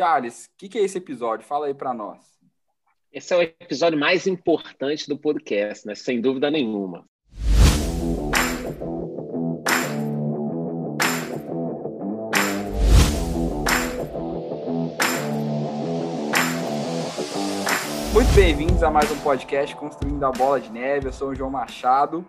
Charles, o que, que é esse episódio? Fala aí para nós. Esse é o episódio mais importante do podcast, né? Sem dúvida nenhuma. Muito bem-vindos a mais um podcast Construindo a Bola de Neve. Eu sou o João Machado.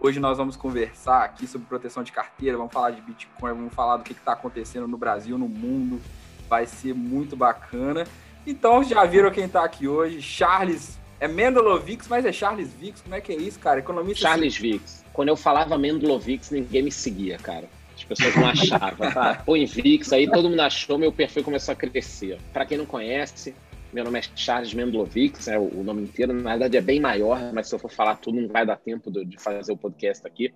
Hoje nós vamos conversar aqui sobre proteção de carteira, vamos falar de Bitcoin, vamos falar do que está acontecendo no Brasil, no mundo. Vai ser muito bacana. Então, já viram quem está aqui hoje? Charles. É Mendelovix, mas é Charles Vix. Como é que é isso, cara? Economista. Charles Vix. Quando eu falava Mendelovix, ninguém me seguia, cara. As pessoas não achavam. Tá? Põe Vix, aí todo mundo achou, meu perfil começou a crescer. Para quem não conhece, meu nome é Charles Mendlovic, é o nome inteiro. Na verdade é bem maior, mas se eu for falar tudo não vai dar tempo de fazer o podcast aqui.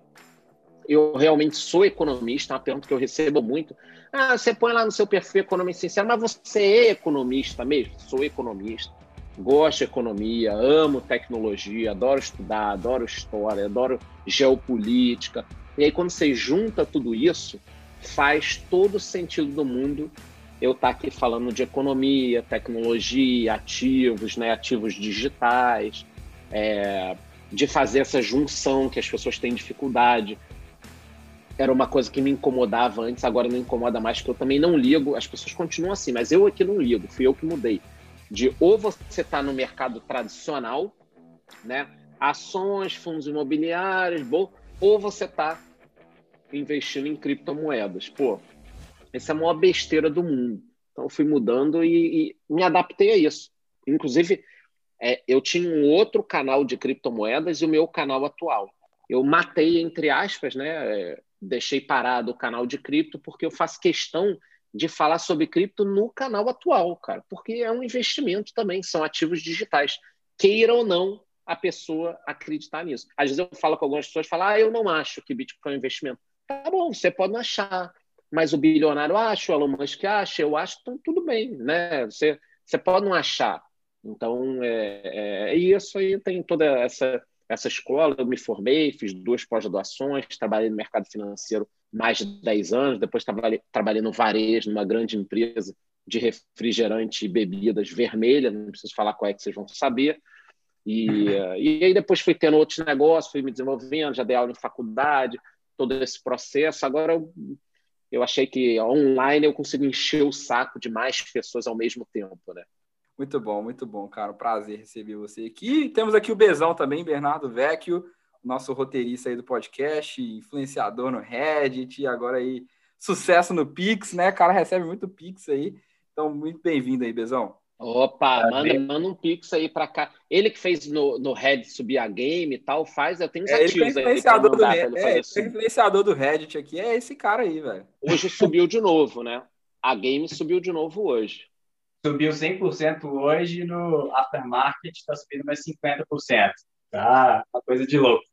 Eu realmente sou economista, uma pergunta que eu recebo muito. Ah, você põe lá no seu perfil economia sincero, mas você é economista mesmo? Sou economista, gosto de economia, amo tecnologia, adoro estudar, adoro história, adoro geopolítica. E aí quando você junta tudo isso, faz todo sentido do mundo eu estar tá aqui falando de economia, tecnologia, ativos, né, ativos digitais, é, de fazer essa junção que as pessoas têm dificuldade. Era uma coisa que me incomodava antes, agora não incomoda mais, porque eu também não ligo. As pessoas continuam assim, mas eu aqui não ligo, fui eu que mudei. De ou você está no mercado tradicional, né, ações, fundos imobiliários, ou você está investindo em criptomoedas. Pô, essa é a maior besteira do mundo. Então, eu fui mudando e, e me adaptei a isso. Inclusive, é, eu tinha um outro canal de criptomoedas e o meu canal atual. Eu matei, entre aspas, né? Deixei parado o canal de cripto porque eu faço questão de falar sobre cripto no canal atual, cara, porque é um investimento também, são ativos digitais. Queira ou não a pessoa acreditar nisso. Às vezes eu falo com algumas pessoas, falam, ah, eu não acho que Bitcoin é um investimento. Tá bom, você pode não achar, mas o bilionário acha, o Elon Musk acha, eu acho, então tudo bem, né? Você, você pode não achar. Então, é, é, é isso aí tem toda essa, essa escola. Eu me formei, fiz duas pós-graduações, trabalhei no mercado financeiro mais de 10 anos, depois trabalhei, trabalhei no varejo, numa grande empresa de refrigerante e bebidas vermelha, não preciso falar qual é que vocês vão saber. E, e aí depois fui tendo outros negócios, fui me desenvolvendo, já dei aula em faculdade, todo esse processo. Agora eu eu achei que online eu consigo encher o saco de mais pessoas ao mesmo tempo, né? Muito bom, muito bom, cara. prazer receber você aqui. Temos aqui o Bezão também, Bernardo Vecchio, nosso roteirista aí do podcast, influenciador no Reddit, agora aí sucesso no Pix, né? O cara recebe muito Pix aí. Então, muito bem-vindo aí, Bezão. Opa, manda, manda um pix aí para cá. Ele que fez no, no Reddit subir a game e tal, faz, eu tenho os é, ativos ele influenciador do, é, é influenciador do Reddit aqui, é esse cara aí, velho. Hoje subiu de novo, né? A game subiu de novo hoje. Subiu 100% hoje, no aftermarket está subindo mais 50%. Tá uma coisa de louco.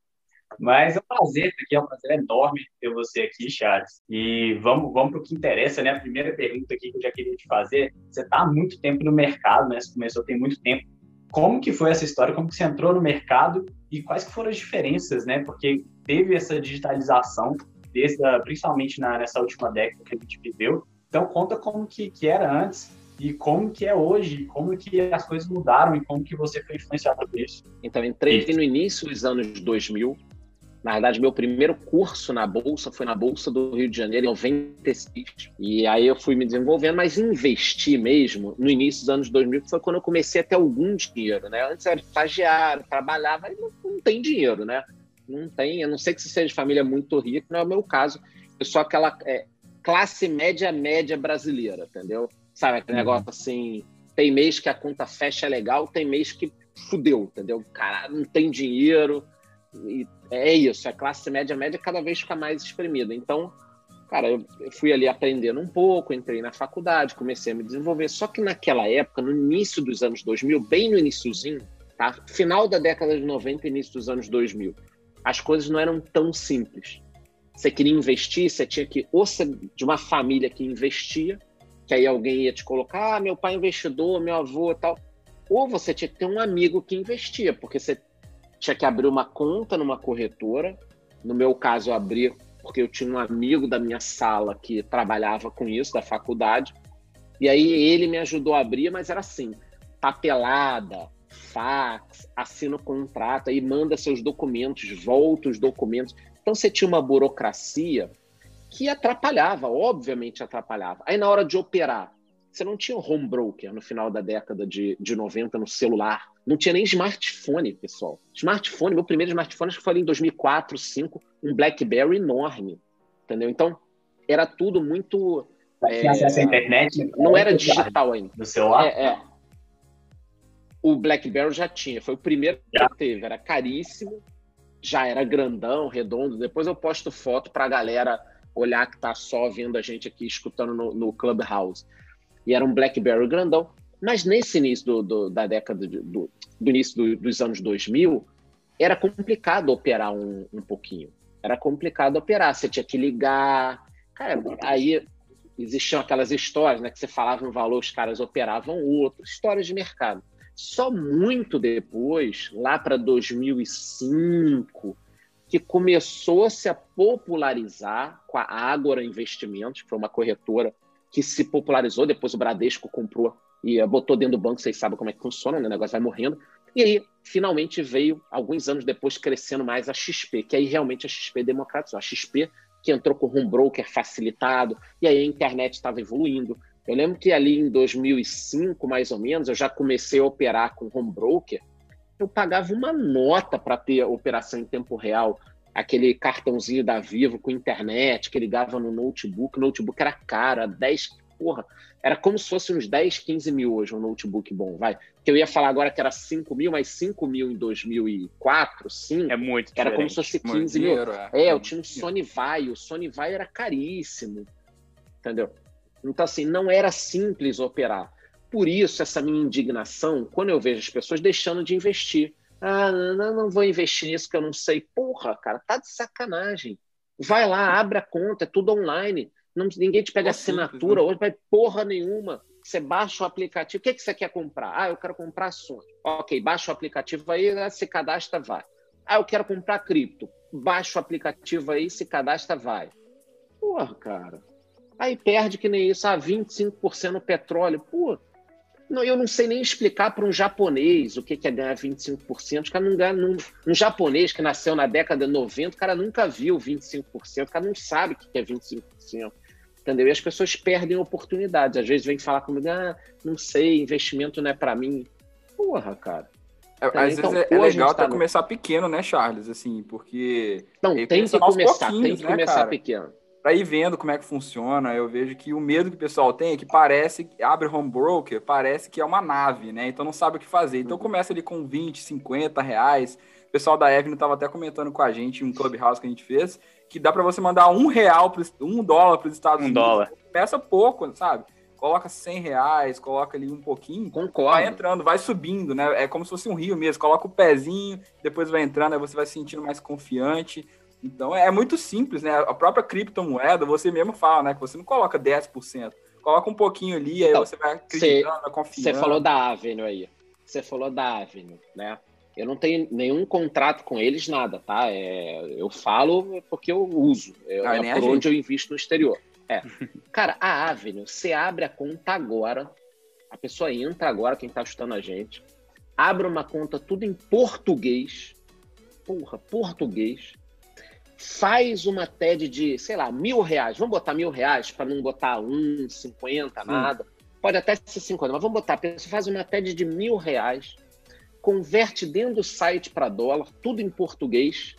Mas é um prazer aqui, é um prazer enorme ter você aqui, Charles. E vamos, vamos para o que interessa, né? A primeira pergunta aqui que eu já queria te fazer. Você está há muito tempo no mercado, né? Você começou tem muito tempo. Como que foi essa história? Como que você entrou no mercado e quais que foram as diferenças, né? Porque teve essa digitalização, desde principalmente na, nessa última década que a gente viveu. Então conta como que, que era antes e como que é hoje, como que as coisas mudaram e como que você foi influenciado por isso. Então, entrei isso. no início dos anos 2000, na verdade, meu primeiro curso na Bolsa foi na Bolsa do Rio de Janeiro, em 96. E aí eu fui me desenvolvendo, mas investir mesmo no início dos anos 2000 foi quando eu comecei a ter algum dinheiro, né? Antes era estagiário, trabalhava, e não, não tem dinheiro, né? Não tem, a não sei que você seja de família muito rica, não é o meu caso. Eu sou aquela é, classe média média brasileira, entendeu? Sabe, aquele uhum. negócio assim, tem mês que a conta fecha legal, tem mês que fudeu, entendeu? Cara, não tem dinheiro, e é isso, a classe média média cada vez fica mais espremida. Então, cara, eu fui ali aprendendo um pouco, entrei na faculdade, comecei a me desenvolver. Só que naquela época, no início dos anos 2000, bem no iníciozinho, tá? Final da década de 90 início dos anos 2000, as coisas não eram tão simples. Você queria investir, você tinha que ou ser de uma família que investia, que aí alguém ia te colocar, ah, meu pai é investidor, meu avô tal. Ou você tinha que ter um amigo que investia, porque você tinha que abrir uma conta numa corretora. No meu caso, eu abri porque eu tinha um amigo da minha sala que trabalhava com isso, da faculdade. E aí ele me ajudou a abrir, mas era assim: papelada, fax, assina o contrato, aí manda seus documentos, volta os documentos. Então você tinha uma burocracia que atrapalhava, obviamente atrapalhava. Aí na hora de operar, você não tinha home broker no final da década de, de 90 no celular. Não tinha nem smartphone, pessoal. Smartphone, meu primeiro smartphone acho que foi ali em 2004, 2005, um BlackBerry enorme. Entendeu? Então, era tudo muito. É, acesso à internet? Não era digital ainda. No celular? É, é. O BlackBerry já tinha, foi o primeiro já. que teve, era caríssimo, já era grandão, redondo. Depois eu posto foto para a galera olhar que tá só vendo a gente aqui escutando no, no Clubhouse e era um BlackBerry grandão. Mas nesse início do, do, da década, de, do, do, início do, dos anos 2000, era complicado operar um, um pouquinho. Era complicado operar, você tinha que ligar. Cara, aí existiam aquelas histórias, né, que você falava um valor, os caras operavam outro, histórias de mercado. Só muito depois, lá para 2005, que começou a se popularizar com a Ágora Investimentos, que foi uma corretora que se popularizou, depois o Bradesco comprou e eh, botou dentro do banco, vocês sabem como é que funciona, né? o negócio vai morrendo. E aí, finalmente veio, alguns anos depois, crescendo mais a XP, que aí realmente a XP democratizou. A XP que entrou com o home broker facilitado, e aí a internet estava evoluindo. Eu lembro que ali em 2005, mais ou menos, eu já comecei a operar com home broker, eu pagava uma nota para ter operação em tempo real aquele cartãozinho da Vivo com internet que ligava no notebook. O notebook era caro, 10, porra, era como se fosse uns 10, 15 mil hoje um notebook bom, vai. Que eu ia falar agora que era 5 mil, mas 5 mil em 2004, sim. É muito Era como se fosse 15 mil. Dinheiro, é. é, eu tinha um Sony Vai, o Sony Vai era caríssimo, entendeu? Então, assim, não era simples operar. Por isso, essa minha indignação, quando eu vejo as pessoas deixando de investir. Ah, não, não vou investir nisso que eu não sei. Porra, cara, tá de sacanagem. Vai lá, abre a conta, é tudo online. Não, ninguém te pega assinatura, né? hoje vai porra nenhuma. Você baixa o aplicativo. O que, que você quer comprar? Ah, eu quero comprar ações. Ok, baixa o aplicativo aí, né, se cadastra, vai. Ah, eu quero comprar cripto. Baixa o aplicativo aí, se cadastra, vai. Porra, cara. Aí perde que nem isso. Ah, 25% no petróleo. Pô, não, eu não sei nem explicar para um japonês o que é ganhar 25%. O cara não ganha. Num, um japonês que nasceu na década de 90, o cara nunca viu 25%, o cara não sabe o que é 25%. Entendeu? E as pessoas perdem oportunidades. Às vezes vem falar comigo, ah, não sei, investimento não é para mim. Porra, cara. É, às então, vezes é, é legal até tá começar pequeno, né, Charles? Assim, porque. Não, tem que começar, tem que né, começar cara? pequeno para ir vendo como é que funciona, eu vejo que o medo que o pessoal tem é que parece, abre home broker, parece que é uma nave, né? Então não sabe o que fazer. Então uhum. começa ali com 20, 50 reais. O pessoal da Evelyn estava até comentando com a gente um clubhouse que a gente fez, que dá para você mandar um real, pro, um dólar para os Estados um Unidos. Dólar. Começa pouco, sabe? Coloca 100 reais, coloca ali um pouquinho, Concordo. vai entrando, vai subindo, né? É como se fosse um rio mesmo. Coloca o pezinho, depois vai entrando, aí você vai se sentindo mais confiante. Então é muito simples, né? A própria criptomoeda, você mesmo fala, né? Que você não coloca 10%. Coloca um pouquinho ali, aí então, você vai acreditando, confiando. Você falou da Avenue aí. Você falou da Avenue, né? Eu não tenho nenhum contrato com eles, nada, tá? É, eu falo porque eu uso. Eu, ah, é por onde eu invisto no exterior. É. Cara, a Avenue, você abre a conta agora, a pessoa entra agora, quem tá ajustando a gente, abre uma conta tudo em português. Porra, português faz uma TED de, sei lá, mil reais. Vamos botar mil reais para não botar um, cinquenta, nada. Pode até ser cinquenta, mas vamos botar. A pessoa faz uma TED de mil reais, converte dentro do site para dólar, tudo em português,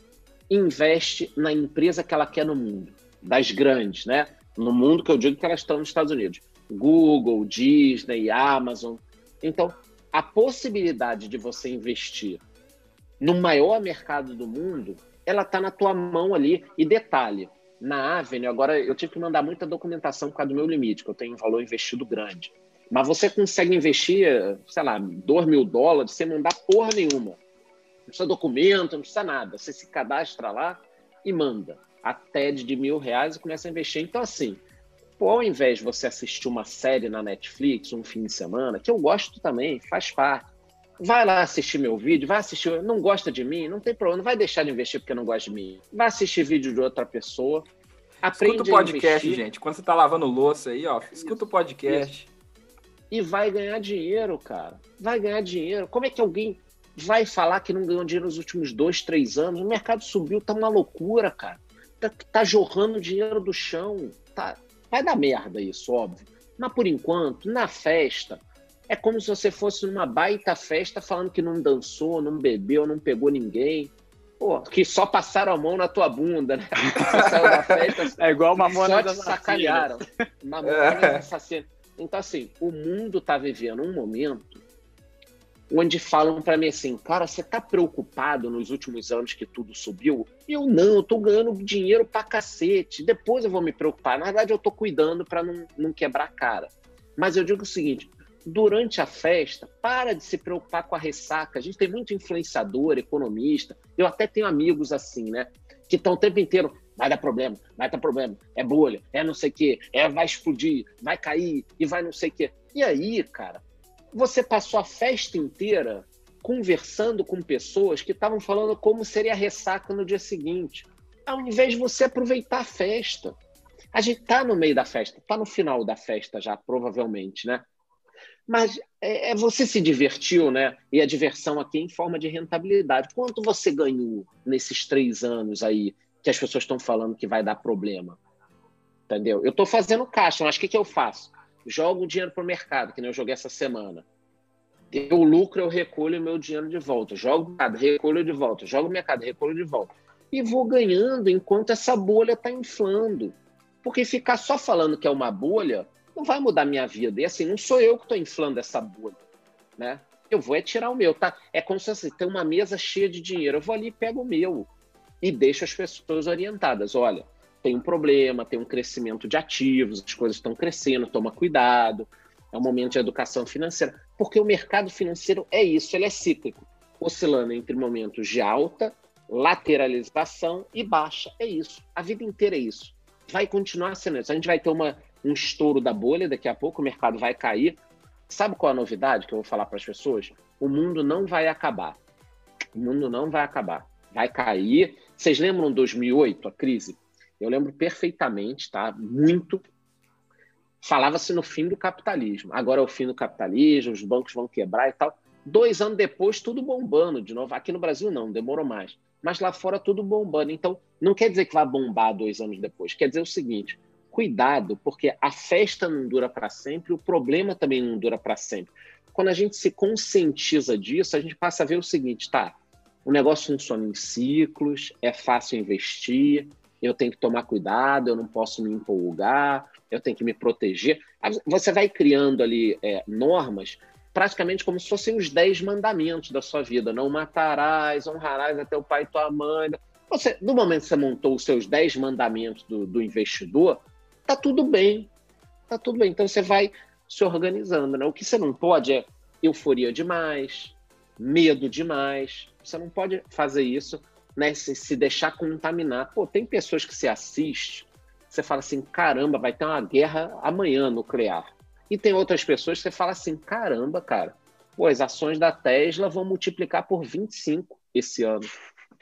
investe na empresa que ela quer no mundo, das grandes, né? No mundo que eu digo que elas estão nos Estados Unidos. Google, Disney, Amazon. Então, a possibilidade de você investir no maior mercado do mundo ela está na tua mão ali. E detalhe, na Avenue, agora eu tive que mandar muita documentação por causa do meu limite, que eu tenho um valor investido grande. Mas você consegue investir, sei lá, 2 mil dólares sem mandar porra nenhuma. Não precisa documento, não precisa nada. Você se cadastra lá e manda. A TED de mil reais e começa a investir. Então, assim, pô, ao invés de você assistir uma série na Netflix um fim de semana, que eu gosto também, faz parte vai lá assistir meu vídeo, vai assistir, não gosta de mim, não tem problema, não vai deixar de investir porque não gosta de mim. Vai assistir vídeo de outra pessoa. Aprende escuta o podcast, gente. Quando você tá lavando louça aí, ó, escuta o podcast. e vai ganhar dinheiro, cara. Vai ganhar dinheiro. Como é que alguém vai falar que não ganhou dinheiro nos últimos dois, três anos? O mercado subiu, tá uma loucura, cara. Tá, tá jorrando dinheiro do chão. Tá, vai dar merda isso, óbvio. Mas por enquanto, na festa, é como se você fosse numa baita festa falando que não dançou, não bebeu, não pegou ninguém. Pô, que só passaram a mão na tua bunda, né? saiu da festa. É igual uma Só te sacanearam. Mamonas é. assassina. Então, assim, o mundo tá vivendo um momento onde falam para mim assim, cara, você tá preocupado nos últimos anos que tudo subiu? Eu não, eu tô ganhando dinheiro pra cacete. Depois eu vou me preocupar. Na verdade, eu tô cuidando para não, não quebrar a cara. Mas eu digo o seguinte: durante a festa, para de se preocupar com a ressaca. A gente tem muito influenciador, economista. Eu até tenho amigos assim, né? Que estão o tempo inteiro. Vai dar problema, vai dar problema, é bolha, é não sei o quê, é vai explodir, vai cair e vai não sei o quê. E aí, cara, você passou a festa inteira conversando com pessoas que estavam falando como seria a ressaca no dia seguinte, ao invés de você aproveitar a festa. A gente tá no meio da festa, tá no final da festa já, provavelmente, né? Mas é, é, você se divertiu, né? E a diversão aqui é em forma de rentabilidade. Quanto você ganhou nesses três anos aí que as pessoas estão falando que vai dar problema? Entendeu? Eu estou fazendo caixa, mas o que, que eu faço? Jogo o dinheiro para o mercado, que nem eu joguei essa semana. Deu lucro, eu recolho o meu dinheiro de volta. Jogo mercado, recolho de volta. Jogo o mercado, recolho de volta. E vou ganhando enquanto essa bolha está inflando. Porque ficar só falando que é uma bolha não vai mudar minha vida. E assim, não sou eu que estou inflando essa bolha, né? Eu vou é tirar o meu, tá? É como se assim, tem uma mesa cheia de dinheiro, eu vou ali e pego o meu e deixo as pessoas orientadas. Olha, tem um problema, tem um crescimento de ativos, as coisas estão crescendo, toma cuidado. É um momento de educação financeira, porque o mercado financeiro é isso, ele é cíclico, oscilando entre momentos de alta, lateralização e baixa. É isso. A vida inteira é isso. Vai continuar sendo isso. A gente vai ter uma um estouro da bolha, daqui a pouco o mercado vai cair. Sabe qual a novidade que eu vou falar para as pessoas? O mundo não vai acabar. O mundo não vai acabar. Vai cair. Vocês lembram 2008, a crise? Eu lembro perfeitamente, tá? Muito. Falava-se no fim do capitalismo. Agora é o fim do capitalismo, os bancos vão quebrar e tal. Dois anos depois, tudo bombando de novo. Aqui no Brasil, não, demorou mais. Mas lá fora, tudo bombando. Então, não quer dizer que vai bombar dois anos depois. Quer dizer o seguinte: cuidado, porque a festa não dura para sempre, o problema também não dura para sempre. Quando a gente se conscientiza disso, a gente passa a ver o seguinte, tá? O negócio funciona em ciclos, é fácil investir, eu tenho que tomar cuidado, eu não posso me empolgar, eu tenho que me proteger. Você vai criando ali é, normas praticamente como se fossem os dez mandamentos da sua vida. Não matarás, honrarás até o pai e tua mãe. Você, no momento que você montou os seus dez mandamentos do, do investidor, tá tudo bem. Tá tudo bem. Então você vai se organizando, né? O que você não pode é euforia demais, medo demais. Você não pode fazer isso, né? Se, se deixar contaminar. Pô, tem pessoas que você assiste, você fala assim, caramba, vai ter uma guerra amanhã nuclear. E tem outras pessoas que você fala assim, caramba, cara, pô, as ações da Tesla vão multiplicar por 25 esse ano.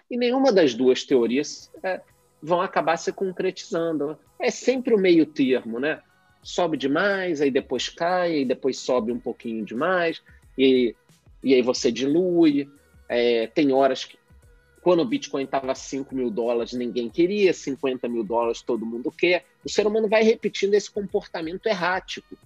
E nenhuma das duas teorias é, vão acabar se concretizando. É sempre o meio termo, né? Sobe demais, aí depois cai, aí depois sobe um pouquinho demais, e, e aí você dilui. É, tem horas que, quando o Bitcoin estava 5 mil dólares, ninguém queria, 50 mil dólares todo mundo quer. O ser humano vai repetindo esse comportamento errático.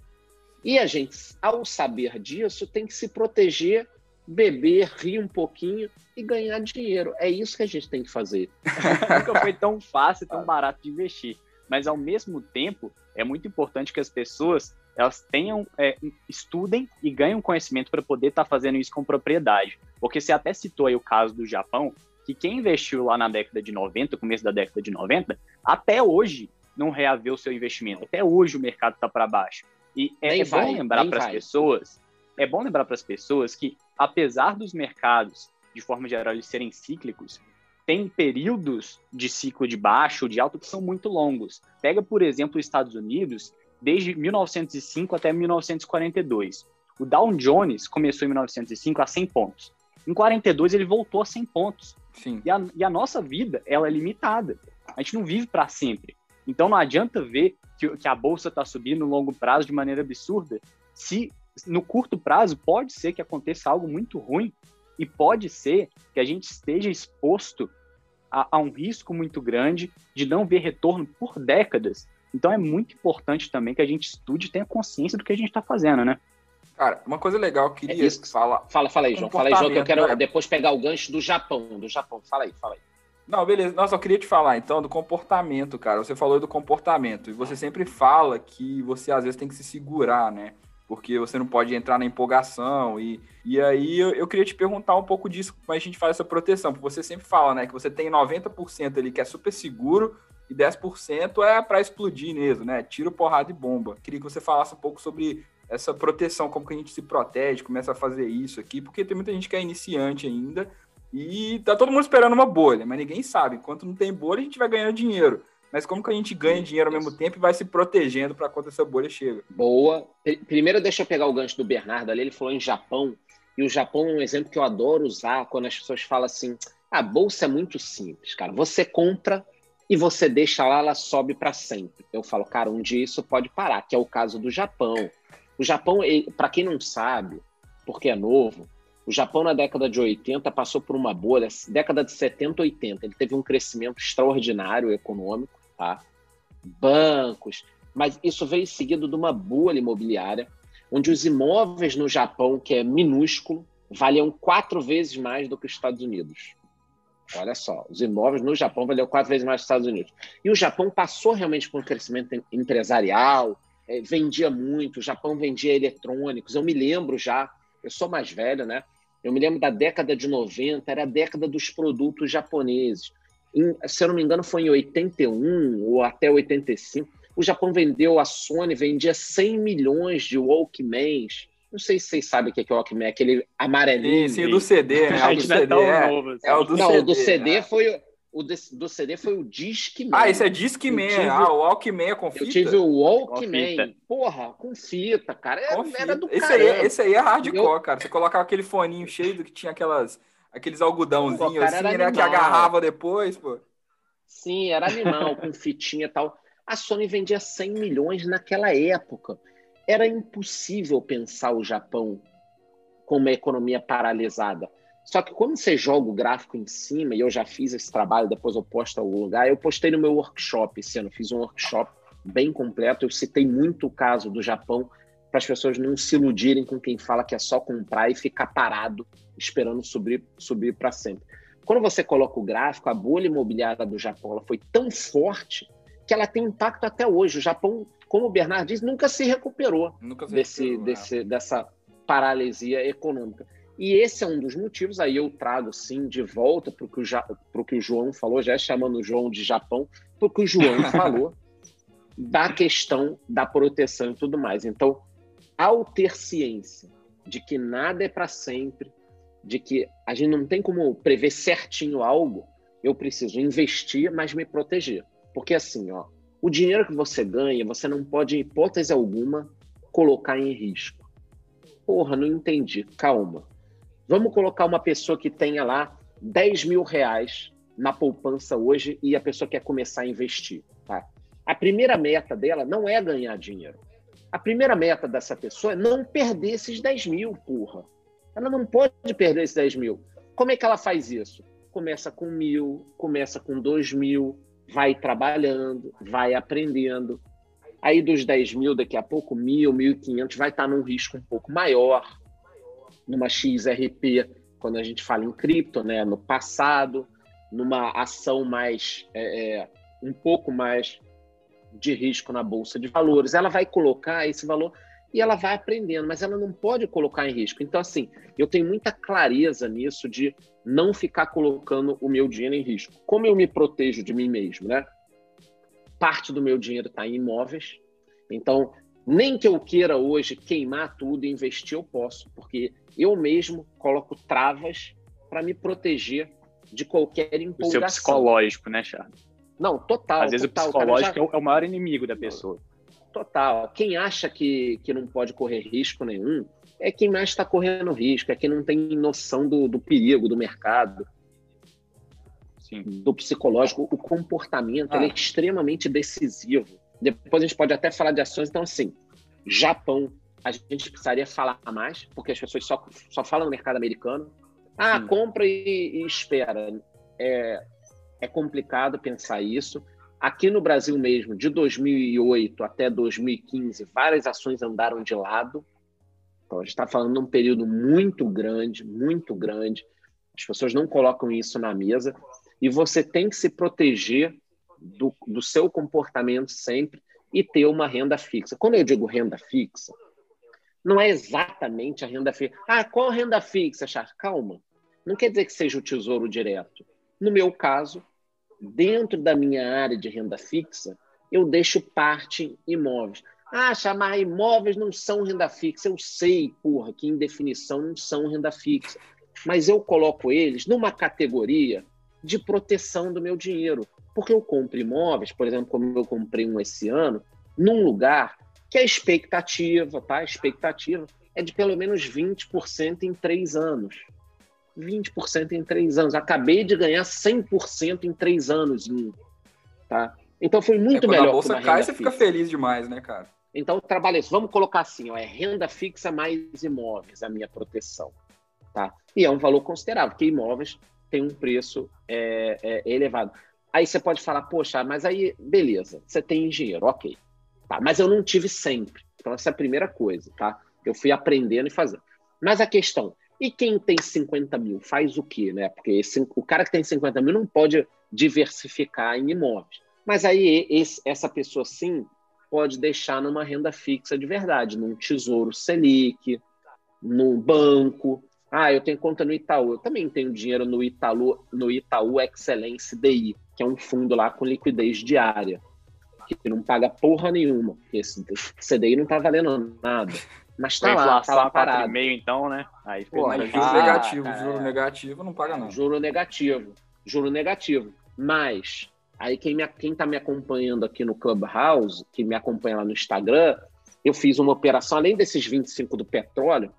E a gente, ao saber disso, tem que se proteger beber, rir um pouquinho e ganhar dinheiro. É isso que a gente tem que fazer. Nunca foi tão fácil, tão barato de investir. Mas ao mesmo tempo, é muito importante que as pessoas elas tenham, é, estudem e ganhem conhecimento para poder estar tá fazendo isso com propriedade. Porque você até citou aí o caso do Japão, que quem investiu lá na década de 90, começo da década de 90, até hoje não reaveu o seu investimento. Até hoje o mercado está para baixo. E é, é vai, bom lembrar para as pessoas, é bom lembrar para as pessoas que apesar dos mercados, de forma geral, eles serem cíclicos, tem períodos de ciclo de baixo ou de alto que são muito longos. Pega, por exemplo, os Estados Unidos, desde 1905 até 1942. O Dow Jones começou em 1905 a 100 pontos. Em 42 ele voltou a 100 pontos. Sim. E, a, e a nossa vida ela é limitada. A gente não vive para sempre. Então não adianta ver que, que a bolsa está subindo no longo prazo de maneira absurda se no curto prazo pode ser que aconteça algo muito ruim e pode ser que a gente esteja exposto a, a um risco muito grande de não ver retorno por décadas. Então é muito importante também que a gente estude e tenha consciência do que a gente está fazendo, né? Cara, uma coisa legal que queria É isso. falar. Fala, fala aí, João. Fala aí, João, que eu quero né? depois pegar o gancho do Japão. Do Japão. Fala aí, fala aí. Não, beleza. Nossa, eu queria te falar então do comportamento, cara. Você falou do comportamento e você sempre fala que você às vezes tem que se segurar, né? Porque você não pode entrar na empolgação. E, e aí eu, eu queria te perguntar um pouco disso, como a gente faz essa proteção. Porque você sempre fala, né, que você tem 90% ali que é super seguro e 10% é para explodir mesmo, né? Tiro, porrada e bomba. Queria que você falasse um pouco sobre essa proteção, como que a gente se protege, começa a fazer isso aqui, porque tem muita gente que é iniciante ainda e tá todo mundo esperando uma bolha, mas ninguém sabe. Enquanto não tem bolha, a gente vai ganhando dinheiro. Mas como que a gente ganha dinheiro ao mesmo tempo e vai se protegendo para quando essa bolha chega? Boa. Pri- Primeiro, deixa eu pegar o gancho do Bernardo ali. Ele falou em Japão. E o Japão é um exemplo que eu adoro usar quando as pessoas falam assim: a bolsa é muito simples, cara. Você compra e você deixa lá, ela sobe para sempre. Eu falo, cara, um dia isso pode parar, que é o caso do Japão. O Japão, para quem não sabe, porque é novo, o Japão na década de 80 passou por uma bolha, década de 70, 80. Ele teve um crescimento extraordinário econômico, tá? Bancos, mas isso veio seguido de uma bolha imobiliária, onde os imóveis no Japão, que é minúsculo, valiam quatro vezes mais do que os Estados Unidos. Olha só, os imóveis no Japão valiam quatro vezes mais que os Estados Unidos. E o Japão passou realmente por um crescimento em- empresarial, eh, vendia muito, o Japão vendia eletrônicos. Eu me lembro já, eu sou mais velho, né? Eu me lembro da década de 90, era a década dos produtos japoneses. Em- se eu não me engano, foi em 81 ou até 85. O Japão vendeu, a Sony vendia 100 milhões de Walkmans. Não sei se vocês sabem o que é que é o Walkman, aquele amarelinho. Sim, sim, do CD, né? É o do é CD. É, novo assim. é o do não, CD. o do CD foi o- o desse- do CD foi o Discman. Ah, esse é Discman. Tive- Ah, o Walkman é com fita? Eu tive o Com Walkman. fita. Porra, com fita, cara. Era, Com fita. era do esse, caramba. aí, esse aí é hardcore, Eu- cara. Você colocava aquele foninho cheio do que tinha aquelas, aqueles algodãozinhos Pô, assim, né? Que animal. agarrava depois, pô. Sim, era animal, com fitinha e tal. A Sony vendia 100 milhões naquela época. Era impossível pensar o Japão com uma economia paralisada. Só que quando você joga o gráfico em cima, e eu já fiz esse trabalho, depois eu posto em algum lugar, eu postei no meu workshop esse ano, fiz um workshop bem completo, eu citei muito o caso do Japão para as pessoas não se iludirem com quem fala que é só comprar e ficar parado esperando subir, subir para sempre. Quando você coloca o gráfico, a bolha imobiliária do Japão ela foi tão forte que ela tem impacto até hoje. O Japão, como o Bernardo disse, nunca se recuperou Nunca se desse, recuperou, né? desse, dessa paralisia econômica. E esse é um dos motivos, aí eu trago sim de volta para o que, o Ja- que o João falou, já chamando o João de Japão, para o que o João falou da questão da proteção e tudo mais. Então, ao ter ciência de que nada é para sempre, de que a gente não tem como prever certinho algo, eu preciso investir, mas me proteger. Porque assim, ó, o dinheiro que você ganha, você não pode, em hipótese alguma, colocar em risco. Porra, não entendi. Calma. Vamos colocar uma pessoa que tenha lá 10 mil reais na poupança hoje e a pessoa quer começar a investir. Tá? A primeira meta dela não é ganhar dinheiro. A primeira meta dessa pessoa é não perder esses 10 mil, porra. Ela não pode perder esses 10 mil. Como é que ela faz isso? Começa com mil, começa com dois mil, vai trabalhando, vai aprendendo. Aí dos 10 mil, daqui a pouco, mil, mil e quinhentos, vai estar num risco um pouco maior, numa XRP, quando a gente fala em cripto, né? no passado, numa ação mais, é, é, um pouco mais de risco na bolsa de valores. Ela vai colocar esse valor e ela vai aprendendo, mas ela não pode colocar em risco. Então, assim, eu tenho muita clareza nisso de não ficar colocando o meu dinheiro em risco. Como eu me protejo de mim mesmo, né? Parte do meu dinheiro está em imóveis, então nem que eu queira hoje queimar tudo e investir, eu posso, porque eu mesmo coloco travas para me proteger de qualquer O empolgação. seu psicológico, né, Charles? Não, total. Às vezes total. o psicológico já- é o- é o maior inimigo da pessoa. Total. Quem acha que, que não pode correr risco nenhum é quem mais está correndo risco, é quem não tem noção do, do perigo do mercado, Sim. do psicológico. O comportamento Ah. ele é extremamente decisivo. Depois a gente pode até falar de ações. Então, assim, Japão, a gente precisaria falar mais, porque as pessoas só, só falam no mercado americano. Ah, Sim. compra e, e espera. É, é complicado pensar isso. Aqui no Brasil mesmo, de 2008 até 2015, várias ações andaram de lado. Então, a gente está falando de um período muito grande, muito grande. As pessoas não colocam isso na mesa. E você tem que se proteger do, do seu comportamento sempre e ter uma renda fixa. Quando eu digo renda fixa, não é exatamente a renda fixa. Ah, qual renda fixa, Charles? Calma. Não quer dizer que seja o tesouro direto. No meu caso, dentro da minha área de renda fixa, eu deixo parte imóveis. Ah, chamar imóveis não são renda fixa. Eu sei, porra, que em definição não são renda fixa. Mas eu coloco eles numa categoria de proteção do meu dinheiro. Porque eu compro imóveis, por exemplo, como eu comprei um esse ano, num lugar que a expectativa, tá? A expectativa é de pelo menos 20% em três anos. 20% em três anos. Acabei de ganhar 100% em três anos. Tá? Então foi muito é, melhor. a bolsa cai, você fica feliz demais, né, cara? Então, trabalhei isso. Vamos colocar assim: ó, é renda fixa mais imóveis, a minha proteção. Tá? E é um valor considerável, porque imóveis têm um preço é, é, elevado. Aí você pode falar, poxa, mas aí, beleza, você tem dinheiro, ok. Tá, mas eu não tive sempre. Então, essa é a primeira coisa, tá? Eu fui aprendendo e fazendo. Mas a questão, e quem tem 50 mil faz o quê, né? Porque esse, o cara que tem 50 mil não pode diversificar em imóveis. Mas aí esse, essa pessoa sim pode deixar numa renda fixa de verdade, num tesouro Selic, num banco. Ah, eu tenho conta no Itaú. Eu também tenho dinheiro no Itaú, no Itaú Excelência DI, que é um fundo lá com liquidez diária que não paga porra nenhuma, porque esse CDI não tá valendo nada. Mas tá lá, tá lá parado. meio então, né? Aí Pô, juro negativo, cara, juro negativo não paga não. Juro negativo, juro negativo. Mas aí quem, me, quem tá me acompanhando aqui no Clubhouse, que me acompanha lá no Instagram, eu fiz uma operação, além desses 25 do petróleo,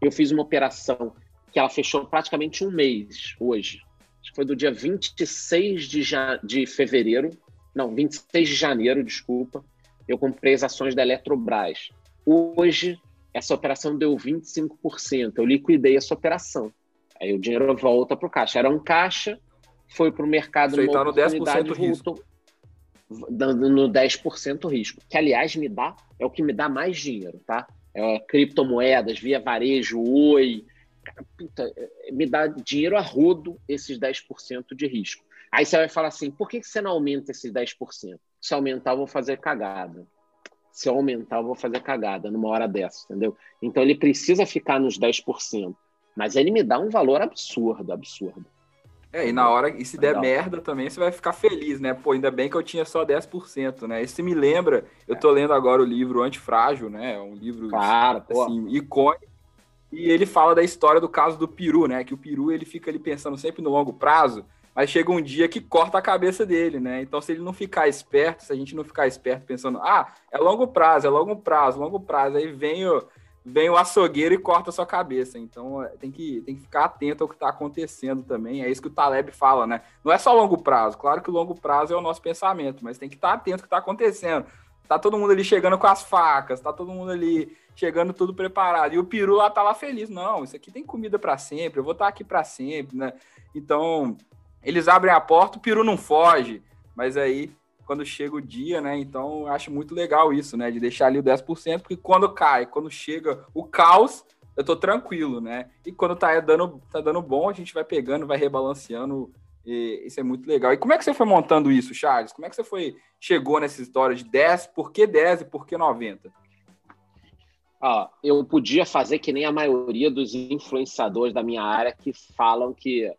eu fiz uma operação que ela fechou praticamente um mês hoje. Acho que foi do dia 26 de, ja, de fevereiro não, 26 de janeiro, desculpa, eu comprei as ações da Eletrobras. Hoje, essa operação deu 25%. Eu liquidei essa operação. Aí o dinheiro volta para o caixa. Era um caixa, foi para o mercado Você está no 10% risco. Dando no 10% risco. Que, aliás, me dá, é o que me dá mais dinheiro, tá? É, criptomoedas, via varejo, oi. Puta, é, me dá dinheiro a rodo esses 10% de risco. Aí você vai falar assim: por que você não aumenta esses 10%? Se aumentar, eu vou fazer cagada. Se eu aumentar, eu vou fazer cagada numa hora dessa, entendeu? Então ele precisa ficar nos 10%. Mas ele me dá um valor absurdo, absurdo. É, e na hora, e se der merda também, você vai ficar feliz, né? Pô, ainda bem que eu tinha só 10%, né? Isso me lembra, eu tô lendo agora o livro Antifrágil, né? Um livro claro, assim, icônico. E ele fala da história do caso do peru, né? Que o peru ele fica ali pensando sempre no longo prazo mas chega um dia que corta a cabeça dele, né? Então, se ele não ficar esperto, se a gente não ficar esperto pensando, ah, é longo prazo, é longo prazo, longo prazo, aí vem o, vem o açougueiro e corta a sua cabeça. Então, é, tem que, tem que ficar atento ao que está acontecendo também. É isso que o Taleb fala, né? Não é só longo prazo, claro que o longo prazo é o nosso pensamento, mas tem que estar tá atento ao que está acontecendo. Tá todo mundo ali chegando com as facas, tá todo mundo ali chegando tudo preparado. E o peru lá tá lá feliz. Não, isso aqui tem comida para sempre, eu vou estar tá aqui para sempre, né? Então, eles abrem a porta, o peru não foge. Mas aí, quando chega o dia, né? Então, eu acho muito legal isso, né? De deixar ali o 10%, porque quando cai, quando chega o caos, eu tô tranquilo, né? E quando tá dando, tá dando bom, a gente vai pegando, vai rebalanceando. Isso é muito legal. E como é que você foi montando isso, Charles? Como é que você foi chegou nessa história de 10, por que 10 e por que 90? Ah, eu podia fazer que nem a maioria dos influenciadores da minha área que falam que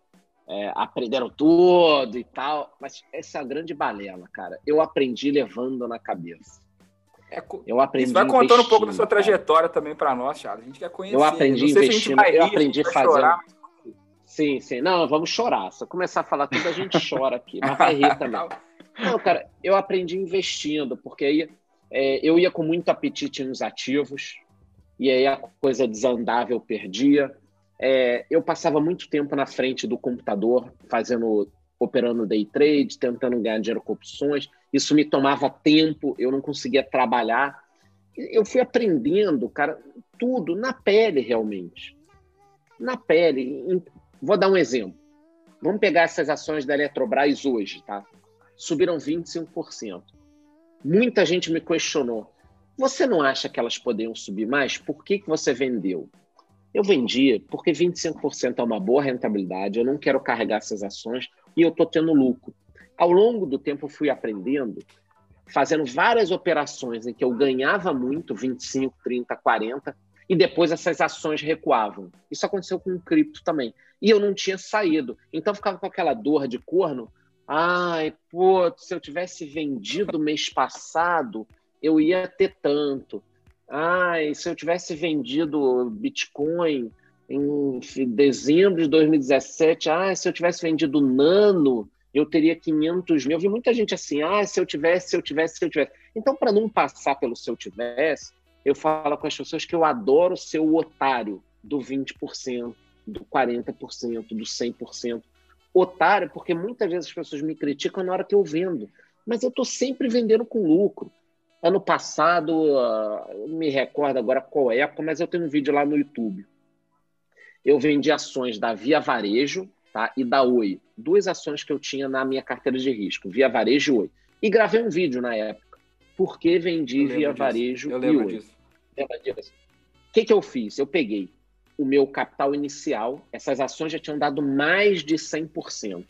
é, aprenderam tudo e tal, mas essa é a grande balela, cara. Eu aprendi levando na cabeça. É, eu aprendi. Isso vai contando um pouco da sua trajetória cara. também para nós, Charles. A gente quer conhecer. Eu aprendi investindo. eu aprendi fazendo. Chorar, mas... Sim, sim. Não, vamos chorar. Se eu começar a falar tudo, a gente chora aqui, mas vai rir também. Não, cara, eu aprendi investindo, porque aí é, eu ia com muito apetite nos ativos, e aí a coisa desandava, eu perdia é, eu passava muito tempo na frente do computador, fazendo, operando day trade, tentando ganhar dinheiro com opções. Isso me tomava tempo, eu não conseguia trabalhar. eu fui aprendendo, cara, tudo na pele realmente. Na pele. Vou dar um exemplo. Vamos pegar essas ações da Eletrobras hoje, tá? Subiram 25%. Muita gente me questionou. Você não acha que elas poderiam subir mais? Por que, que você vendeu? Eu vendi porque 25% é uma boa rentabilidade, eu não quero carregar essas ações e eu estou tendo lucro. Ao longo do tempo, eu fui aprendendo, fazendo várias operações em que eu ganhava muito, 25, 30, 40, e depois essas ações recuavam. Isso aconteceu com o cripto também. E eu não tinha saído. Então ficava com aquela dor de corno. Ai, pô, se eu tivesse vendido mês passado, eu ia ter tanto. Ai, se eu tivesse vendido Bitcoin em dezembro de 2017, ah, se eu tivesse vendido Nano, eu teria 500 mil. Eu vi muita gente assim, ah, se eu tivesse, se eu tivesse, se eu tivesse. Então, para não passar pelo se eu tivesse, eu falo com as pessoas que eu adoro ser o otário do 20%, do 40%, do 100%. Otário, porque muitas vezes as pessoas me criticam na hora que eu vendo, mas eu estou sempre vendendo com lucro. Ano passado, uh, me recordo agora qual época, mas eu tenho um vídeo lá no YouTube. Eu vendi ações da Via Varejo tá, e da Oi. Duas ações que eu tinha na minha carteira de risco, Via Varejo e Oi. E gravei um vídeo na época. Por que vendi Via disso. Varejo eu e Oi? Disso. Lembra disso? O que, que eu fiz? Eu peguei o meu capital inicial, essas ações já tinham dado mais de 100%.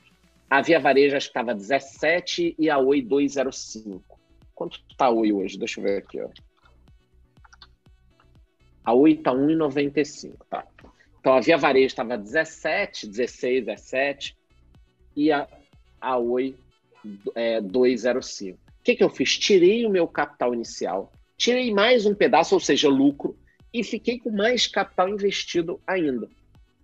A Via Varejo estava 17 e a Oi 205. Quanto está a Oi hoje? Deixa eu ver aqui. Ó. A Oi está 1,95. Tá. Então a Via Varejo estava 17, 16, 17 e a, a Oi é, 205. O que, que eu fiz? Tirei o meu capital inicial, tirei mais um pedaço, ou seja, lucro, e fiquei com mais capital investido ainda.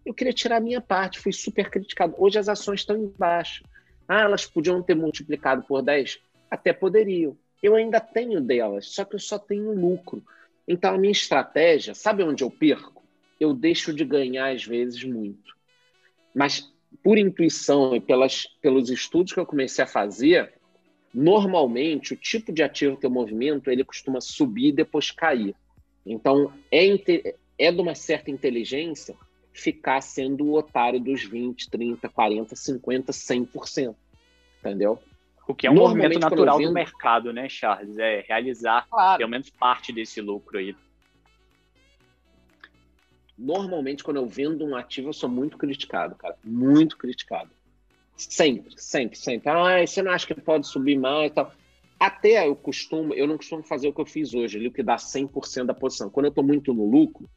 Eu queria tirar a minha parte, fui super criticado. Hoje as ações estão embaixo. Ah, elas podiam ter multiplicado por 10? Até poderiam. Eu ainda tenho delas, só que eu só tenho lucro. Então a minha estratégia, sabe onde eu perco? Eu deixo de ganhar às vezes muito. Mas por intuição e pelas, pelos estudos que eu comecei a fazer, normalmente o tipo de ativo que eu movimento ele costuma subir e depois cair. Então é, é de uma certa inteligência ficar sendo o otário dos 20, 30, 40, 50, 100%. Entendeu? O que é um movimento natural do mercado, né, Charles? É realizar claro. pelo menos parte desse lucro aí. Normalmente, quando eu vendo um ativo, eu sou muito criticado, cara. Muito criticado. Sempre, sempre, sempre. Ah, você não acha que pode subir mais e tal. Até eu costumo, eu não costumo fazer o que eu fiz hoje, liquidar 100% da posição. Quando eu estou muito no lucro,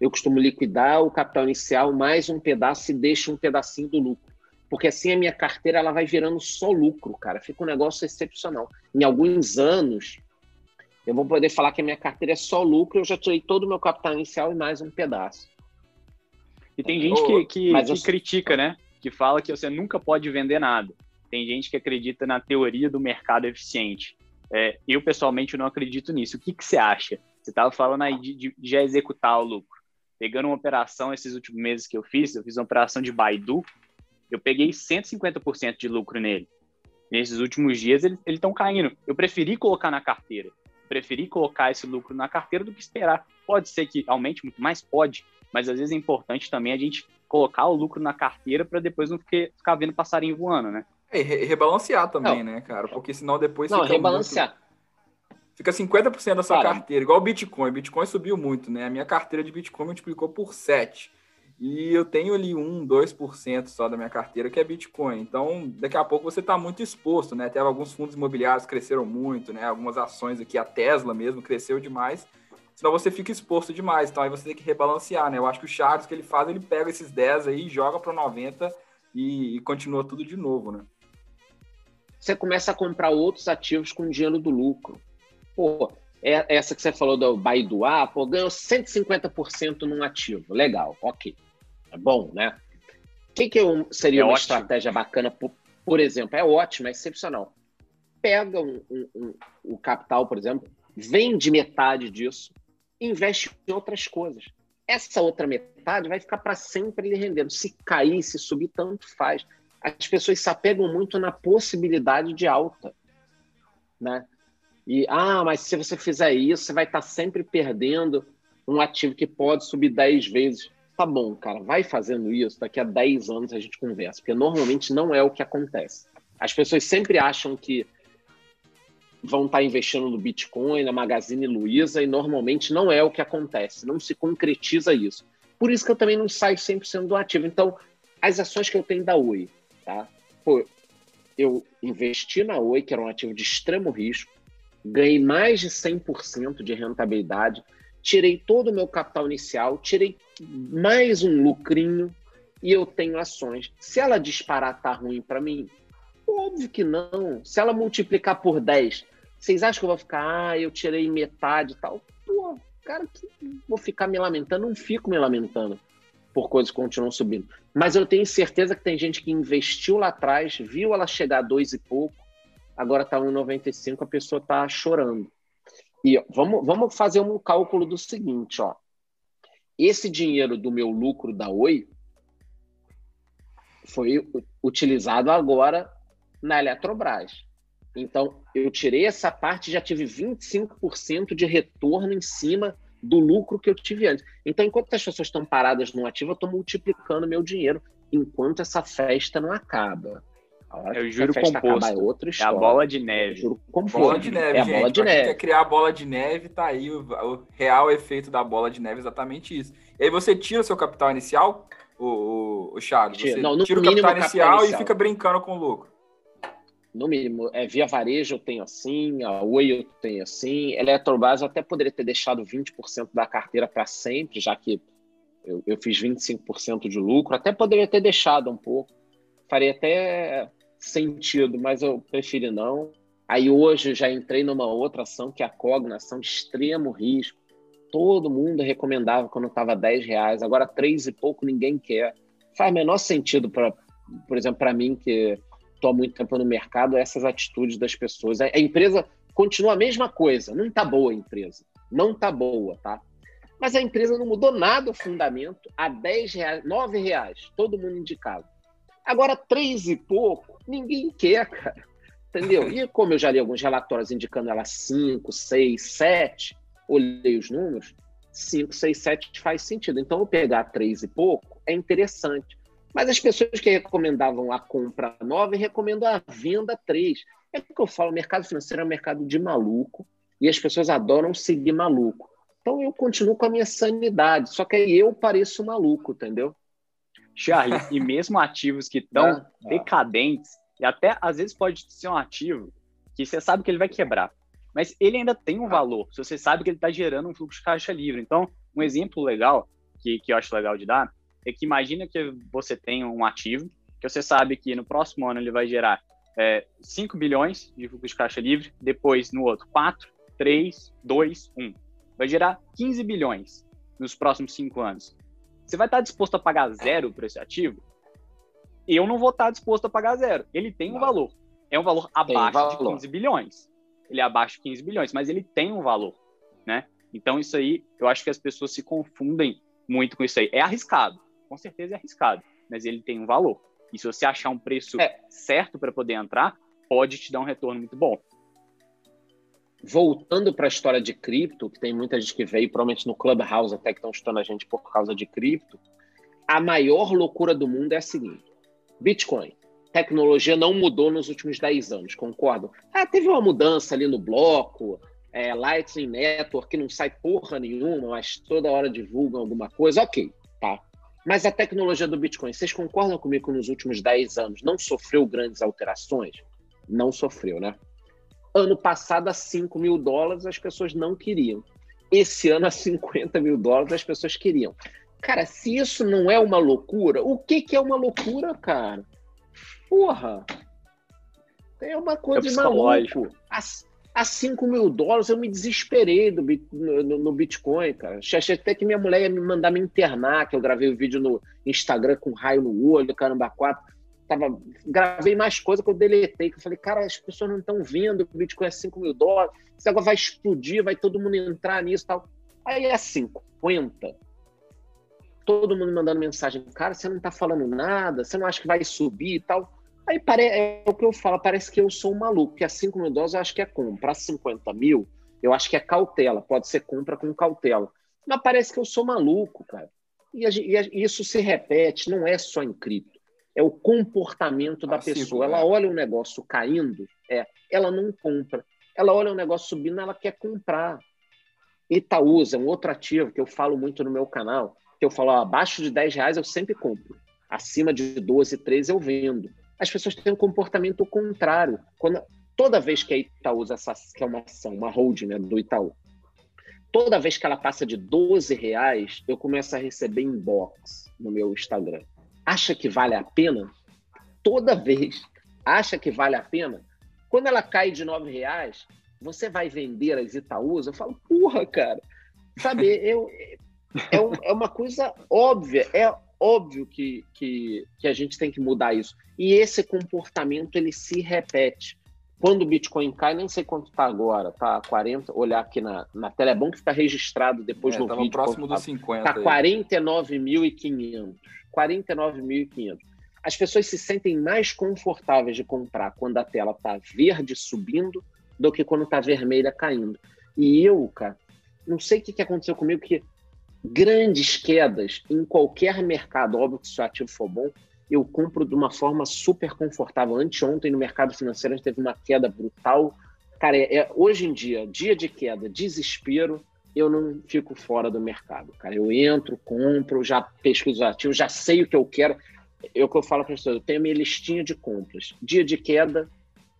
eu costumo liquidar o capital inicial mais um pedaço e deixo um pedacinho do lucro. Porque assim a minha carteira ela vai virando só lucro, cara. Fica um negócio excepcional. Em alguns anos, eu vou poder falar que a minha carteira é só lucro, eu já tirei todo o meu capital inicial e mais um pedaço. E tem gente que, que, que eu... critica, né? que fala que você nunca pode vender nada. Tem gente que acredita na teoria do mercado eficiente. É, eu, pessoalmente, não acredito nisso. O que, que você acha? Você estava falando aí de, de, já executar o lucro. Pegando uma operação, esses últimos meses que eu fiz, eu fiz uma operação de Baidu, eu peguei 150% de lucro nele. Nesses últimos dias, eles estão caindo. Eu preferi colocar na carteira. Preferi colocar esse lucro na carteira do que esperar. Pode ser que aumente muito mais? Pode. Mas às vezes é importante também a gente colocar o lucro na carteira para depois não ficar vendo passarinho voando, né? É, e rebalancear também, não. né, cara? Porque senão depois não, fica rebalancear. Muito... Fica 50% da sua cara. carteira, igual o Bitcoin. O Bitcoin subiu muito, né? A minha carteira de Bitcoin multiplicou por 7. E eu tenho ali 1, 2% só da minha carteira que é Bitcoin. Então, daqui a pouco você está muito exposto, né? Teve alguns fundos imobiliários cresceram muito, né? Algumas ações aqui, a Tesla mesmo cresceu demais senão você fica exposto demais. Então aí você tem que rebalancear, né? Eu acho que o Charles que ele faz, ele pega esses 10 aí, joga para 90 e, e continua tudo de novo, né? Você começa a comprar outros ativos com dinheiro do lucro. É essa que você falou do Baidu, ah, pô, ganhou 150% num ativo. Legal, ok. É bom, né? O que, que seria é uma ótimo. estratégia bacana, por, por, exemplo? É ótimo, é excepcional. Pega um, um, um, o capital, por exemplo, vende metade disso, investe em outras coisas. Essa outra metade vai ficar para sempre lhe rendendo. Se cair, se subir, tanto faz. As pessoas se apegam muito na possibilidade de alta. Né? E, ah, mas se você fizer isso, você vai estar sempre perdendo um ativo que pode subir 10 vezes. Tá bom, cara, vai fazendo isso, daqui a 10 anos a gente conversa, porque normalmente não é o que acontece. As pessoas sempre acham que vão estar investindo no Bitcoin, na Magazine Luiza, e normalmente não é o que acontece, não se concretiza isso. Por isso que eu também não saio 100% do ativo. Então, as ações que eu tenho da Oi, tá? Pô, eu investi na Oi, que era um ativo de extremo risco, ganhei mais de 100% de rentabilidade, tirei todo o meu capital inicial, tirei mais um lucrinho e eu tenho ações. Se ela disparar, tá ruim para mim? Óbvio que não. Se ela multiplicar por 10, vocês acham que eu vou ficar, ah, eu tirei metade e tal? Pô, cara, que vou ficar me lamentando? Não fico me lamentando por coisas que continuam subindo. Mas eu tenho certeza que tem gente que investiu lá atrás, viu ela chegar a dois e pouco, agora está 1,95, a pessoa está chorando. E ó, vamos, vamos fazer um cálculo do seguinte, ó. Esse dinheiro do meu lucro da Oi foi utilizado agora na Eletrobras. Então, eu tirei essa parte e já tive 25% de retorno em cima do lucro que eu tive antes. Então, enquanto as pessoas estão paradas no ativo, eu estou multiplicando meu dinheiro enquanto essa festa não acaba. É o juro composto. é, outra é a bola de neve. Juro composto. Bola de neve, é a bola de neve. quer criar a bola de neve, tá aí o, o, real efeito da bola de neve, exatamente isso. E aí você tira o seu capital inicial, o, o, o Charles, você não, no tira o capital, capital inicial, inicial, e fica brincando com o lucro. No mínimo, é, via varejo eu tenho assim, a Oi eu tenho assim, Eletrobras eu até poderia ter deixado 20% da carteira para sempre, já que eu, eu fiz 25% de lucro, até poderia ter deixado um pouco, faria até sentido, mas eu preferi não. Aí hoje já entrei numa outra ação que é a Cogna, ação de extremo risco. Todo mundo recomendava quando estava 10 reais, agora três e pouco ninguém quer. Faz menor sentido, para, por exemplo, para mim, que estou há muito tempo no mercado, essas atitudes das pessoas. A, a empresa continua a mesma coisa, não está boa a empresa, não está boa, tá? Mas a empresa não mudou nada o fundamento, a 10 reais, 9 reais, todo mundo indicava. Agora, três e pouco, ninguém quer, cara. Entendeu? E como eu já li alguns relatórios indicando ela 5, 6, 7, olhei os números, 5, 6, 7 faz sentido. Então, eu pegar três e pouco é interessante. Mas as pessoas que recomendavam a compra 9 recomendam a venda 3. É que eu falo, o mercado financeiro é um mercado de maluco e as pessoas adoram seguir maluco. Então eu continuo com a minha sanidade, só que aí eu pareço maluco, entendeu? Charlie, e mesmo ativos que estão decadentes, e até às vezes pode ser um ativo que você sabe que ele vai quebrar, mas ele ainda tem um valor, se você sabe que ele está gerando um fluxo de caixa livre. Então, um exemplo legal, que, que eu acho legal de dar, é que imagina que você tem um ativo, que você sabe que no próximo ano ele vai gerar é, 5 bilhões de fluxo de caixa livre, depois no outro 4, 3, 2, 1. Vai gerar 15 bilhões nos próximos 5 anos. Você vai estar disposto a pagar zero por esse ativo? Eu não vou estar disposto a pagar zero. Ele tem um valor. É um valor abaixo valor. de 15 bilhões. Ele é abaixo de 15 bilhões, mas ele tem um valor, né? Então isso aí, eu acho que as pessoas se confundem muito com isso aí. É arriscado, com certeza é arriscado, mas ele tem um valor. E se você achar um preço é. certo para poder entrar, pode te dar um retorno muito bom voltando para a história de cripto, que tem muita gente que veio, provavelmente no Clubhouse até que estão estudando a gente por causa de cripto, a maior loucura do mundo é a seguinte: Bitcoin. Tecnologia não mudou nos últimos 10 anos, concordam? Ah, teve uma mudança ali no bloco, é, Lightning Network, que não sai porra nenhuma, mas toda hora divulgam alguma coisa, ok, tá. Mas a tecnologia do Bitcoin, vocês concordam comigo que nos últimos 10 anos não sofreu grandes alterações? Não sofreu, né? Ano passado, a 5 mil dólares, as pessoas não queriam. Esse ano, a 50 mil dólares, as pessoas queriam. Cara, se isso não é uma loucura, o que, que é uma loucura, cara? Porra! É uma coisa é de maluco. A, a 5 mil dólares eu me desesperei do, no, no Bitcoin, cara. Achei até que minha mulher ia me mandar me internar, que eu gravei o um vídeo no Instagram com raio no olho, caramba, quatro tava, gravei mais coisa que eu deletei, que eu falei, cara, as pessoas não estão vendo, o Bitcoin é 5 mil dólares, esse agora vai explodir, vai todo mundo entrar nisso e tal. Aí é 50. Todo mundo mandando mensagem, cara, você não tá falando nada, você não acha que vai subir e tal. Aí pare... é o que eu falo, parece que eu sou um maluco, que a 5 mil dólares eu acho que é compra, a 50 mil eu acho que é cautela, pode ser compra com cautela. Mas parece que eu sou maluco, cara. E, a, e isso se repete, não é só em cripto. É o comportamento da assim, pessoa. Ela olha o negócio caindo, é, ela não compra. Ela olha o negócio subindo, ela quer comprar. Itaúsa é um outro ativo que eu falo muito no meu canal, que eu falo, ó, abaixo de 10 reais eu sempre compro. Acima de 12, 13 eu vendo. As pessoas têm um comportamento contrário. Quando, toda vez que a Itaúsa, essa, que é uma ação, uma holding né, do Itaú, toda vez que ela passa de 12 reais, eu começo a receber inbox no meu Instagram. Acha que vale a pena? Toda vez. Acha que vale a pena? Quando ela cai de 9 reais, você vai vender as Itaús? Eu falo, porra, cara. Sabe, eu, é, um, é uma coisa óbvia. É óbvio que, que, que a gente tem que mudar isso. E esse comportamento, ele se repete. Quando o Bitcoin cai, nem sei quanto está agora, tá 40, olhar aqui na, na tela, é bom que está registrado depois é, no vídeo. próximo dos 50. Está 49.500. 49.500. As pessoas se sentem mais confortáveis de comprar quando a tela está verde subindo do que quando está vermelha caindo. E eu, cara, não sei o que, que aconteceu comigo, que grandes quedas em qualquer mercado, óbvio que se o ativo for bom, eu compro de uma forma super confortável. Anteontem, no mercado financeiro, a gente teve uma queda brutal. Cara, é, é, hoje em dia, dia de queda, desespero, eu não fico fora do mercado. Cara, eu entro, compro, já pesquiso ativo, já sei o que eu quero. É o que eu falo para as pessoas, eu tenho minha listinha de compras. Dia de queda,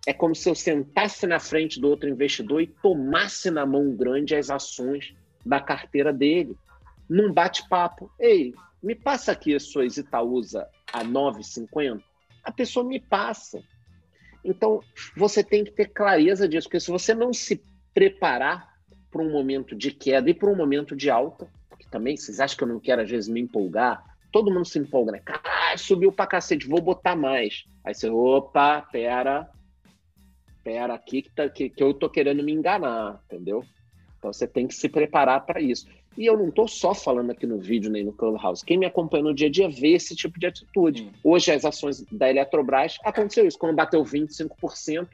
é como se eu sentasse na frente do outro investidor e tomasse na mão grande as ações da carteira dele. Num bate-papo. Ei, me passa aqui as suas Itaúsa a 9,50, a pessoa me passa. Então, você tem que ter clareza disso, porque se você não se preparar para um momento de queda e para um momento de alta, porque também vocês acham que eu não quero às vezes me empolgar, todo mundo se empolga, né? Caralho, subiu para cacete, vou botar mais. Aí você, opa, pera, pera aqui que, tá, que, que eu tô querendo me enganar, entendeu? Então você tem que se preparar para isso. E eu não estou só falando aqui no vídeo nem no Clubhouse. Quem me acompanha no dia a dia vê esse tipo de atitude. Hoje, as ações da Eletrobras, aconteceu isso. Quando bateu 25%,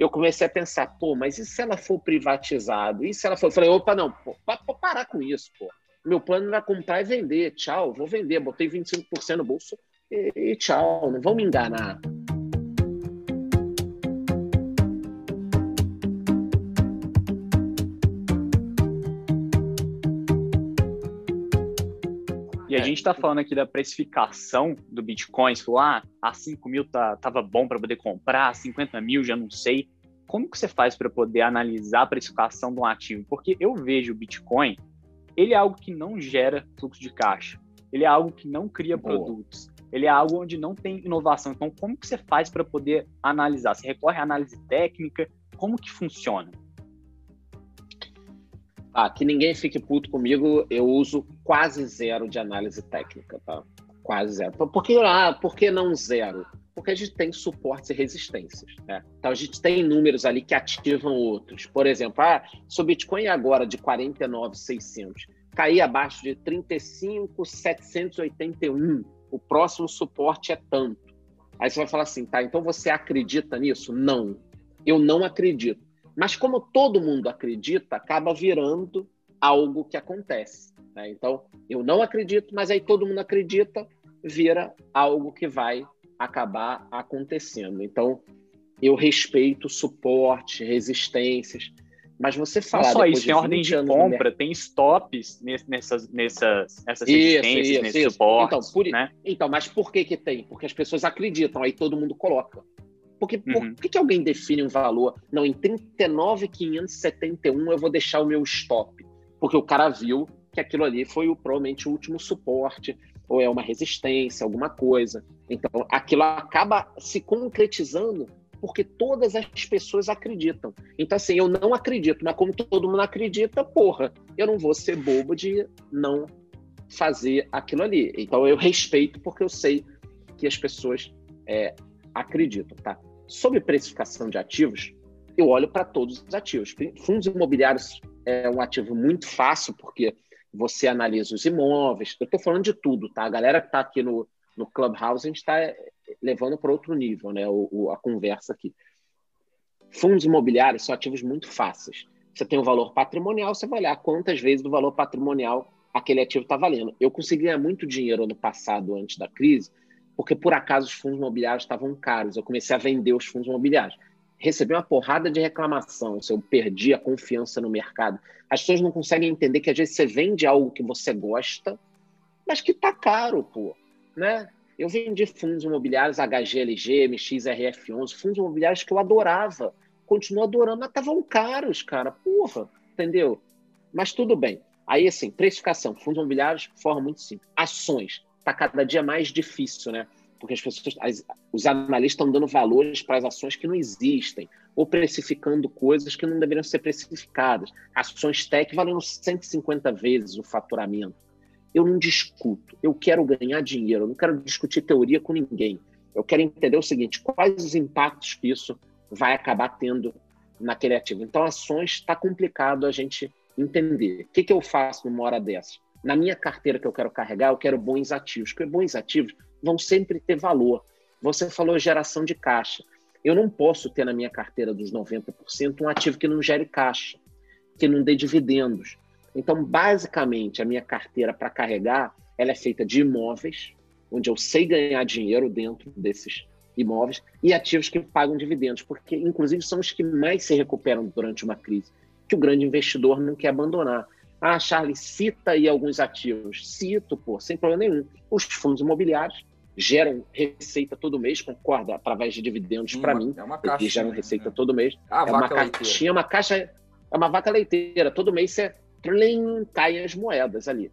eu comecei a pensar, pô, mas e se ela for privatizada? E se ela for. Eu falei, opa, não, pô, parar com isso, pô. Meu plano era comprar e vender. Tchau, vou vender. Botei 25% no bolso e, e tchau. Não vão me enganar. E a é. gente está falando aqui da precificação do Bitcoin, se falou, ah, a 5 mil tá, tava bom para poder comprar, 50 mil já não sei. Como que você faz para poder analisar a precificação de um ativo? Porque eu vejo o Bitcoin, ele é algo que não gera fluxo de caixa, ele é algo que não cria Boa. produtos, ele é algo onde não tem inovação. Então, como que você faz para poder analisar? Você recorre à análise técnica? Como que funciona? Ah, que ninguém fique puto comigo, eu uso quase zero de análise técnica, tá? Quase zero. Por que, ah, por que não zero? Porque a gente tem suportes e resistências. Né? Então a gente tem números ali que ativam outros. Por exemplo, ah, se o Bitcoin agora de 49,600 cair abaixo de 35,781, o próximo suporte é tanto. Aí você vai falar assim, tá, então você acredita nisso? Não, eu não acredito. Mas como todo mundo acredita, acaba virando algo que acontece. Né? Então, eu não acredito, mas aí todo mundo acredita, vira algo que vai acabar acontecendo. Então, eu respeito suporte, resistências, mas você fala. Não só isso, tem ordem de compra, tem stops nessas, nessas, nessas resistências, isso, nesses isso. suportes. Então, por, né? então, mas por que, que tem? Porque as pessoas acreditam, aí todo mundo coloca. Porque uhum. por que, que alguém define um valor? Não, em 39,571 eu vou deixar o meu stop. Porque o cara viu que aquilo ali foi o, provavelmente o último suporte, ou é uma resistência, alguma coisa. Então, aquilo acaba se concretizando porque todas as pessoas acreditam. Então, assim, eu não acredito, mas como todo mundo acredita, porra, eu não vou ser bobo de não fazer aquilo ali. Então, eu respeito porque eu sei que as pessoas é, acreditam, tá? Sobre precificação de ativos, eu olho para todos os ativos. Fundos imobiliários é um ativo muito fácil, porque você analisa os imóveis. Eu estou falando de tudo, tá? A galera que está aqui no, no Clubhouse, a gente está levando para outro nível, né? O, o, a conversa aqui. Fundos imobiliários são ativos muito fáceis. Você tem o valor patrimonial, você vai olhar quantas vezes do valor patrimonial aquele ativo está valendo. Eu consegui ganhar muito dinheiro ano passado, antes da crise, porque por acaso os fundos imobiliários estavam caros. Eu comecei a vender os fundos imobiliários. Recebi uma porrada de reclamação, se eu perdi a confiança no mercado. As pessoas não conseguem entender que às vezes você vende algo que você gosta, mas que tá caro, pô, né? Eu vendi fundos imobiliários HGLG, MXRF11, fundos imobiliários que eu adorava. Continuo adorando, mas estavam caros, cara. Porra, entendeu? Mas tudo bem. Aí, assim, precificação, fundos imobiliários, forma muito simples. Ações, está cada dia mais difícil, né? Porque as pessoas, as, os analistas estão dando valores para as ações que não existem, ou precificando coisas que não deveriam ser precificadas. Ações tech valendo 150 vezes o faturamento eu não discuto. Eu quero ganhar dinheiro, eu não quero discutir teoria com ninguém. Eu quero entender o seguinte: quais os impactos que isso vai acabar tendo naquele ativo. Então, ações está complicado a gente entender. O que, que eu faço numa hora dessa? Na minha carteira que eu quero carregar, eu quero bons ativos, porque bons ativos vão sempre ter valor. Você falou geração de caixa. Eu não posso ter na minha carteira dos 90% um ativo que não gere caixa, que não dê dividendos. Então, basicamente, a minha carteira para carregar, ela é feita de imóveis, onde eu sei ganhar dinheiro dentro desses imóveis, e ativos que pagam dividendos, porque, inclusive, são os que mais se recuperam durante uma crise, que o grande investidor não quer abandonar. Ah, Charlie, cita aí alguns ativos. Cito, pô, sem problema nenhum. Os fundos imobiliários geram receita todo mês, concorda? Através de dividendos para mim. É uma caixa. Eles geram receita né? todo mês. Ah, é uma caixinha, uma caixa. É uma vaca leiteira. Todo mês você tlim, caem as moedas ali.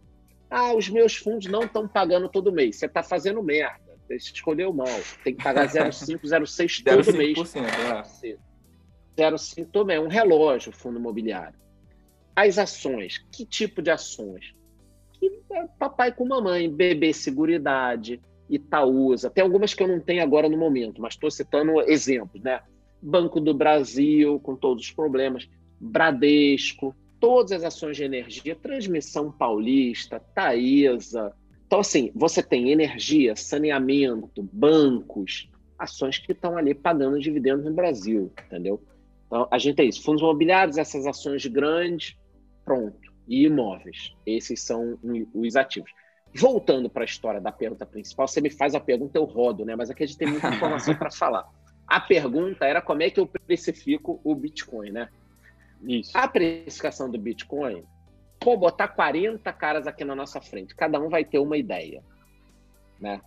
Ah, os meus fundos não estão pagando todo mês. Você está fazendo merda. Você escolheu mal. Tem que pagar 0,5, 0,6 todo 0, mês. É. 0,5 todo mês. Um relógio, fundo imobiliário. As ações. Que tipo de ações? Que é papai com mamãe, bebê seguridade, Itaúsa. Tem algumas que eu não tenho agora no momento, mas estou citando exemplos, né? Banco do Brasil, com todos os problemas. Bradesco, todas as ações de energia, Transmissão Paulista, Taesa. Então, assim, você tem energia, saneamento, bancos, ações que estão ali pagando dividendos no Brasil, entendeu? Então, a gente tem isso. Fundos imobiliários, essas ações grandes, pronto. E imóveis. Esses são os ativos. Voltando para a história da pergunta principal, você me faz a pergunta, eu rodo, né? Mas aqui a gente tem muita informação para falar. A pergunta era como é que eu precifico o Bitcoin, né? Isso. A precificação do Bitcoin, pô, botar 40 caras aqui na nossa frente, cada um vai ter uma ideia, né?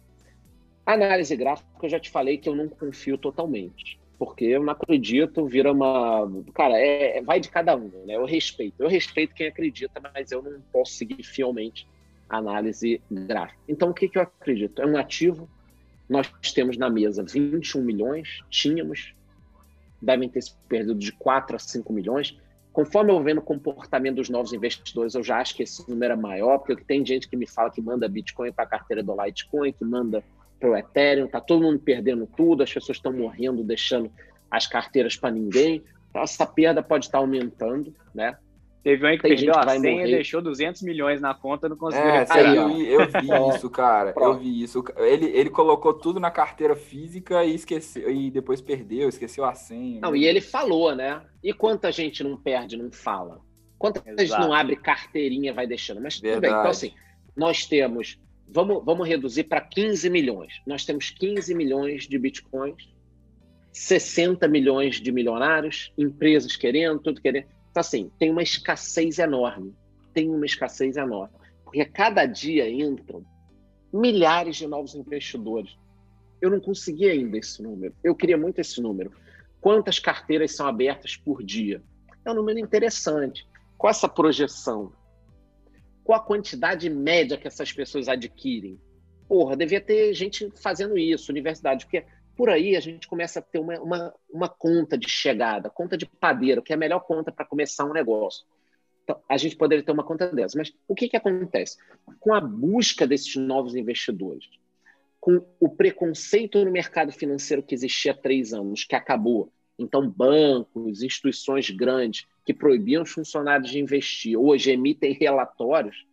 Análise gráfica, eu já te falei que eu não confio totalmente, porque eu não acredito, vira uma. Cara, é, é vai de cada um, né? Eu respeito. Eu respeito quem acredita, mas eu não posso seguir fielmente a análise gráfica. Então, o que, que eu acredito? É um ativo. Nós temos na mesa 21 milhões, tínhamos devem ter se perdido de 4 a 5 milhões. Conforme eu vendo o comportamento dos novos investidores, eu já acho que esse número é maior, porque tem gente que me fala que manda Bitcoin para a carteira do Litecoin, que manda para o Ethereum, tá todo mundo perdendo tudo, as pessoas estão morrendo, deixando as carteiras para ninguém. Então, essa perda pode estar aumentando, né? Teve um que Tem perdeu a senha e deixou 200 milhões na conta, não conseguiu é, Eu, eu vi isso, cara. Eu vi isso. Ele, ele colocou tudo na carteira física e esqueceu e depois perdeu, esqueceu a senha. Não, e ele falou, né? E quanta gente não perde, não fala? Quanta Exato. gente não abre carteirinha vai deixando? Mas tudo bem. Então, assim, nós temos. Vamos, vamos reduzir para 15 milhões. Nós temos 15 milhões de bitcoins, 60 milhões de milionários, empresas querendo, tudo querendo então, assim, tem uma escassez enorme. Tem uma escassez enorme. Porque cada dia entram milhares de novos investidores. Eu não consegui ainda esse número. Eu queria muito esse número. Quantas carteiras são abertas por dia? É um número interessante. Com essa projeção, com a quantidade média que essas pessoas adquirem, porra, devia ter gente fazendo isso, universidade, porque por aí a gente começa a ter uma, uma, uma conta de chegada, conta de padeiro, que é a melhor conta para começar um negócio. Então, a gente poderia ter uma conta dessa. Mas o que, que acontece? Com a busca desses novos investidores, com o preconceito no mercado financeiro que existia há três anos, que acabou. Então, bancos, instituições grandes que proibiam os funcionários de investir, hoje emitem relatórios.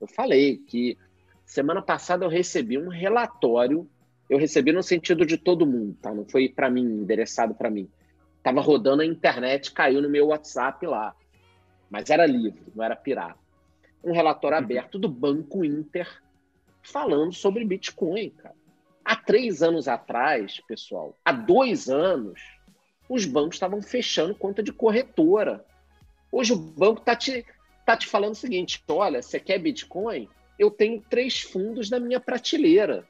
Eu falei que semana passada eu recebi um relatório Eu recebi no sentido de todo mundo, tá? Não foi para mim, endereçado para mim. Tava rodando a internet, caiu no meu WhatsApp lá. Mas era livre, não era pirata. Um relatório uhum. aberto do Banco Inter falando sobre Bitcoin, cara. Há três anos atrás, pessoal, há dois anos, os bancos estavam fechando conta de corretora. Hoje o banco está te, tá te falando o seguinte: olha, você quer Bitcoin? Eu tenho três fundos na minha prateleira.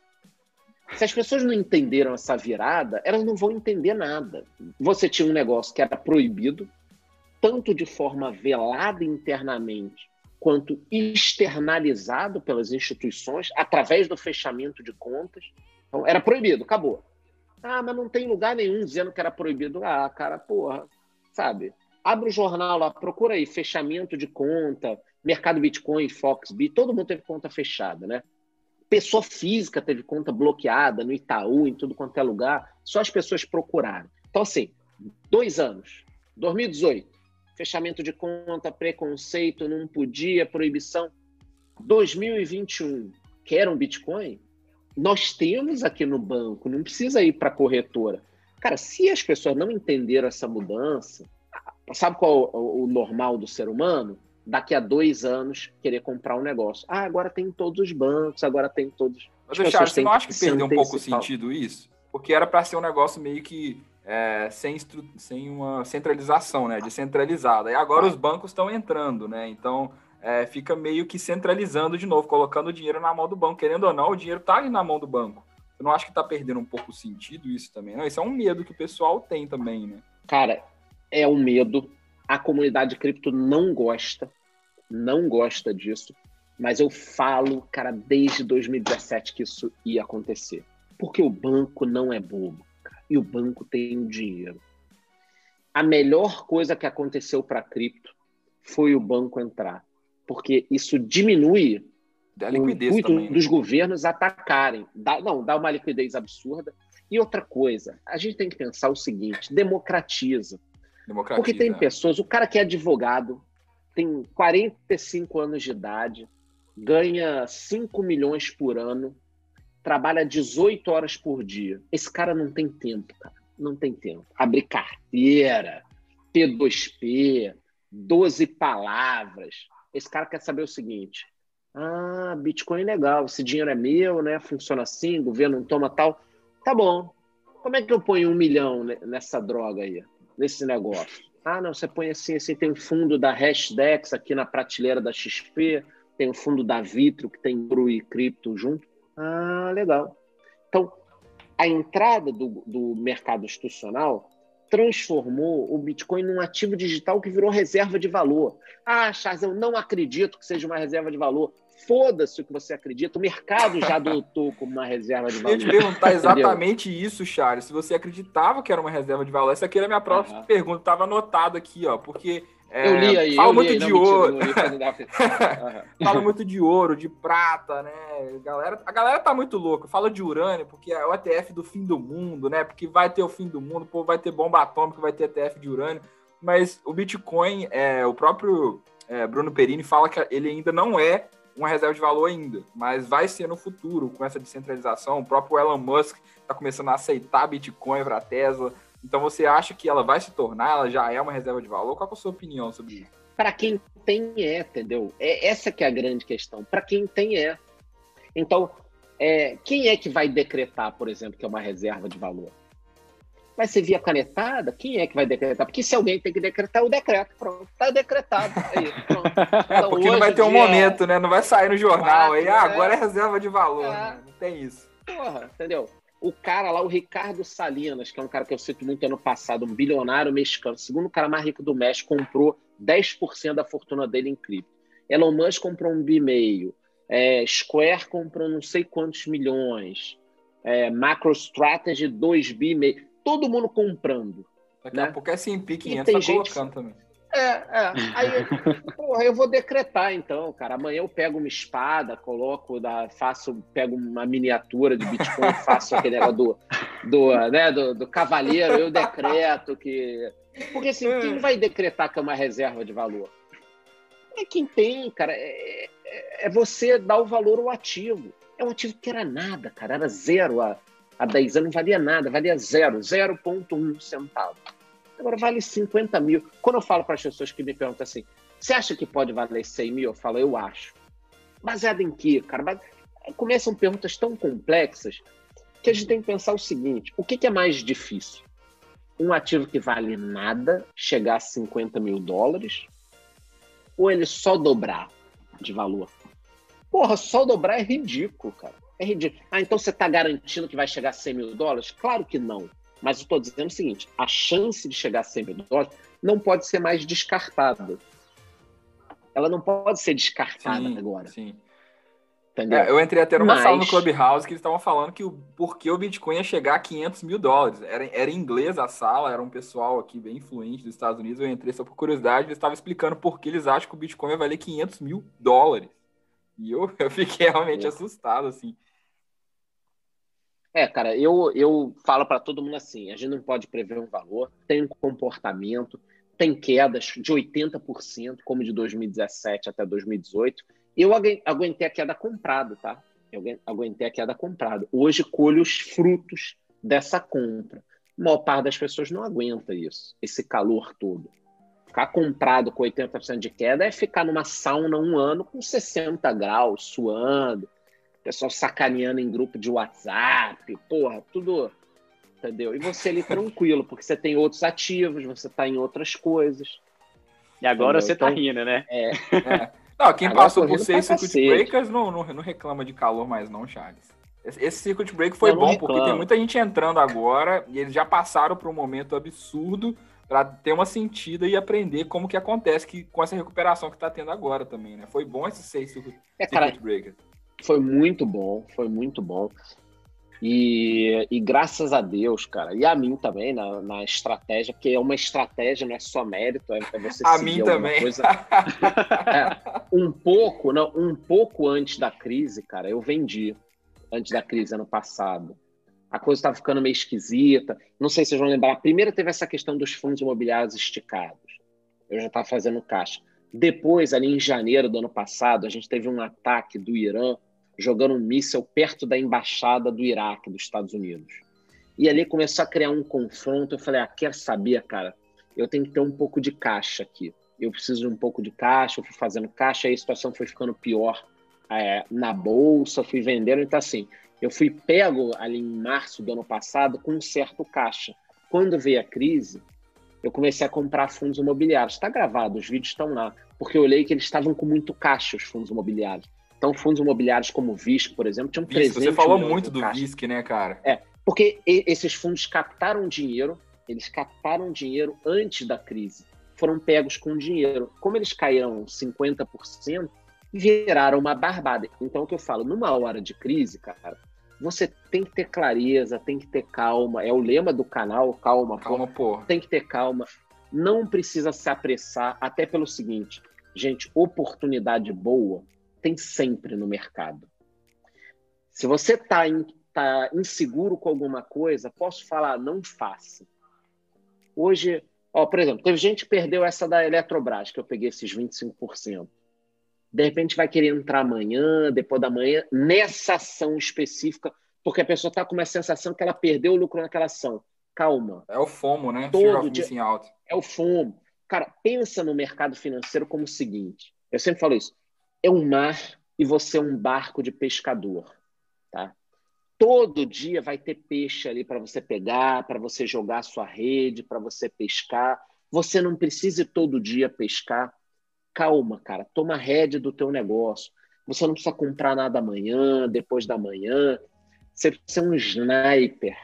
Se as pessoas não entenderam essa virada, elas não vão entender nada. Você tinha um negócio que era proibido, tanto de forma velada internamente, quanto externalizado pelas instituições, através do fechamento de contas. Então, era proibido, acabou. Ah, mas não tem lugar nenhum dizendo que era proibido. Ah, cara, porra, sabe? Abre o jornal lá, procura aí, fechamento de conta, mercado Bitcoin, Foxbit, todo mundo teve conta fechada, né? Pessoa física teve conta bloqueada no Itaú, em tudo quanto é lugar, só as pessoas procuraram. Então, assim, dois anos, 2018, fechamento de conta, preconceito, não podia, proibição. 2021, quer um Bitcoin? Nós temos aqui no banco, não precisa ir para a corretora. Cara, se as pessoas não entenderam essa mudança, sabe qual é o normal do ser humano? Daqui a dois anos querer comprar um negócio. Ah, agora tem em todos os bancos, agora tem em todos. Mas, Charles, você não acha que perdeu um pouco o sentido isso? Porque era para ser um negócio meio que é, sem, sem uma centralização, né? Descentralizada. E agora ah. os bancos estão entrando, né? Então é, fica meio que centralizando de novo, colocando o dinheiro na mão do banco. Querendo ou não, o dinheiro está ali na mão do banco. Eu não acho que está perdendo um pouco o sentido isso também, não? Isso é um medo que o pessoal tem também, né? Cara, é um medo. A comunidade cripto não gosta, não gosta disso. Mas eu falo, cara, desde 2017 que isso ia acontecer. Porque o banco não é bobo. Cara, e o banco tem o dinheiro. A melhor coisa que aconteceu para cripto foi o banco entrar porque isso diminui a liquidez o também, né? dos governos atacarem. Dá, não, dá uma liquidez absurda. E outra coisa, a gente tem que pensar o seguinte: democratiza. Porque tem é. pessoas, o cara que é advogado, tem 45 anos de idade, ganha 5 milhões por ano, trabalha 18 horas por dia. Esse cara não tem tempo, cara. Não tem tempo. Abrir carteira, P2P, 12 palavras esse cara quer saber o seguinte: ah, Bitcoin é legal, esse dinheiro é meu, né? Funciona assim, governo não toma tal. Tá bom. Como é que eu ponho um milhão nessa droga aí, nesse negócio? Ah, não, você põe assim, assim, tem fundo da Hashdex aqui na prateleira da XP, tem o fundo da Vitro, que tem ouro e cripto junto. Ah, legal. Então, a entrada do, do mercado institucional transformou o Bitcoin num ativo digital que virou reserva de valor. Ah, Charles, eu não acredito que seja uma reserva de valor. Foda-se o que você acredita, o mercado já adotou como uma reserva de valor. Eu ia te perguntar exatamente isso, Charles. Se você acreditava que era uma reserva de valor, essa aqui era a minha próxima uhum. pergunta, estava anotado aqui, ó, porque é, eu li aí. Fala muito aí, de ouro. fala muito de ouro, de prata, né? A galera, a galera tá muito louca. Fala de urânio, porque é o ETF do fim do mundo, né? Porque vai ter o fim do mundo, pô, vai ter bomba atômica, vai ter ETF de urânio. Mas o Bitcoin, é, o próprio é, Bruno Perini fala que ele ainda não é uma reserva de valor ainda, mas vai ser no futuro com essa descentralização. O próprio Elon Musk está começando a aceitar Bitcoin para a Tesla. Então você acha que ela vai se tornar, ela já é uma reserva de valor? Qual é a sua opinião sobre isso? Para quem tem é, entendeu? É essa que é a grande questão. Para quem tem é. Então, é, quem é que vai decretar, por exemplo, que é uma reserva de valor? Vai ser via canetada? Quem é que vai decretar? Porque se alguém tem que decretar, o decreto. Pronto, tá decretado. Aí, pronto. É, então, porque não vai ter um momento, né? Não vai sair no jornal aí, ah, agora é reserva de valor. É. Né? Não tem isso. Porra, entendeu? o cara lá, o Ricardo Salinas, que é um cara que eu cito muito ano passado, um bilionário mexicano, segundo cara mais rico do México, comprou 10% da fortuna dele em cripto. Elon Musk comprou um bi meio. É, Square comprou não sei quantos milhões. É, MacroStrategy 2 bi meio. Todo mundo comprando. Daqui né? a pouco é S&P 500 tá gente... colocando também. É, é. Aí, porra, eu vou decretar então, cara. Amanhã eu pego uma espada, coloco, da, faço, pego uma miniatura de Bitcoin, faço aquele negócio do, do, né, do, do cavaleiro, eu decreto que. Porque assim, quem vai decretar que é uma reserva de valor? É quem tem, cara. É, é, é você dar o valor ao ativo. É um ativo que era nada, cara, era zero há há 10 anos não valia nada, valia zero, 0,1 centavo. Agora vale 50 mil. Quando eu falo para as pessoas que me perguntam assim, você acha que pode valer 100 mil? Eu falo, eu acho. Baseado em quê, cara? Começam perguntas tão complexas que a gente tem que pensar o seguinte: o que, que é mais difícil? Um ativo que vale nada chegar a 50 mil dólares ou ele só dobrar de valor? Porra, só dobrar é ridículo, cara. É ridículo. Ah, então você está garantindo que vai chegar a 100 mil dólares? Claro que não. Mas eu estou dizendo o seguinte: a chance de chegar a 100 mil dólares não pode ser mais descartada. Ela não pode ser descartada sim, agora. Sim. É, eu entrei até numa Mas... sala no Clubhouse que eles estavam falando que o porquê o Bitcoin ia chegar a 500 mil dólares. Era, era em inglês a sala, era um pessoal aqui bem influente dos Estados Unidos. Eu entrei só por curiosidade, eles estavam explicando por que eles acham que o Bitcoin vai valer 500 mil dólares. E eu, eu fiquei realmente é. assustado, assim. É, cara, eu, eu falo para todo mundo assim: a gente não pode prever um valor, tem um comportamento, tem quedas de 80%, como de 2017 até 2018 eu aguentei a queda comprado, tá? Eu aguentei a queda comprado. Hoje colho os frutos dessa compra. A maior parte das pessoas não aguenta isso, esse calor todo. Ficar comprado com 80% de queda é ficar numa sauna um ano com 60 graus, suando, pessoal sacaneando em grupo de WhatsApp, porra, tudo, entendeu? E você ali tranquilo, porque você tem outros ativos, você está em outras coisas. E agora entendeu? você está então, rindo, né? É. é. Não, quem Agora passou por seis circuit breakers não, não, não, reclama de calor mais não, Charles. Esse circuit break foi bom porque tem muita gente entrando agora e eles já passaram por um momento absurdo para ter uma sentida e aprender como que acontece que, com essa recuperação que está tendo agora também, né? Foi bom esses seis circuit, é, cara, circuit breakers. Foi muito bom, foi muito bom. E, e, graças a Deus, cara, e a mim também, na, na estratégia, porque é uma estratégia, não é só mérito, é, é você a mim também. coisa. é, um pouco, não, um pouco antes da crise, cara, eu vendi antes da crise ano passado. A coisa estava ficando meio esquisita. Não sei se vocês vão lembrar. Primeiro teve essa questão dos fundos imobiliários esticados. Eu já estava fazendo caixa. Depois, ali em janeiro do ano passado, a gente teve um ataque do Irã jogando um míssel perto da embaixada do Iraque, dos Estados Unidos. E ali começou a criar um confronto. Eu falei, ah, quer saber, cara? Eu tenho que ter um pouco de caixa aqui. Eu preciso de um pouco de caixa. Eu fui fazendo caixa, aí a situação foi ficando pior é, na bolsa, fui vendendo. Então, assim, eu fui pego ali em março do ano passado com um certo caixa. Quando veio a crise, eu comecei a comprar fundos imobiliários. Está gravado, os vídeos estão lá. Porque eu olhei que eles estavam com muito caixa, os fundos imobiliários. Então, fundos imobiliários como o VISC, por exemplo, tinham 300 Você falou muito do caixa. VISC, né, cara? É, porque esses fundos captaram dinheiro, eles captaram dinheiro antes da crise, foram pegos com dinheiro. Como eles caíram 50%, viraram uma barbada. Então, o que eu falo, numa hora de crise, cara, você tem que ter clareza, tem que ter calma. É o lema do canal, calma, calma, pô. Tem que ter calma. Não precisa se apressar, até pelo seguinte, gente, oportunidade boa tem sempre no mercado. Se você está tá inseguro com alguma coisa, posso falar, não faça. Hoje, ó, por exemplo, teve gente que perdeu essa da Eletrobras, que eu peguei esses 25%. De repente vai querer entrar amanhã, depois da manhã, nessa ação específica, porque a pessoa está com uma sensação que ela perdeu o lucro naquela ação. Calma. É o FOMO, né? Todo dia... É o FOMO. Cara, pensa no mercado financeiro como o seguinte. Eu sempre falo isso é um mar e você é um barco de pescador, tá? Todo dia vai ter peixe ali para você pegar, para você jogar sua rede, para você pescar. Você não precisa todo dia pescar. Calma, cara, toma a rédea do teu negócio. Você não precisa comprar nada amanhã, depois da manhã. Você precisa ser um sniper.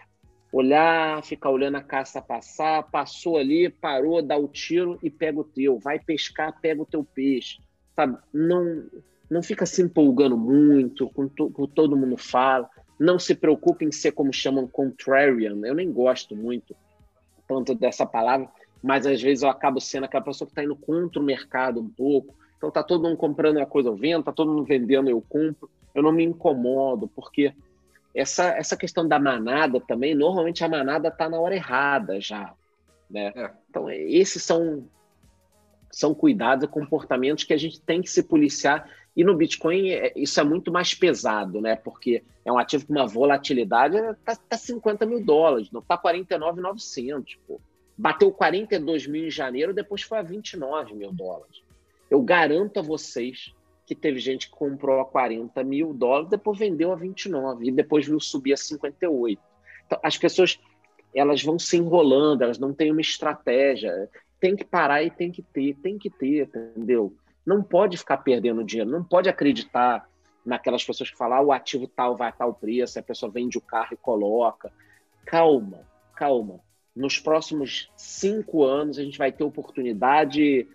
Olhar, ficar olhando a caça passar, passou ali, parou, dá o tiro e pega o teu. Vai pescar, pega o teu peixe sabe? Não, não fica se empolgando muito com, to, com todo mundo fala. Não se preocupe em ser como chamam contrarian. Eu nem gosto muito tanto dessa palavra, mas às vezes eu acabo sendo aquela pessoa que está indo contra o mercado um pouco. Então tá todo mundo comprando uma coisa eu vendo, tá todo mundo vendendo eu compro. Eu não me incomodo porque essa essa questão da manada também, normalmente a manada tá na hora errada já, né? É. Então esses são são cuidados e comportamentos que a gente tem que se policiar E no Bitcoin é, isso é muito mais pesado, né? Porque é um ativo com uma volatilidade, tá, tá 50 mil dólares, não tá 49,900, pô. Bateu 42 mil em janeiro, depois foi a 29 mil dólares. Eu garanto a vocês que teve gente que comprou a 40 mil dólares, depois vendeu a 29 e depois viu subir a 58. Então, as pessoas elas vão se enrolando, elas não têm uma estratégia. Tem que parar e tem que ter, tem que ter, entendeu? Não pode ficar perdendo dinheiro, não pode acreditar naquelas pessoas que falam ah, o ativo tal vai a tal preço, a pessoa vende o carro e coloca. Calma, calma. Nos próximos cinco anos a gente vai ter oportunidade,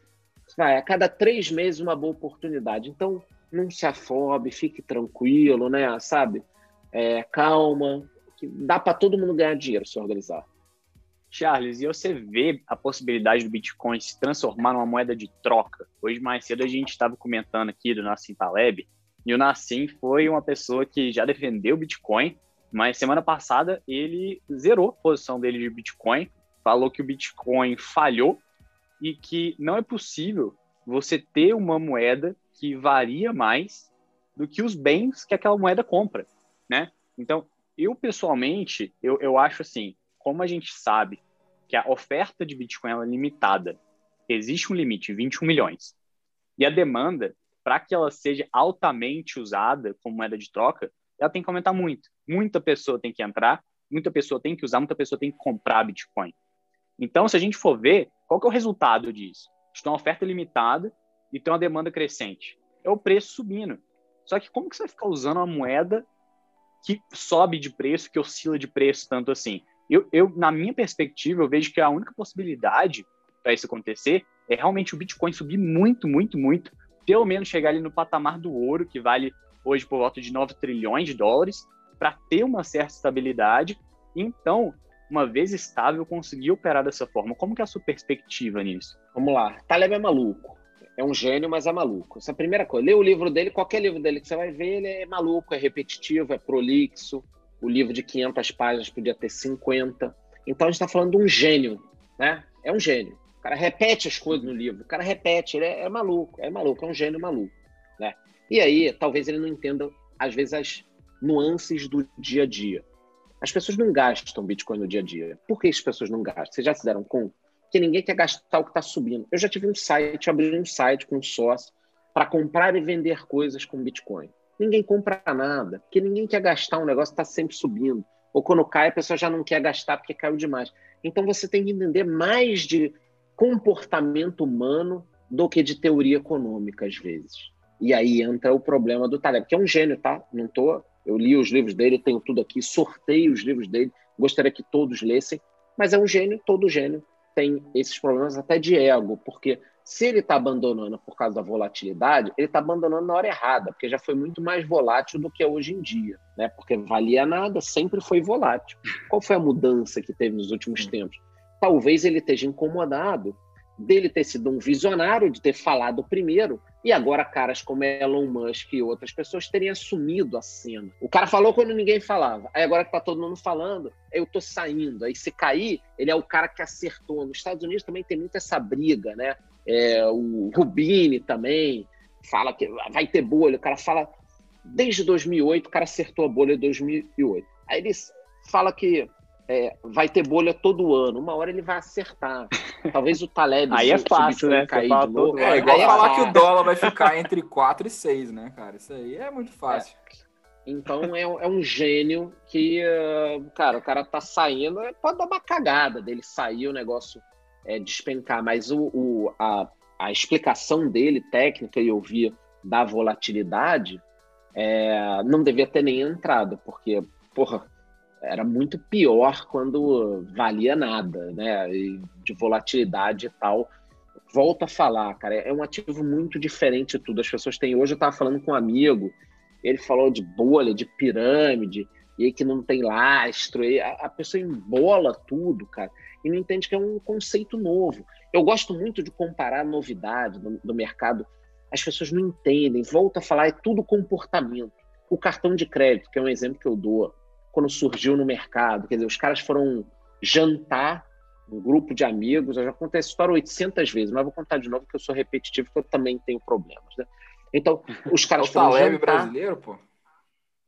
vai, a cada três meses uma boa oportunidade. Então, não se afobe, fique tranquilo, né? Sabe? É, calma, dá para todo mundo ganhar dinheiro se organizar. Charles, e você vê a possibilidade do Bitcoin se transformar numa moeda de troca? Hoje, mais cedo, a gente estava comentando aqui do Nassim Taleb, e o Nassim foi uma pessoa que já defendeu o Bitcoin, mas semana passada ele zerou a posição dele de Bitcoin, falou que o Bitcoin falhou e que não é possível você ter uma moeda que varia mais do que os bens que aquela moeda compra, né? Então, eu, pessoalmente, eu, eu acho assim, como a gente sabe que a oferta de Bitcoin é limitada, existe um limite, 21 milhões, e a demanda, para que ela seja altamente usada como moeda de troca, ela tem que aumentar muito. Muita pessoa tem que entrar, muita pessoa tem que usar, muita pessoa tem que comprar Bitcoin. Então, se a gente for ver, qual que é o resultado disso? Tem uma oferta limitada e tem uma demanda crescente. É o preço subindo. Só que como que você vai ficar usando uma moeda que sobe de preço, que oscila de preço tanto assim. Eu, eu na minha perspectiva, eu vejo que a única possibilidade para isso acontecer é realmente o Bitcoin subir muito, muito, muito, pelo menos chegar ali no patamar do ouro, que vale hoje por volta de 9 trilhões de dólares, para ter uma certa estabilidade. Então, uma vez estável, conseguir operar dessa forma. Como que é a sua perspectiva nisso? Vamos lá. Taleb é maluco é um gênio, mas é maluco. Essa é a primeira coisa. Lê o livro dele, qualquer livro dele que você vai ver, ele é maluco, é repetitivo, é prolixo. O livro de 500 páginas podia ter 50. Então a gente está falando de um gênio, né? É um gênio. O cara repete as coisas no livro, o cara repete, ele é, é maluco, é maluco, é um gênio maluco, né? E aí, talvez ele não entenda, às vezes, as nuances do dia a dia. As pessoas não gastam Bitcoin no dia a dia. Por que as pessoas não gastam? Vocês já se deram conta? que ninguém quer gastar o que está subindo. Eu já tive um site, abri um site com um sócio para comprar e vender coisas com Bitcoin. Ninguém compra nada, porque ninguém quer gastar um negócio está sempre subindo. Ou quando cai, a pessoa já não quer gastar porque caiu demais. Então você tem que entender mais de comportamento humano do que de teoria econômica, às vezes. E aí entra o problema do Taleb, que é um gênio, tá? Não tô. Eu li os livros dele, tenho tudo aqui, sorteio os livros dele, gostaria que todos lessem, mas é um gênio, todo gênio tem esses problemas até de ego, porque se ele está abandonando por causa da volatilidade, ele está abandonando na hora errada, porque já foi muito mais volátil do que é hoje em dia, né? Porque valia nada, sempre foi volátil. Qual foi a mudança que teve nos últimos tempos? Talvez ele esteja incomodado dele ter sido um visionário, de ter falado primeiro, e agora caras como Elon Musk e outras pessoas terem assumido a cena. O cara falou quando ninguém falava. Aí agora que tá todo mundo falando, eu tô saindo. Aí se cair, ele é o cara que acertou. Nos Estados Unidos também tem muito essa briga, né? É, o Rubini também fala que vai ter bolha. O cara fala desde 2008, o cara acertou a bolha em 2008. Aí ele fala que é, vai ter bolha todo ano. Uma hora ele vai acertar. Talvez o Taleb Aí é fácil, né? Cair de novo. É igual falar é que o dólar vai ficar entre 4 e 6, né, cara? Isso aí é muito fácil. É. Então é, é, um gênio que, uh, cara, o cara tá saindo, pode dar uma cagada dele sair, o negócio é, despencar, mas o, o a, a, explicação dele, técnica, e eu vi da volatilidade, é, não devia ter nem entrado, porque, porra, era muito pior quando valia nada, né? E de volatilidade e tal. Volto a falar, cara, é um ativo muito diferente de tudo. As pessoas têm. Hoje eu estava falando com um amigo, ele falou de bolha, de pirâmide, e aí que não tem lastro. E a, a pessoa embola tudo, cara, e não entende que é um conceito novo. Eu gosto muito de comparar novidade do, do mercado. As pessoas não entendem. Volto a falar, é tudo comportamento. O cartão de crédito, que é um exemplo que eu dou quando surgiu no mercado. Quer dizer, os caras foram jantar, um grupo de amigos. Eu já contei essa história 800 vezes, mas vou contar de novo porque eu sou repetitivo, porque eu também tenho problemas. Né? Então, os caras é o foram jantar. brasileiro, pô.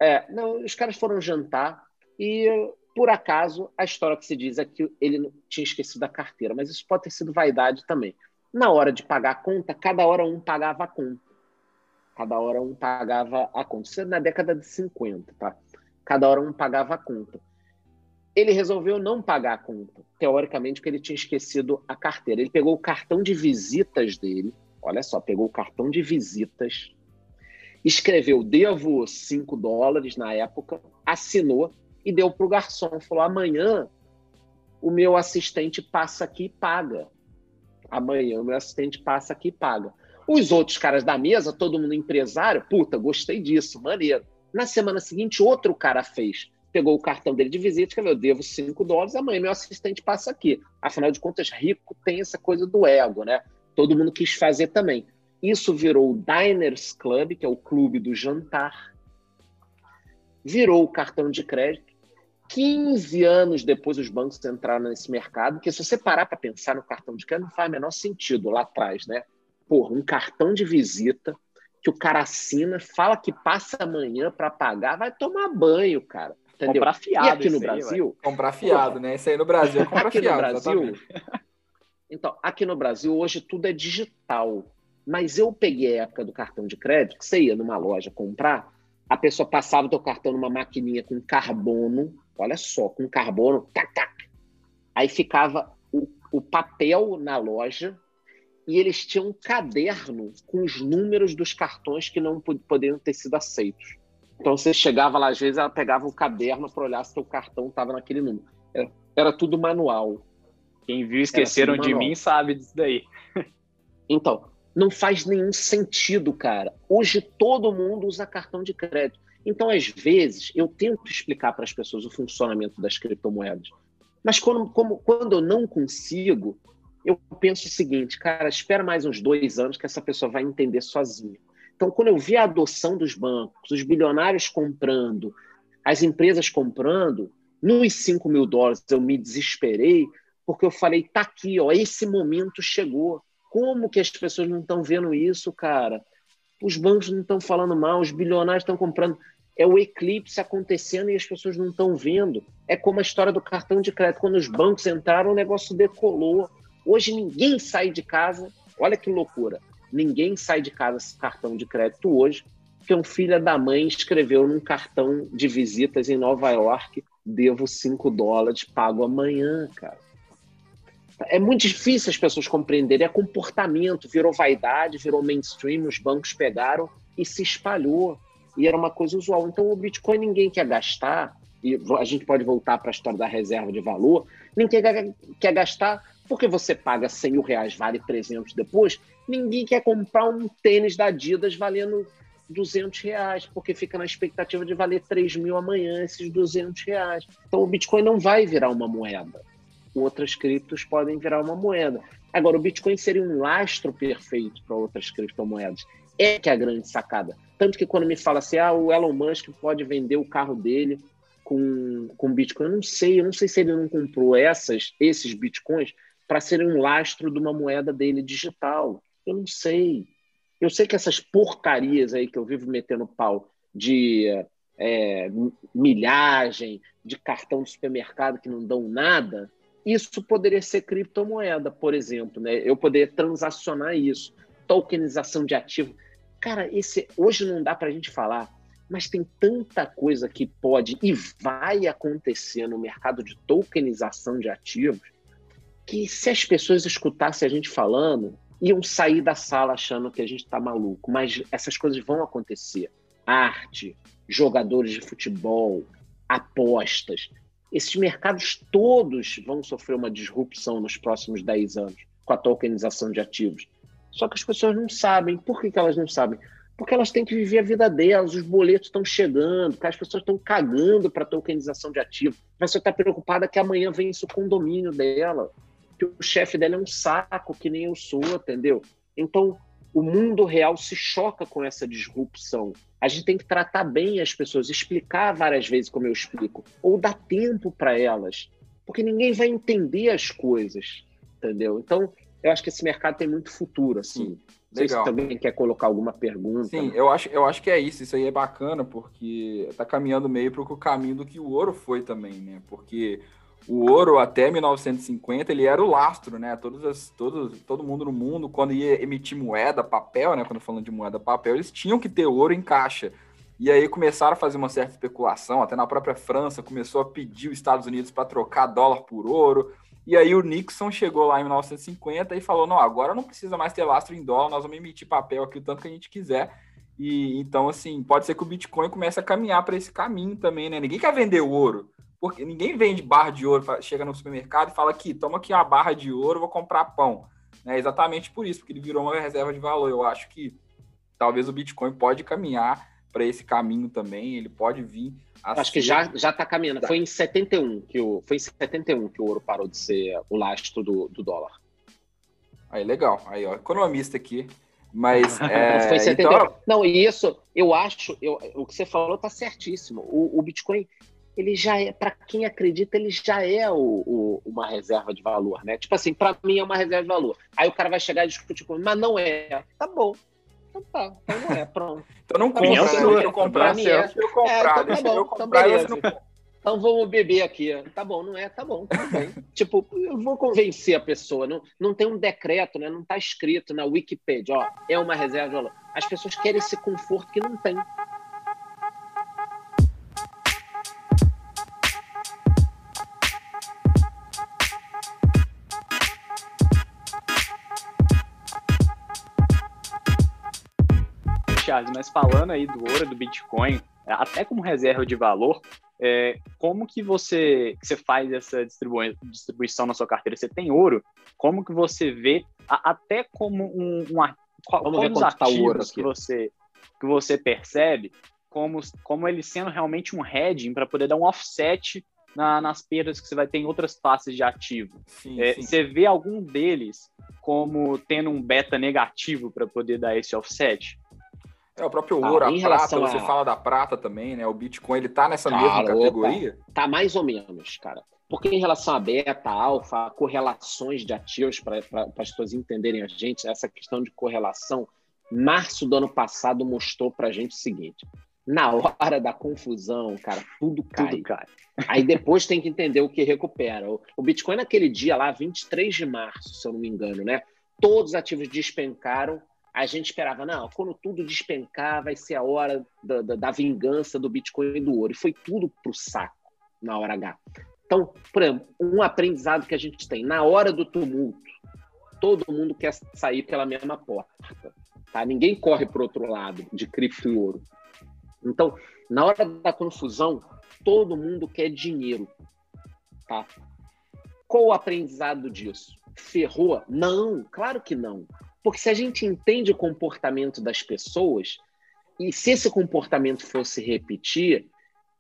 É, não, os caras foram jantar e, por acaso, a história que se diz é que ele tinha esquecido a carteira, mas isso pode ter sido vaidade também. Na hora de pagar a conta, cada hora um pagava a conta. Cada hora um pagava a conta. Isso é na década de 50, tá? Cada hora um pagava a conta. Ele resolveu não pagar a conta, teoricamente, porque ele tinha esquecido a carteira. Ele pegou o cartão de visitas dele, olha só, pegou o cartão de visitas, escreveu devo 5 dólares na época, assinou e deu para o garçom. Falou: amanhã o meu assistente passa aqui e paga. Amanhã o meu assistente passa aqui e paga. Os outros caras da mesa, todo mundo empresário, puta, gostei disso, maneiro. Na semana seguinte, outro cara fez. Pegou o cartão dele de visita, escreveu: devo 5 dólares, amanhã meu assistente passa aqui. Afinal de contas, rico tem essa coisa do ego, né? Todo mundo quis fazer também. Isso virou o Diners Club, que é o clube do jantar. Virou o cartão de crédito. 15 anos depois os bancos entraram nesse mercado, porque se você parar para pensar no cartão de crédito, não faz o menor sentido lá atrás, né? Porra, um cartão de visita que o cara assina, fala que passa amanhã para pagar, vai tomar banho, cara. Entendeu? Comprar fiado e aqui no isso aí, Brasil, Comprar fiado, né? Isso aí no Brasil é comprar aqui no fiado. Brasil, exatamente. então, aqui no Brasil hoje tudo é digital. Mas eu peguei a época do cartão de crédito, que você ia numa loja comprar, a pessoa passava o teu cartão numa maquininha com carbono, olha só, com carbono, tac, tac. Aí ficava o, o papel na loja e eles tinham um caderno com os números dos cartões que não pod- poderiam ter sido aceitos. Então você chegava lá, às vezes ela pegava o caderno para olhar se o cartão estava naquele número. Era, era tudo manual. Quem viu Esqueceram de. Mim sabe disso daí. Então, não faz nenhum sentido, cara. Hoje todo mundo usa cartão de crédito. Então, às vezes, eu tento explicar para as pessoas o funcionamento das criptomoedas. Mas quando, como- quando eu não consigo, eu penso o seguinte, cara, espera mais uns dois anos que essa pessoa vai entender sozinha. Então, quando eu vi a adoção dos bancos, os bilionários comprando, as empresas comprando, nos 5 mil dólares eu me desesperei, porque eu falei, tá aqui, ó, esse momento chegou. Como que as pessoas não estão vendo isso, cara? Os bancos não estão falando mal, os bilionários estão comprando. É o eclipse acontecendo e as pessoas não estão vendo. É como a história do cartão de crédito. Quando os bancos entraram, o negócio decolou. Hoje ninguém sai de casa. Olha que loucura. Ninguém sai de casa sem cartão de crédito hoje, porque um filho da mãe escreveu num cartão de visitas em Nova York: devo 5 dólares, pago amanhã, cara. É muito difícil as pessoas compreenderem. É comportamento, virou vaidade, virou mainstream, os bancos pegaram e se espalhou. E era uma coisa usual. Então, o Bitcoin ninguém quer gastar, e a gente pode voltar para a história da reserva de valor, ninguém quer, quer gastar porque você paga 100 mil reais, vale 300 depois. Ninguém quer comprar um tênis da Adidas valendo 200 reais, porque fica na expectativa de valer 3 mil amanhã esses 200 reais. Então, o Bitcoin não vai virar uma moeda outras criptos podem virar uma moeda. Agora, o Bitcoin seria um lastro perfeito para outras criptomoedas. É que é a grande sacada. Tanto que quando me fala assim, ah, o Elon Musk pode vender o carro dele com, com Bitcoin, eu não sei, eu não sei se ele não comprou essas, esses Bitcoins para serem um lastro de uma moeda dele digital. Eu não sei. Eu sei que essas porcarias aí que eu vivo metendo pau de é, milhagem, de cartão de supermercado que não dão nada, isso poderia ser criptomoeda, por exemplo, né? Eu poderia transacionar isso, tokenização de ativo. Cara, esse hoje não dá para a gente falar, mas tem tanta coisa que pode e vai acontecer no mercado de tokenização de ativos que se as pessoas escutassem a gente falando, iam sair da sala achando que a gente está maluco. Mas essas coisas vão acontecer. Arte, jogadores de futebol, apostas, esses mercados todos vão sofrer uma disrupção nos próximos 10 anos com a tokenização de ativos. Só que as pessoas não sabem. Por que, que elas não sabem? Porque elas têm que viver a vida delas, os boletos estão chegando, as pessoas estão cagando para a tokenização de ativos. A pessoa está preocupada que amanhã vence o condomínio dela, que o chefe dela é um saco, que nem eu sou, entendeu? Então, o mundo real se choca com essa disrupção. A gente tem que tratar bem as pessoas, explicar várias vezes como eu explico, ou dar tempo para elas, porque ninguém vai entender as coisas, entendeu? Então, eu acho que esse mercado tem muito futuro, assim. Legal. Se alguém quer colocar alguma pergunta. Sim, eu acho, eu acho que é isso. Isso aí é bacana, porque está caminhando meio para o caminho do que o ouro foi também, né? Porque o ouro até 1950 ele era o lastro, né? As, todos, todo mundo no mundo, quando ia emitir moeda, papel, né? Quando falando de moeda, papel, eles tinham que ter ouro em caixa. E aí começaram a fazer uma certa especulação, até na própria França começou a pedir os Estados Unidos para trocar dólar por ouro. E aí o Nixon chegou lá em 1950 e falou: não, agora não precisa mais ter lastro em dólar, nós vamos emitir papel aqui o tanto que a gente quiser. E então, assim, pode ser que o Bitcoin comece a caminhar para esse caminho também, né? Ninguém quer vender ouro, porque ninguém vende barra de ouro, chega no supermercado e fala aqui, toma aqui uma barra de ouro, vou comprar pão. É exatamente por isso, porque ele virou uma reserva de valor. Eu acho que talvez o Bitcoin pode caminhar para esse caminho também, ele pode vir Acho ser... que já já está caminhando. Foi em 71 que o foi em 71 que o ouro parou de ser o lastro do, do dólar. Aí legal. Aí ó, economista aqui. Mas é, foi 71. Então... Não, e isso eu acho, eu, o que você falou tá certíssimo. O, o Bitcoin ele já é, para quem acredita, ele já é o, o, uma reserva de valor, né? Tipo assim, para mim é uma reserva de valor. Aí o cara vai chegar e discutir comigo, mas não é. Tá bom, então tá, então não é, pronto. então não compra, né? deixa eu comprar, deixa é. eu comprar, é, então, tá bom, eu comprar. Então, não... então vamos beber aqui. Tá bom, não é? Tá bom, bem. tipo, eu vou convencer a pessoa. Não, não tem um decreto, né? Não tá escrito na Wikipedia, ó, é uma reserva de valor. As pessoas querem esse conforto que não tem. Charles, mas falando aí do ouro, do Bitcoin, até como reserva de valor, é, como que você, que você faz essa distribui distribuição na sua carteira? Você tem ouro? Como que você vê, a, até como um, um qual, Vamos ver os ativos tá que você que você percebe como, como ele sendo realmente um hedging para poder dar um offset na, nas perdas que você vai ter em outras classes de ativo. Sim, é, sim. Você vê algum deles como tendo um beta negativo para poder dar esse offset? É o próprio ouro, ah, a prata, a... você fala da prata também, né? O Bitcoin, ele tá nessa cara, mesma categoria? Opa, tá mais ou menos, cara. Porque em relação a beta, alfa, correlações de ativos, para as pessoas entenderem a gente, essa questão de correlação, março do ano passado mostrou para a gente o seguinte: na hora da confusão, cara, tudo cai. Tudo cai. Aí depois tem que entender o que recupera. O Bitcoin naquele dia lá, 23 de março, se eu não me engano, né? Todos os ativos despencaram a gente esperava, não, quando tudo despencar, vai ser a hora da, da, da vingança do Bitcoin e do ouro. E foi tudo para o saco na hora H. Então, por exemplo, um aprendizado que a gente tem, na hora do tumulto, todo mundo quer sair pela mesma porta. Tá? Ninguém corre para outro lado de cripto e ouro. Então, na hora da confusão, todo mundo quer dinheiro. Tá? Qual o aprendizado disso? Ferrou? Não, claro que não. Porque se a gente entende o comportamento das pessoas, e se esse comportamento fosse repetir,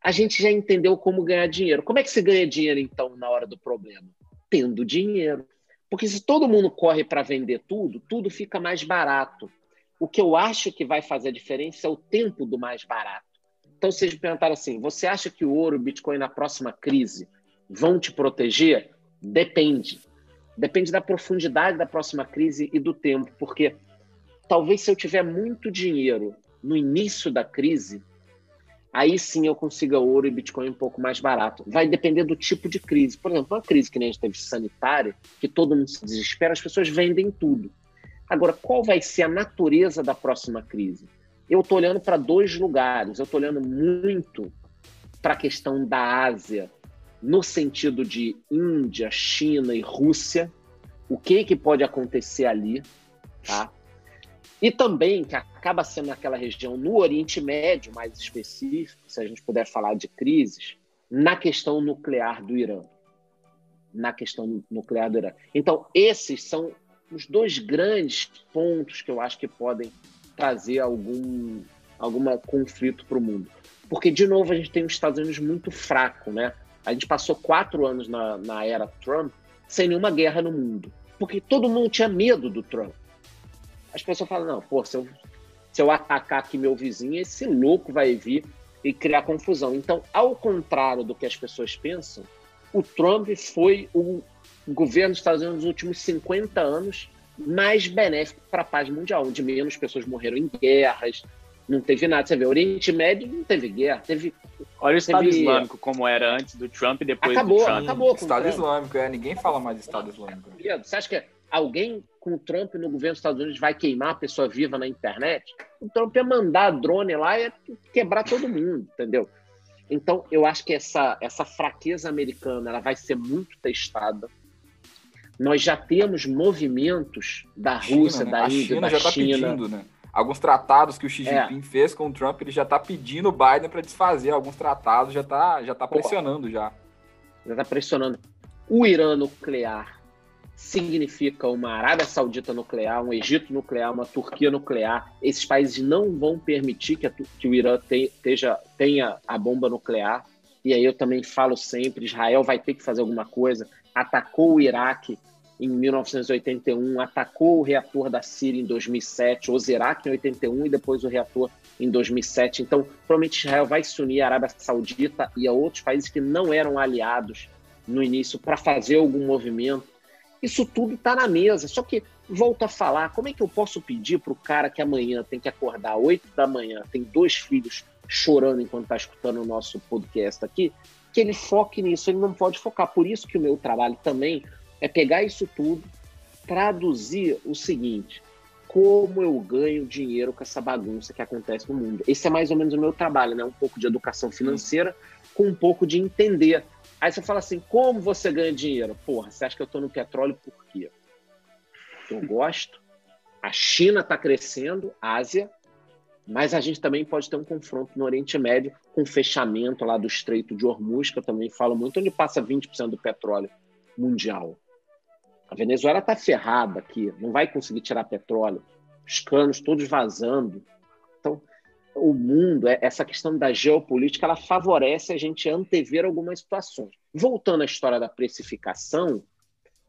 a gente já entendeu como ganhar dinheiro. Como é que se ganha dinheiro, então, na hora do problema? Tendo dinheiro. Porque se todo mundo corre para vender tudo, tudo fica mais barato. O que eu acho que vai fazer a diferença é o tempo do mais barato. Então, vocês me perguntaram assim: você acha que o ouro o Bitcoin na próxima crise vão te proteger? Depende. Depende da profundidade da próxima crise e do tempo, porque talvez se eu tiver muito dinheiro no início da crise, aí sim eu consiga ouro e Bitcoin um pouco mais barato. Vai depender do tipo de crise. Por exemplo, uma crise que nem a gente teve sanitária, que todo mundo se desespera, as pessoas vendem tudo. Agora, qual vai ser a natureza da próxima crise? Eu estou olhando para dois lugares. Eu estou olhando muito para a questão da Ásia, no sentido de Índia, China e Rússia, o que, que pode acontecer ali, tá? E também, que acaba sendo naquela região, no Oriente Médio, mais específico, se a gente puder falar de crises, na questão nuclear do Irã. Na questão nuclear do Irã. Então, esses são os dois grandes pontos que eu acho que podem trazer algum alguma conflito para o mundo. Porque, de novo, a gente tem os Estados Unidos muito fraco, né? A gente passou quatro anos na, na era Trump sem nenhuma guerra no mundo. Porque todo mundo tinha medo do Trump. As pessoas falam, não, pô, se eu, se eu atacar aqui meu vizinho, esse louco vai vir e criar confusão. Então, ao contrário do que as pessoas pensam, o Trump foi o governo dos Estados Unidos nos últimos 50 anos mais benéfico para a paz mundial, onde menos pessoas morreram em guerras, não teve nada. Você vê, Oriente Médio não teve guerra, teve. Olha o Estado teve... Islâmico como era antes do Trump e depois acabou, do Trump. Acabou, Estado Islâmico, é, ninguém fala mais de Estado Islâmico. Você acha que alguém com o Trump no governo dos Estados Unidos vai queimar a pessoa viva na internet? O Trump ia mandar drone lá e quebrar todo mundo, entendeu? Então, eu acho que essa, essa fraqueza americana ela vai ser muito testada. Nós já temos movimentos da Rússia, né? da Índia, China da já tá China. Pedindo, né? Alguns tratados que o Xi É. Jinping fez com o Trump, ele já está pedindo o Biden para desfazer alguns tratados, já está já tá pressionando já. Já está pressionando. O Irã nuclear significa uma Arábia Saudita nuclear, um Egito nuclear, uma Turquia nuclear. Esses países não vão permitir que, a, que o Irã te, teja, tenha a bomba nuclear. E aí eu também falo sempre: Israel vai ter que fazer alguma coisa. Atacou o Iraque em 1981, atacou o reator da Síria em 2007, o Iraque em 81 e depois o reator em 2007. Então, provavelmente Israel vai se unir à Arábia Saudita e a outros países que não eram aliados no início para fazer algum movimento. Isso tudo está na mesa. Só que, volto a falar, como é que eu posso pedir para o cara que amanhã tem que acordar às 8 da manhã, tem dois filhos chorando enquanto está escutando o nosso podcast aqui, que ele foque nisso? Ele não pode focar. Por isso que o meu trabalho também é pegar isso tudo, traduzir o seguinte: como eu ganho dinheiro com essa bagunça que acontece no mundo. Esse é mais ou menos o meu trabalho, né? Um pouco de educação financeira com um pouco de entender. Aí você fala assim: como você ganha dinheiro? Porra, você acha que eu estou no petróleo por quê? Eu gosto. A China está crescendo, Ásia, mas a gente também pode ter um confronto no Oriente Médio com fechamento lá do Estreito de Hormuz, que eu também falo muito, onde passa 20% do petróleo mundial. A Venezuela está ferrada aqui, não vai conseguir tirar petróleo. Os canos todos vazando. Então, o mundo, essa questão da geopolítica, ela favorece a gente antever algumas situações. Voltando à história da precificação,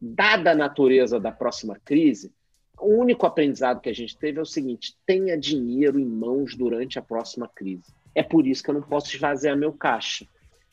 dada a natureza da próxima crise, o único aprendizado que a gente teve é o seguinte: tenha dinheiro em mãos durante a próxima crise. É por isso que eu não posso esvaziar meu caixa.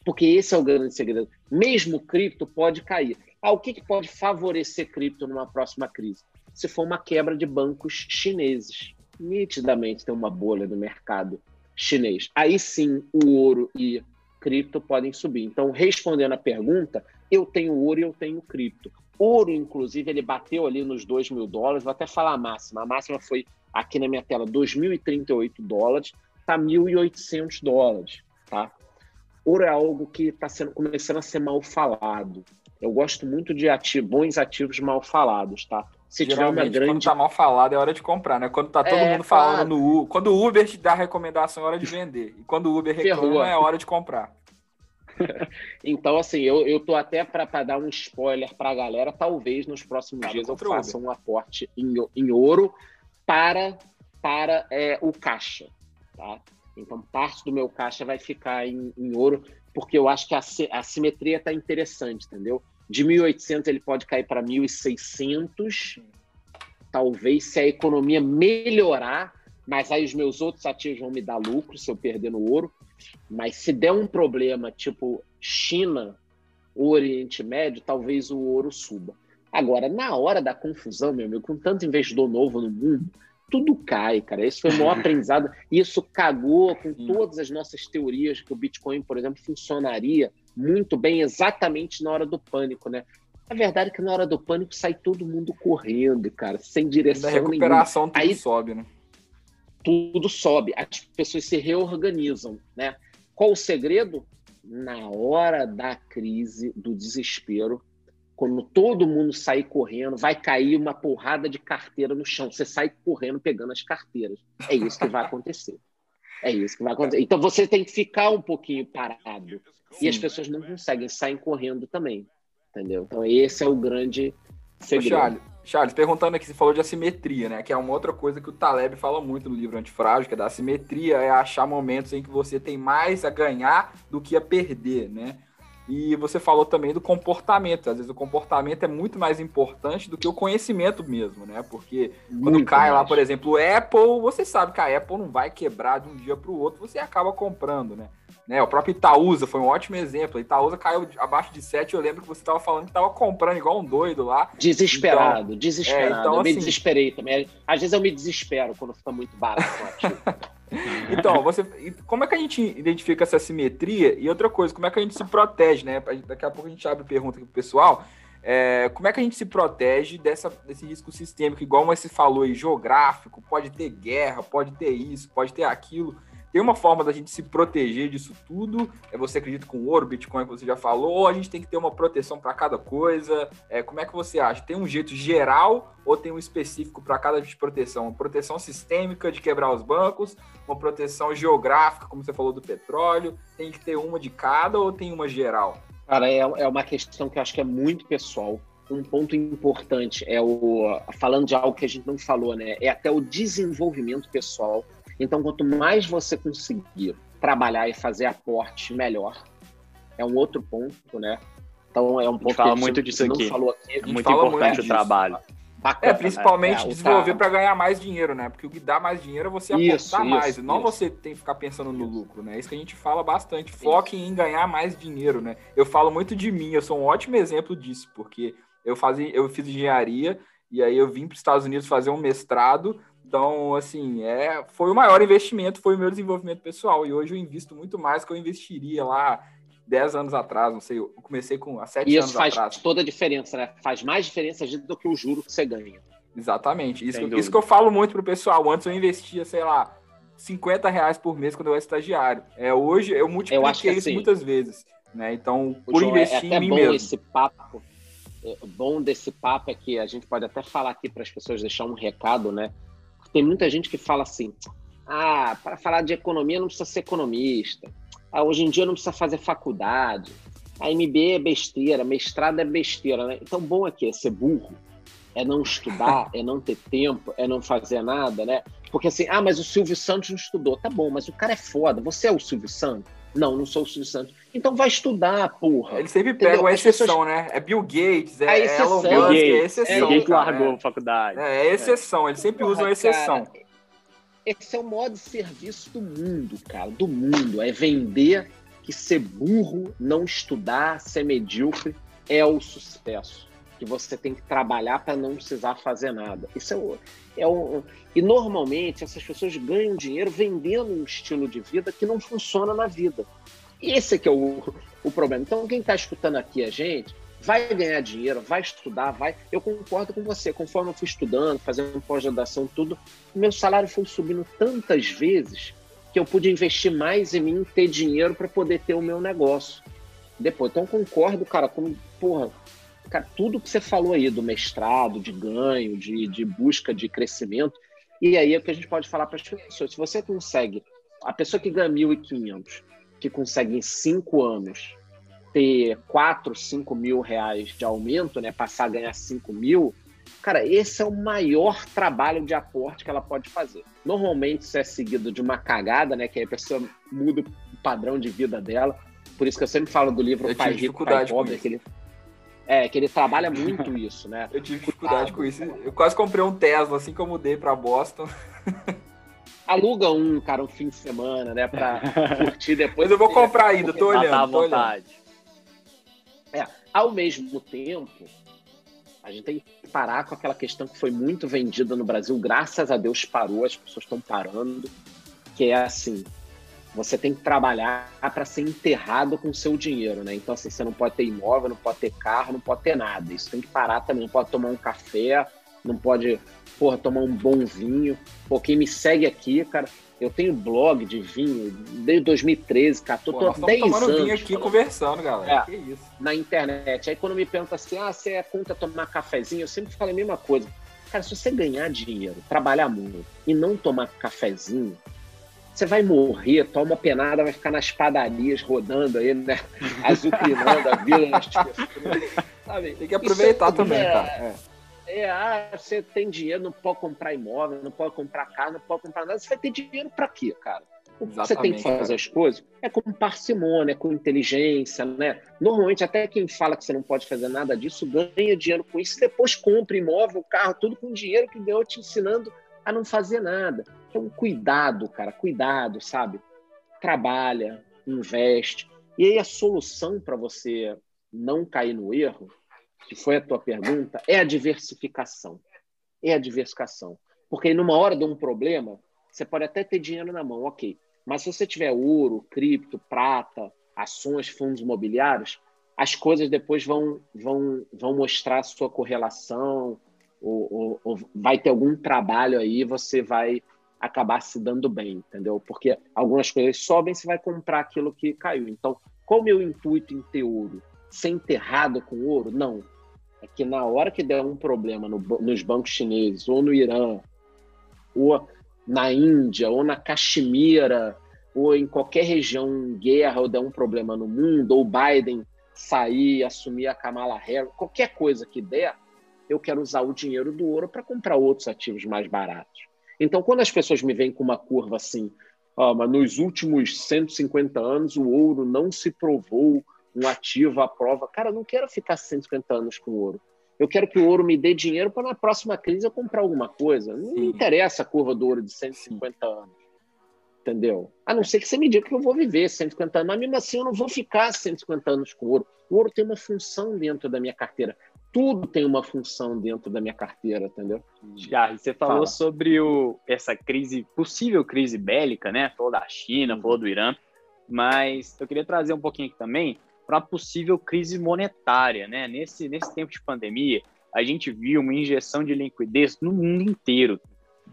Porque esse é o grande segredo. Mesmo cripto pode cair. Ah, o que, que pode favorecer cripto numa próxima crise? Se for uma quebra de bancos chineses. Nitidamente tem uma bolha no mercado chinês. Aí sim o ouro e cripto podem subir. Então, respondendo a pergunta, eu tenho ouro e eu tenho cripto. Ouro, inclusive, ele bateu ali nos 2 mil dólares. Vou até falar a máxima. A máxima foi aqui na minha tela, 2.038 dólares. Está 1.800 dólares. Tá? Ouro é algo que está começando a ser mal falado. Eu gosto muito de bons ativos mal falados, tá? Se tiver uma grande... quando tá mal falado, é hora de comprar, né? Quando tá todo é, mundo falando claro. no Uber. Quando o Uber te dá recomendação, é hora de vender. E quando o Uber reclama, Ferrou. é hora de comprar. então, assim, eu, eu tô até para dar um spoiler para a galera. Talvez nos próximos dias eu faça um aporte em, em ouro para, para é, o caixa, tá? Então, parte do meu caixa vai ficar em, em ouro, porque eu acho que a, a simetria está interessante, entendeu? De 1.800 ele pode cair para 1.600, talvez se a economia melhorar, mas aí os meus outros ativos vão me dar lucro se eu perder no ouro. Mas se der um problema tipo China, Oriente Médio, talvez o ouro suba. Agora, na hora da confusão, meu amigo, com tanto investidor novo no mundo, tudo cai, cara. Esse foi o maior aprendizado. Isso cagou com todas as nossas teorias que o Bitcoin, por exemplo, funcionaria muito bem exatamente na hora do pânico, né? A verdade é que na hora do pânico sai todo mundo correndo, cara, sem direção nenhuma. Na recuperação nenhuma. tudo Aí, sobe, né? Tudo sobe. As pessoas se reorganizam, né? Qual o segredo? Na hora da crise, do desespero, quando todo mundo sair correndo, vai cair uma porrada de carteira no chão. Você sai correndo pegando as carteiras. É isso que vai acontecer. É isso que vai acontecer. Então você tem que ficar um pouquinho parado. Sim. E as pessoas não conseguem, saem correndo também. Entendeu? Então esse é o grande segredo. Charles, Charles, perguntando aqui, você falou de assimetria, né? Que é uma outra coisa que o Taleb fala muito no livro Antifrágil, que é da assimetria, é achar momentos em que você tem mais a ganhar do que a perder, né? E você falou também do comportamento. Às vezes o comportamento é muito mais importante do que o conhecimento mesmo, né? Porque quando muito cai mais. lá, por exemplo, o Apple, você sabe que a Apple não vai quebrar de um dia para o outro, você acaba comprando, né? né? O próprio Itaúsa foi um ótimo exemplo. Itaúsa caiu abaixo de 7, eu lembro que você estava falando que estava comprando igual um doido lá. Desesperado, então, desesperado. É, então, eu assim... me desesperei também. Às vezes eu me desespero quando fica muito barato. Então, você, como é que a gente identifica essa simetria? E outra coisa, como é que a gente se protege, né? Daqui a pouco a gente abre pergunta aqui pro pessoal. É, como é que a gente se protege dessa, desse risco sistêmico, igual você falou aí, geográfico, pode ter guerra, pode ter isso, pode ter aquilo. Tem uma forma da gente se proteger disso tudo? É você acredita com ouro, Bitcoin, que você já falou, ou a gente tem que ter uma proteção para cada coisa? É, como é que você acha? Tem um jeito geral ou tem um específico para cada tipo de proteção? Uma proteção sistêmica de quebrar os bancos, uma proteção geográfica, como você falou do petróleo, tem que ter uma de cada ou tem uma geral? Cara, é, é uma questão que eu acho que é muito pessoal um ponto importante é o falando de algo que a gente não falou, né? É até o desenvolvimento pessoal então, quanto mais você conseguir trabalhar e fazer aporte, melhor. É um outro ponto, né? Então, é um ponto fala que muito disso aqui. não falou aqui. É muito importante muito o trabalho. Bacana, é, principalmente é, desenvolver para ganhar mais dinheiro, né? Porque o que dá mais dinheiro é você isso, apostar isso, mais, isso. não você tem que ficar pensando no lucro, né? É isso que a gente fala bastante. Foque em ganhar mais dinheiro, né? Eu falo muito de mim, eu sou um ótimo exemplo disso, porque eu fazia, eu fiz engenharia e aí eu vim para os Estados Unidos fazer um mestrado então, assim, é, foi o maior investimento, foi o meu desenvolvimento pessoal. E hoje eu invisto muito mais que eu investiria lá 10 anos atrás, não sei, eu comecei com há 7 anos atrás. Isso faz toda a diferença, né? Faz mais diferença do que o juro que você ganha. Exatamente. Isso, isso que eu falo muito pro pessoal. Antes eu investia, sei lá, 50 reais por mês quando eu era estagiário. É, hoje eu multipliquei eu isso assim, muitas vezes. Né? Então, por João, é investir é, é em mim bom mesmo. Esse papo, é, bom desse papo é que a gente pode até falar aqui para as pessoas deixar um recado, né? Tem muita gente que fala assim: ah, para falar de economia não precisa ser economista. Ah, hoje em dia não precisa fazer faculdade. A MBA é besteira, mestrado é besteira, né? Então, bom aqui é ser burro, é não estudar, é não ter tempo, é não fazer nada, né? Porque assim, ah, mas o Silvio Santos não estudou. Tá bom, mas o cara é foda. Você é o Silvio Santos? Não, não sou o Silvio Santos. Então vai estudar, porra. Ele sempre pega uma exceção, pessoas... né? É Bill Gates, é, a exceção. Elon Musk, é exceção. É, Bill Gates largou a faculdade. É, é exceção, ele sempre porra, usa uma exceção. Cara, esse é o modo de serviço do mundo, cara, do mundo. É vender que ser burro, não estudar, ser medíocre é o sucesso. Que você tem que trabalhar para não precisar fazer nada. Isso é o, é e normalmente essas pessoas ganham dinheiro vendendo um estilo de vida que não funciona na vida. Esse é que é o, o problema. Então, quem está escutando aqui a gente vai ganhar dinheiro, vai estudar, vai. Eu concordo com você. Conforme eu fui estudando, fazendo pós-graduação, tudo, meu salário foi subindo tantas vezes que eu pude investir mais em mim, ter dinheiro para poder ter o meu negócio. Depois, então concordo, cara, com porra, cara, tudo que você falou aí do mestrado, de ganho, de, de busca de crescimento, e aí é o que a gente pode falar para as pessoas. Se você consegue, a pessoa que ganha 1.500, que consegue em cinco anos ter 4, 5 mil reais de aumento, né, passar a ganhar 5 mil, cara, esse é o maior trabalho de aporte que ela pode fazer. Normalmente isso é seguido de uma cagada, né, que a pessoa muda o padrão de vida dela. Por isso que eu sempre falo do livro eu Pai Rico, Pai Pobre, que ele, é, que ele trabalha muito isso, né? Eu tive dificuldade com isso. Eu quase comprei um Tesla assim que eu mudei para Boston. aluga um, cara, um fim de semana, né? Pra curtir depois. Mas eu vou comprar ainda, tô olhando. Tá à vontade. É, ao mesmo tempo, a gente tem que parar com aquela questão que foi muito vendida no Brasil, graças a Deus parou, as pessoas estão parando, que é assim, você tem que trabalhar para ser enterrado com o seu dinheiro, né? Então, assim, você não pode ter imóvel, não pode ter carro, não pode ter nada. Isso tem que parar também. Não pode tomar um café, não pode porra, tomar um bom vinho. Pô, quem me segue aqui, cara, eu tenho blog de vinho desde 2013, cara. Tô, Pô, tô 10 anos. vinho aqui falando. conversando, galera. É, que isso. Na internet. Aí quando me pergunta assim, ah, você é contra tomar cafezinho? Eu sempre falo a mesma coisa. Cara, se você ganhar dinheiro, trabalhar muito e não tomar cafezinho, você vai morrer, toma penada, vai ficar nas padarias rodando aí, né? Azucrinando a vida, sabe? Tem que aproveitar também, é, cara. É. É, ah, você tem dinheiro, não pode comprar imóvel, não pode comprar carro, não pode comprar nada. Você vai ter dinheiro para quê, cara? O que você tem que fazer cara. as coisas é com parcimônia, com inteligência, né? Normalmente, até quem fala que você não pode fazer nada disso ganha dinheiro com isso depois compra imóvel, carro, tudo com dinheiro que ganhou te ensinando a não fazer nada. Então, cuidado, cara, cuidado, sabe? Trabalha, investe. E aí, a solução para você não cair no erro, que foi a tua pergunta, é a diversificação. É a diversificação. Porque aí, numa hora de um problema, você pode até ter dinheiro na mão, ok. Mas se você tiver ouro, cripto, prata, ações, fundos imobiliários, as coisas depois vão, vão, vão mostrar a sua correlação, ou, ou, ou vai ter algum trabalho aí, você vai acabar se dando bem, entendeu? Porque algumas coisas sobem, você vai comprar aquilo que caiu. Então, qual o meu intuito em ter ouro? Ser enterrado com ouro? Não. É que na hora que der um problema no, nos bancos chineses, ou no Irã, ou na Índia, ou na Caxemira, ou em qualquer região guerra, ou der um problema no mundo, ou Biden sair, assumir a Kamala Harris, qualquer coisa que der, eu quero usar o dinheiro do ouro para comprar outros ativos mais baratos. Então, quando as pessoas me vêm com uma curva assim, ah, mas nos últimos 150 anos o ouro não se provou um ativo à prova. Cara, eu não quero ficar 150 anos com ouro. Eu quero que o ouro me dê dinheiro para na próxima crise eu comprar alguma coisa. Não Sim. interessa a curva do ouro de 150 Sim. anos. Entendeu? A não ser que você me diga que eu vou viver 150 anos, mas mesmo assim eu não vou ficar 150 anos com ouro. O ouro tem uma função dentro da minha carteira. Tudo tem uma função dentro da minha carteira, entendeu? Já, você falou Fala. sobre o, essa crise, possível crise bélica, né? Falou da China, falou do Irã, mas eu queria trazer um pouquinho aqui também para uma possível crise monetária, né? Nesse, nesse tempo de pandemia, a gente viu uma injeção de liquidez no mundo inteiro,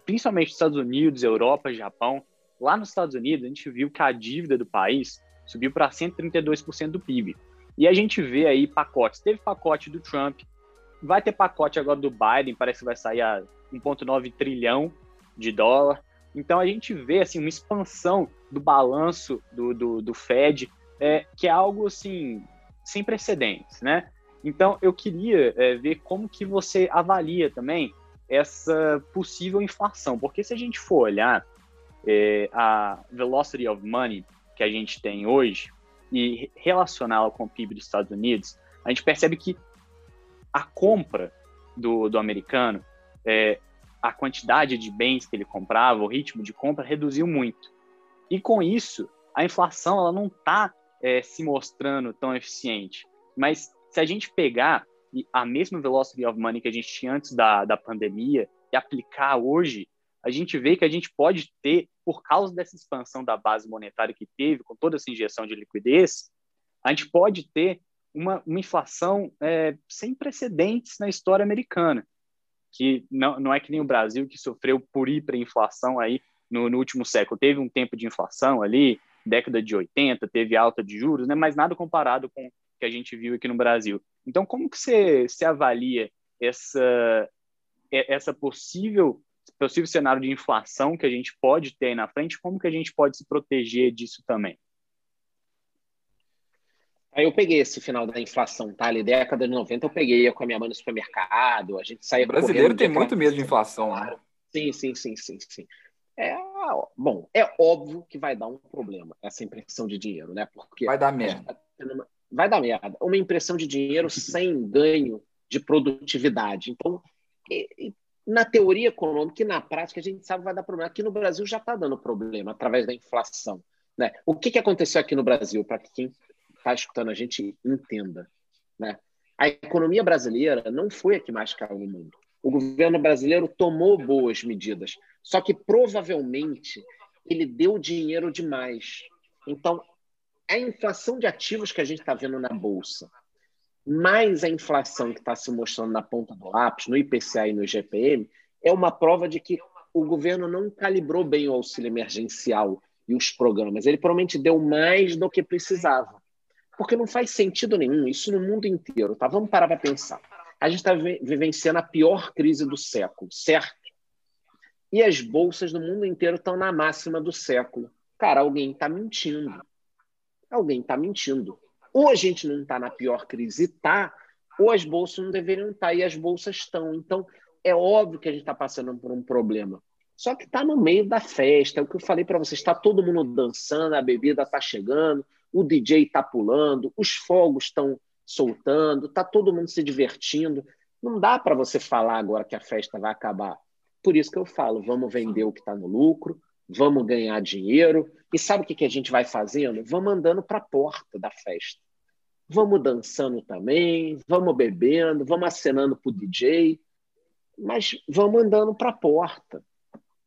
principalmente nos Estados Unidos, Europa, Japão. Lá nos Estados Unidos, a gente viu que a dívida do país subiu para 132% do PIB. E a gente vê aí pacotes. Teve pacote do Trump, vai ter pacote agora do Biden, parece que vai sair a 1,9 trilhão de dólar. Então a gente vê assim uma expansão do balanço do, do, do Fed é, que é algo assim sem precedentes, né? Então eu queria é, ver como que você avalia também essa possível inflação, porque se a gente for olhar é, a velocity of money que a gente tem hoje e relacioná-la com o PIB dos Estados Unidos, a gente percebe que a compra do, do americano, é, a quantidade de bens que ele comprava, o ritmo de compra reduziu muito. E com isso, a inflação ela não está é, se mostrando tão eficiente. Mas se a gente pegar a mesma velocity of money que a gente tinha antes da, da pandemia e aplicar hoje, a gente vê que a gente pode ter, por causa dessa expansão da base monetária que teve, com toda essa injeção de liquidez, a gente pode ter uma, uma inflação é, sem precedentes na história americana, que não, não é que nem o Brasil, que sofreu por hiperinflação aí no, no último século. Teve um tempo de inflação ali, década de 80, teve alta de juros, né? mas nada comparado com o que a gente viu aqui no Brasil. Então, como que você, você avalia essa, essa possível, possível cenário de inflação que a gente pode ter aí na frente? Como que a gente pode se proteger disso também? Aí eu peguei esse final da inflação, tá? Ali, década de 90, eu peguei com a minha mãe no supermercado, a gente saía. O brasileiro tem muito medo de inflação, né? Sim, sim, sim, sim, sim. É, bom, é óbvio que vai dar um problema essa impressão de dinheiro, né? Porque vai dar merda. Tá vai dar merda. Uma impressão de dinheiro sem ganho de produtividade. Então, na teoria econômica e na prática, a gente sabe que vai dar problema. Aqui no Brasil já está dando problema através da inflação. Né? O que, que aconteceu aqui no Brasil, para que quem está escutando a gente entenda? Né? A economia brasileira não foi a que mais caiu no mundo o governo brasileiro tomou boas medidas, só que provavelmente ele deu dinheiro demais. Então, a inflação de ativos que a gente está vendo na Bolsa, mais a inflação que está se mostrando na ponta do lápis, no IPCA e no IGPM, é uma prova de que o governo não calibrou bem o auxílio emergencial e os programas. Ele provavelmente deu mais do que precisava. Porque não faz sentido nenhum, isso no mundo inteiro. Tá? Vamos parar para pensar a gente está vivenciando a pior crise do século, certo? E as bolsas do mundo inteiro estão na máxima do século. Cara, alguém está mentindo. Alguém está mentindo. Ou a gente não está na pior crise está, ou as bolsas não deveriam estar tá, e as bolsas estão. Então, é óbvio que a gente está passando por um problema. Só que está no meio da festa, é o que eu falei para vocês, está todo mundo dançando, a bebida está chegando, o DJ está pulando, os fogos estão soltando, está todo mundo se divertindo. Não dá para você falar agora que a festa vai acabar. Por isso que eu falo, vamos vender o que está no lucro, vamos ganhar dinheiro. E sabe o que, que a gente vai fazendo? Vamos andando para a porta da festa. Vamos dançando também, vamos bebendo, vamos acenando para o DJ, mas vamos andando para a porta.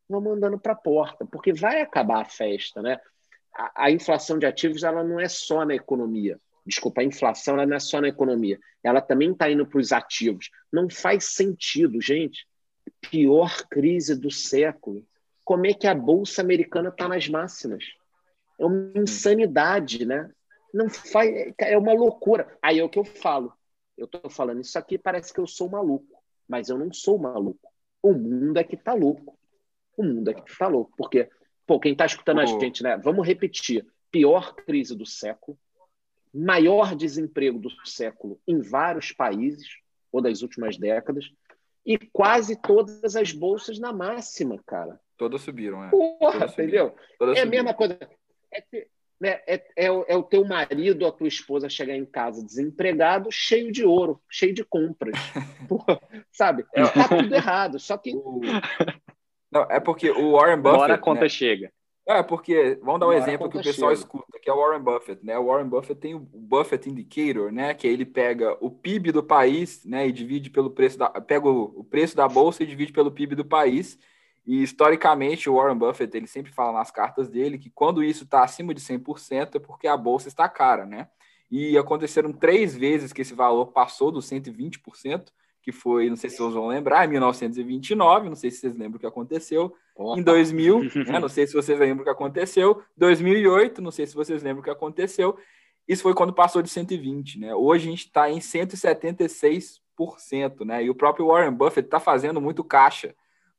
Vamos andando para a porta, porque vai acabar a festa, né? A, a, inflação de ativos ela não é só na economia. Desculpa, a inflação ela não é só na economia. Ela também está indo para os ativos. Não faz sentido, gente. Pior crise do século. Como é que a bolsa americana está nas máximas? É uma insanidade, né? Não faz, é uma loucura. Aí é o que eu falo. Eu estou falando isso aqui, parece que eu sou maluco, mas eu não sou maluco. O mundo é que está louco. O mundo é que está louco. Porque, pô, quem está escutando a gente, né? Vamos repetir: pior crise do século, maior desemprego do século em vários países, ou das últimas décadas, e quase todas as bolsas na máxima, cara. Todas subiram, é. Porra, Todas entendeu? Todas é a subiram. mesma coisa. É, né, é, é o- é o teu marido ou a tua esposa chegar em casa desempregado, cheio de ouro, cheio de compras. Porra, sabe? É. Tá tudo errado. Só que Não, é porque o Warren Buffett. Agora a conta né? chega. É, porque, vamos dar um Uma hora a exemplo que o pessoal chega. escuta, que é o Warren Buffett, né? O Warren Buffett tem o Buffett Indicator, né? Que ele pega o PIB do país, né? E divide pelo preço da... Pega o, o preço da bolsa e divide pelo PIB do país. E, historicamente, o Warren Buffett, ele sempre fala nas cartas dele que quando isso está acima de 100% é porque a bolsa está cara, né? E aconteceram três vezes que esse valor passou dos 120%, que foi, não sei se vocês vão lembrar, em 1929, não sei se vocês lembram o que aconteceu, em 2000, né? não sei se vocês lembram o que aconteceu, 2008, não sei se vocês lembram o que aconteceu, isso foi quando passou de 120, né? Hoje a gente está em 176%, né? E o próprio Warren Buffett está fazendo muito caixa,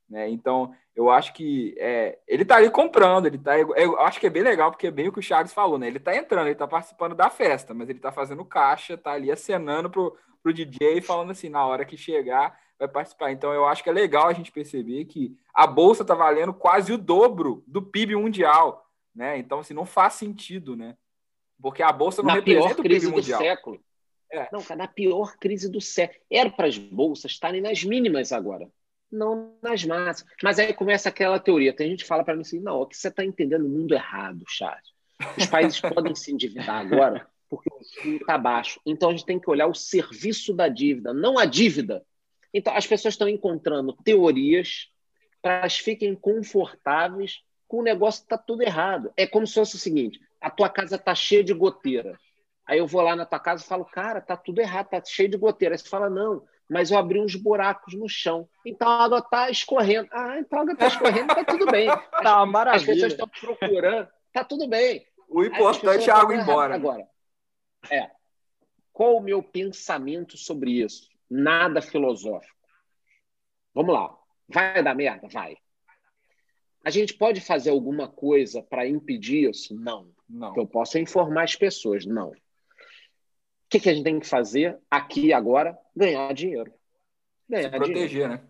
né? Então, eu acho que é, ele está ali comprando, ele tá, eu acho que é bem legal, porque é bem o que o Charles falou, né? Ele está entrando, ele está participando da festa, mas ele está fazendo caixa, está ali acenando pro, pro DJ, falando assim, na hora que chegar, vai participar. Então, eu acho que é legal a gente perceber que a bolsa está valendo quase o dobro do PIB mundial, né? Então, assim, não faz sentido, né? Porque a bolsa não na pior representa o PIB crise do mundial. século. É. Não, cara, na pior crise do século. Era para as bolsas estarem nas mínimas agora, não nas máximas. Mas aí começa aquela teoria. Tem gente que fala para mim assim: não, é que você está entendendo o mundo errado, Charles. Os países podem se endividar agora porque o juro está baixo. Então a gente tem que olhar o serviço da dívida, não a dívida. Então as pessoas estão encontrando teorias para elas fiquem confortáveis com o negócio que está tudo errado. É como se fosse o seguinte: a tua casa está cheia de goteira. Aí eu vou lá na tua casa e falo, cara, tá tudo errado, tá cheio de goteira. Aí você fala, não, mas eu abri uns buracos no chão. Então a água tá escorrendo. Ah, então a água tá escorrendo, tá tudo bem. Tá uma As pessoas maravilha. estão procurando, tá tudo bem. O as importante é a água estão embora. Agora, é. Qual o meu pensamento sobre isso? Nada filosófico. Vamos lá. Vai dar merda? Vai. A gente pode fazer alguma coisa para impedir isso? Não. Não. que eu possa informar as pessoas. Não. O que, que a gente tem que fazer aqui agora? Ganhar dinheiro. Ganhar Se dinheiro. proteger, né?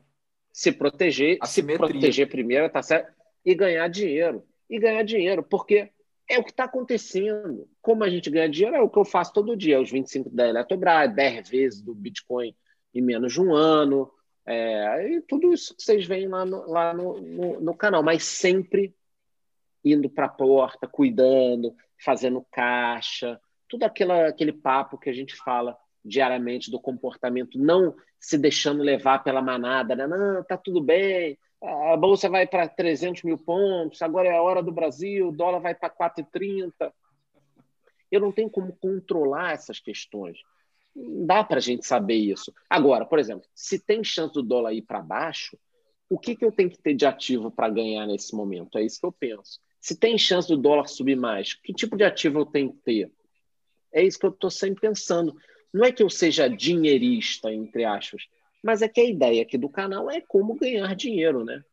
Se proteger, Assimetria. se proteger primeiro, tá certo? E ganhar dinheiro. E ganhar dinheiro, porque é o que está acontecendo. Como a gente ganha dinheiro, é o que eu faço todo dia, os 25 da Eletrobras, 10 vezes do Bitcoin em menos de um ano. É, e tudo isso que vocês veem lá no, lá no, no, no canal, mas sempre indo para a porta, cuidando, fazendo caixa, tudo aquela, aquele papo que a gente fala diariamente do comportamento, não se deixando levar pela manada, né? Não, tá tudo bem, a bolsa vai para 300 mil pontos, agora é a hora do Brasil, o dólar vai para 4,30. Eu não tenho como controlar essas questões. Não dá para a gente saber isso. Agora, por exemplo, se tem chance do dólar ir para baixo, o que, que eu tenho que ter de ativo para ganhar nesse momento? É isso que eu penso. Se tem chance do dólar subir mais, que tipo de ativo eu tenho que ter? É isso que eu estou sempre pensando. Não é que eu seja dinheirista, entre aspas, mas é que a ideia aqui do canal é como ganhar dinheiro, né?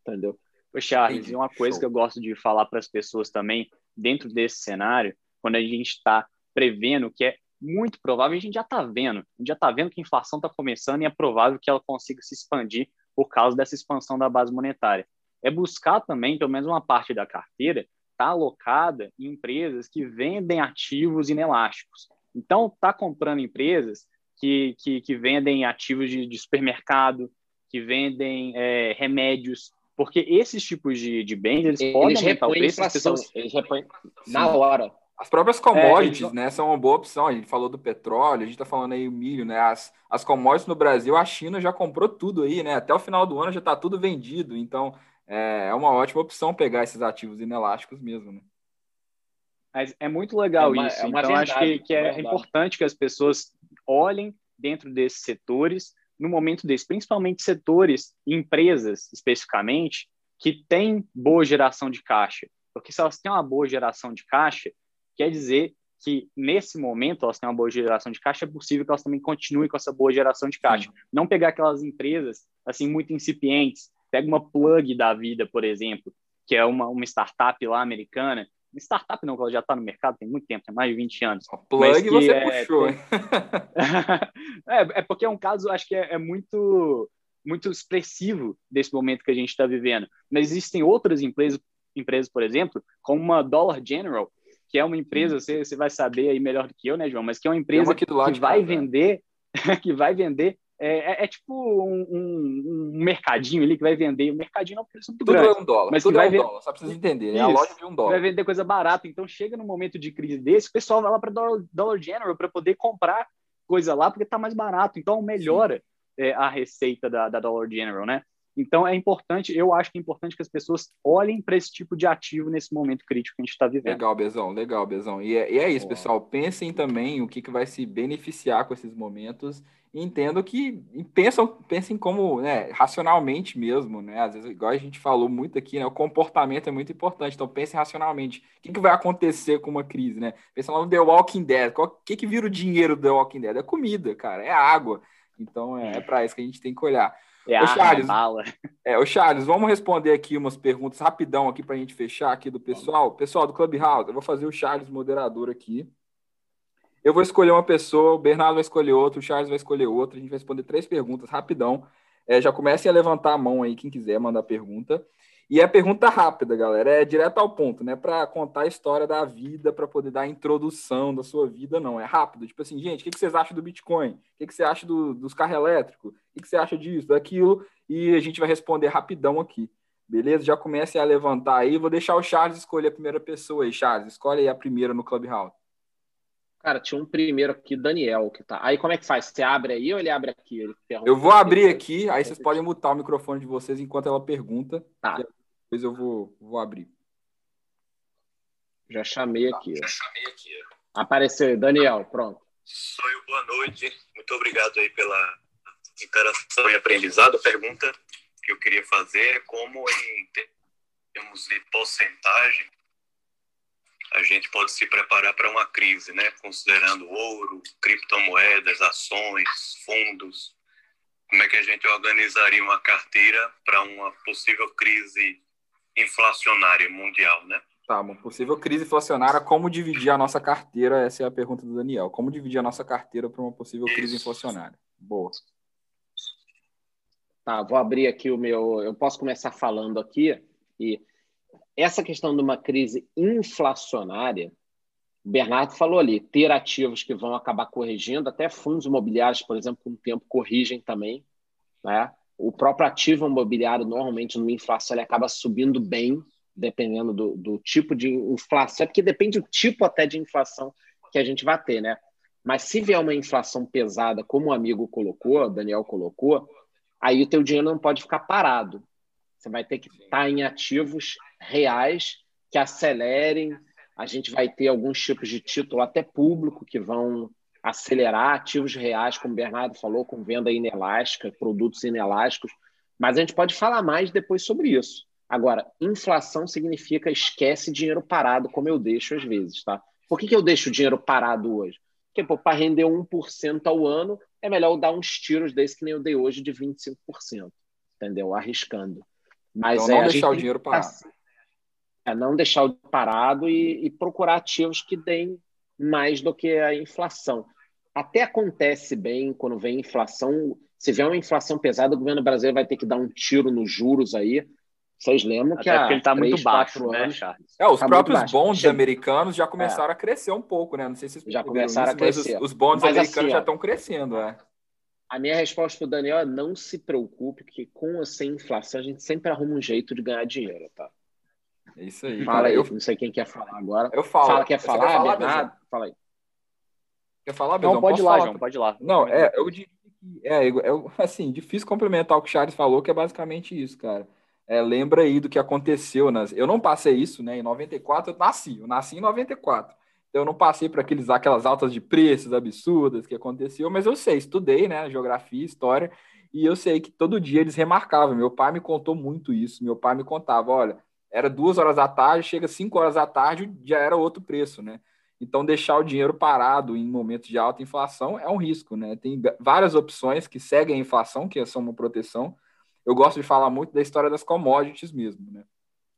Entendeu? Ô, Charles, e uma coisa Show. que eu gosto de falar para as pessoas também, dentro desse cenário, quando a gente está prevendo que é muito provável, a gente já está vendo, a gente já está vendo que a inflação está começando e é provável que ela consiga se expandir por causa dessa expansão da base monetária. é buscar também, pelo menos uma parte da carteira, estar tá alocada em empresas que vendem ativos inelásticos. Então, está comprando empresas que, que, que, vendem ativos de, de supermercado, que vendem é, remédios, porque esses tipos de, de bens, eles, eles podem aumentar o preço. Pessoas... Eles repõem na hora. As próprias commodities, é, né, são uma boa opção. A gente falou do petróleo, a gente está falando aí o milho, né? As, as commodities no Brasil, a China já comprou tudo aí, né? Até o final do ano já está tudo vendido. Então, é, é uma ótima opção pegar esses ativos inelásticos mesmo, né? Mas é muito legal é uma, isso. É então, verdade, acho que, que é, importante que as pessoas olhem dentro desses setores, no momento desse, principalmente setores, empresas especificamente, que têm boa geração de caixa. Porque se elas têm uma boa geração de caixa, quer dizer que nesse momento elas têm uma boa geração de caixa, é possível que elas também continuem com essa boa geração de caixa. Sim. Não pegar aquelas empresas assim muito incipientes, pega uma plug da vida, por exemplo, que é uma, uma startup lá americana, startup não, ela já está no mercado tem muito tempo, tem mais de 20 anos. O plug você é, puxou, tem... é, é porque é um caso, acho que é, é muito muito expressivo desse momento que a gente está vivendo. Mas existem outras empresas, empresas, por exemplo, como uma Dollar General, que é uma empresa, você, você vai saber aí melhor do que eu, né, João? Mas que é uma empresa que vai vender, que vai vender é, é, é, tipo um, um, um, mercadinho ali que vai vender. O mercadinho não porque muito Tudo grande, é um dólar. Mas Tudo que vai é um dólar, só precisa entender. Isso, é a loja de um dólar. Vai vender coisa barata. Então chega num momento de crise desse, o pessoal vai lá para Dollar, Dollar General para poder comprar coisa lá porque está mais barato. Então melhora é, a receita da, da Dollar General, né? Então é importante, eu acho que é importante que as pessoas olhem para esse tipo de ativo nesse momento crítico que a gente está vivendo. Legal, Bezão, legal, Bezão. E é, e é isso, pessoal. Pensem também o que, que vai se beneficiar com esses momentos. E entendo que e pensam, pensem como, né, racionalmente mesmo, né? Às vezes, igual a gente falou muito aqui, né? O comportamento é muito importante. Então pensem racionalmente. O que, que vai acontecer com uma crise, né? Pensa lá no The Walking Dead. O que, que vira o dinheiro do The Walking Dead? É comida, cara, é água. Então é, é para isso que a gente tem que olhar. É ô, Charles, bala. É, o Charles, vamos responder aqui umas perguntas rapidão aqui para a gente fechar aqui do pessoal. Pessoal do Clubhouse, eu vou fazer o Charles moderador aqui. Eu vou escolher uma pessoa, o Bernardo vai escolher outra, o Charles vai escolher outra. A gente vai responder três perguntas rapidão. É, já comecem a levantar a mão aí, quem quiser mandar pergunta. E é pergunta rápida, galera, é direto ao ponto, né? Para contar a história da vida, para poder dar a introdução da sua vida, não. É rápido. Tipo assim, gente, o que, vocês acham do Bitcoin? O que, você acha do, dos carros elétricos? O que, você acha disso, daquilo? E a gente vai responder rapidão aqui. Beleza? Já comece a levantar aí. Vou deixar o Charles escolher a primeira pessoa aí. Charles, escolhe aí a primeira no Clubhouse. Cara, tinha um primeiro aqui, Daniel, que tá. Aí como é que faz? Você abre aí ou ele abre aqui? Ele eu vou abrir aqui, aí vocês podem mutar o microfone de vocês enquanto ela pergunta. Tá. Depois eu vou, vou abrir. Já chamei aqui. Já chamei aqui. Apareceu, Daniel, pronto. Sou eu, boa noite. Muito obrigado aí pela interação e aprendizado. A pergunta que eu queria fazer é como em termos de porcentagem a gente pode se preparar para uma crise, né? Considerando ouro, criptomoedas, ações, fundos. Como é que a gente organizaria uma carteira para uma possível crise inflacionária mundial, né? Tá, uma possível crise inflacionária, como dividir a nossa carteira? Essa é a pergunta do Daniel. Como dividir a nossa carteira para uma possível Isso. crise inflacionária? Boa. Tá, vou abrir aqui o meu. Eu posso começar falando aqui. E essa questão de uma crise inflacionária, o Bernardo falou ali, ter ativos que vão acabar corrigindo, até fundos imobiliários, por exemplo, com o tempo corrigem também. Né? O próprio ativo imobiliário, normalmente, numa inflação, ele acaba subindo bem, dependendo do, do tipo de inflação, é porque depende do tipo até de inflação que a gente vai ter, né? Mas se vier uma inflação pesada, como o amigo colocou, o Daniel colocou, aí o teu dinheiro não pode ficar parado. Você vai ter que estar em ativos reais que acelerem. A gente vai ter alguns tipos de título até público que vão acelerar ativos reais, como o Bernardo falou, com venda inelástica, produtos inelásticos, mas a gente pode falar mais depois sobre isso. Agora, inflação significa esquece dinheiro parado, como eu deixo às vezes, tá? Por que, que eu deixo o dinheiro parado hoje? Porque para render 1% ao ano, é melhor eu dar uns tiros desse que nem eu dei hoje de 25%, entendeu? Arriscando. Mas então, é, não deixar o dinheiro parado. É não deixar o parado e, e procurar ativos que deem mais do que a inflação. Até acontece bem quando vem inflação. Se vier uma inflação pesada, o governo brasileiro vai ter que dar um tiro nos juros aí. Vocês lembram que Até porque ele tá muito baixo, né, Charles? É, os Tá próprios Chega. americanos já começaram a crescer um pouco, né? Não sei se vocês Já começaram a isso, mas os- crescer. Os, bonds Mas americanos assim, já estão crescendo, é. A minha resposta pro Daniel é não se preocupe, que com ou sem inflação a gente sempre arruma um jeito de ganhar dinheiro, tá? É isso aí. Fala cara. aí, Eu, não sei quem quer falar agora. eu falo. Fala, quer falar, falar, Bernardo? Fala aí. Quer falar, Bezão? Não, pode ir lá, falar João, pode ir lá. Não, é, eu diria que é, eu- assim, difícil complementar o que o Charles falou, que é basicamente isso, cara. É, lembra aí do que aconteceu nas. Eu não passei isso, né? Em 94 eu nasci, eu nasci em 94. Então eu não passei por aqueles, aquelas altas de preços absurdas que aconteceu, mas eu sei, estudei, né? Geografia, história, e eu sei que todo dia eles remarcavam. Meu pai me contou muito isso. Meu pai me contava: olha, era duas horas da tarde, chega cinco horas da tarde, já era outro preço, né? Então, deixar o dinheiro parado em momentos de alta inflação é um risco, né? Tem várias opções que seguem a inflação, que são uma proteção. Eu gosto de falar muito da história das commodities mesmo, né?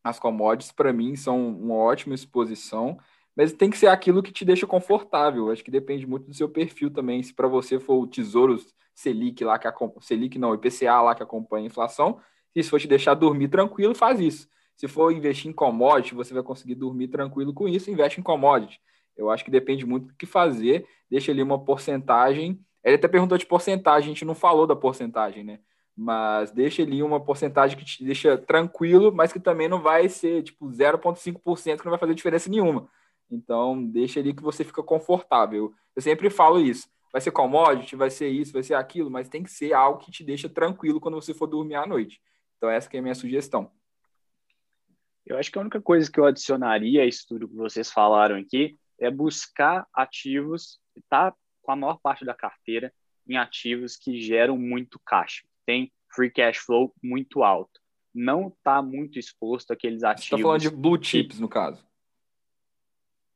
As commodities, para mim, são uma ótima exposição, mas tem que ser aquilo que te deixa confortável. Acho que depende muito do seu perfil também. Se para você for o Tesouro Selic lá que acom- Selic não, IPCA lá que acompanha a inflação, se isso for te deixar dormir tranquilo, faz isso. Se for investir em commodity, você vai conseguir dormir tranquilo com isso, investe em commodity. Eu acho que depende muito do que fazer. Deixa ali uma porcentagem. Ele até perguntou de porcentagem, a gente não falou da porcentagem, né? Mas deixa ali uma porcentagem que te deixa tranquilo, mas que também não vai ser tipo 0,5%, que não vai fazer diferença nenhuma. Então, deixa ali que você fica confortável. Eu sempre falo isso. Vai ser commodity, vai ser isso, vai ser aquilo, mas tem que ser algo que te deixa tranquilo quando você for dormir à noite. Então, essa que é a minha sugestão. Eu acho que a única coisa que eu adicionaria a isso tudo que vocês falaram aqui é buscar ativos, tá com a maior parte da carteira em ativos que geram muito caixa, tem free cash flow muito alto. Não está muito exposto àqueles Você ativos. está falando de blue chips, no caso.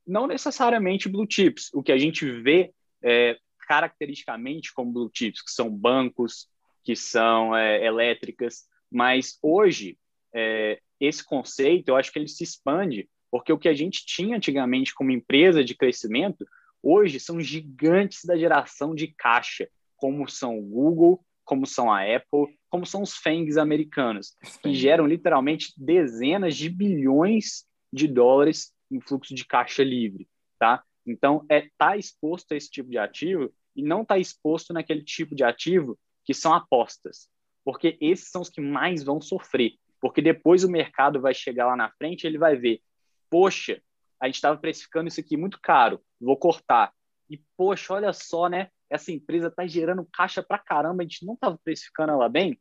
Não necessariamente blue chips. O que a gente vê é, caracteristicamente como blue chips, que são bancos, que são é, elétricas, mas hoje é, esse conceito eu acho que ele se expande porque o que a gente tinha antigamente como empresa de crescimento hoje são gigantes da geração de caixa, como são o Google, como são a Apple, como são os FANGs americanos, que geram literalmente dezenas de bilhões de dólares em fluxo de caixa livre, tá? Então, é tá exposto a esse tipo de ativo e não está exposto naquele tipo de ativo que são apostas, porque esses são os que mais vão sofrer, porque depois o mercado vai chegar lá na frente ele vai ver, poxa, a gente estava precificando isso aqui muito caro, vou cortar. E, poxa, olha só, né? Essa empresa está gerando caixa para caramba, a gente não estava precificando ela bem.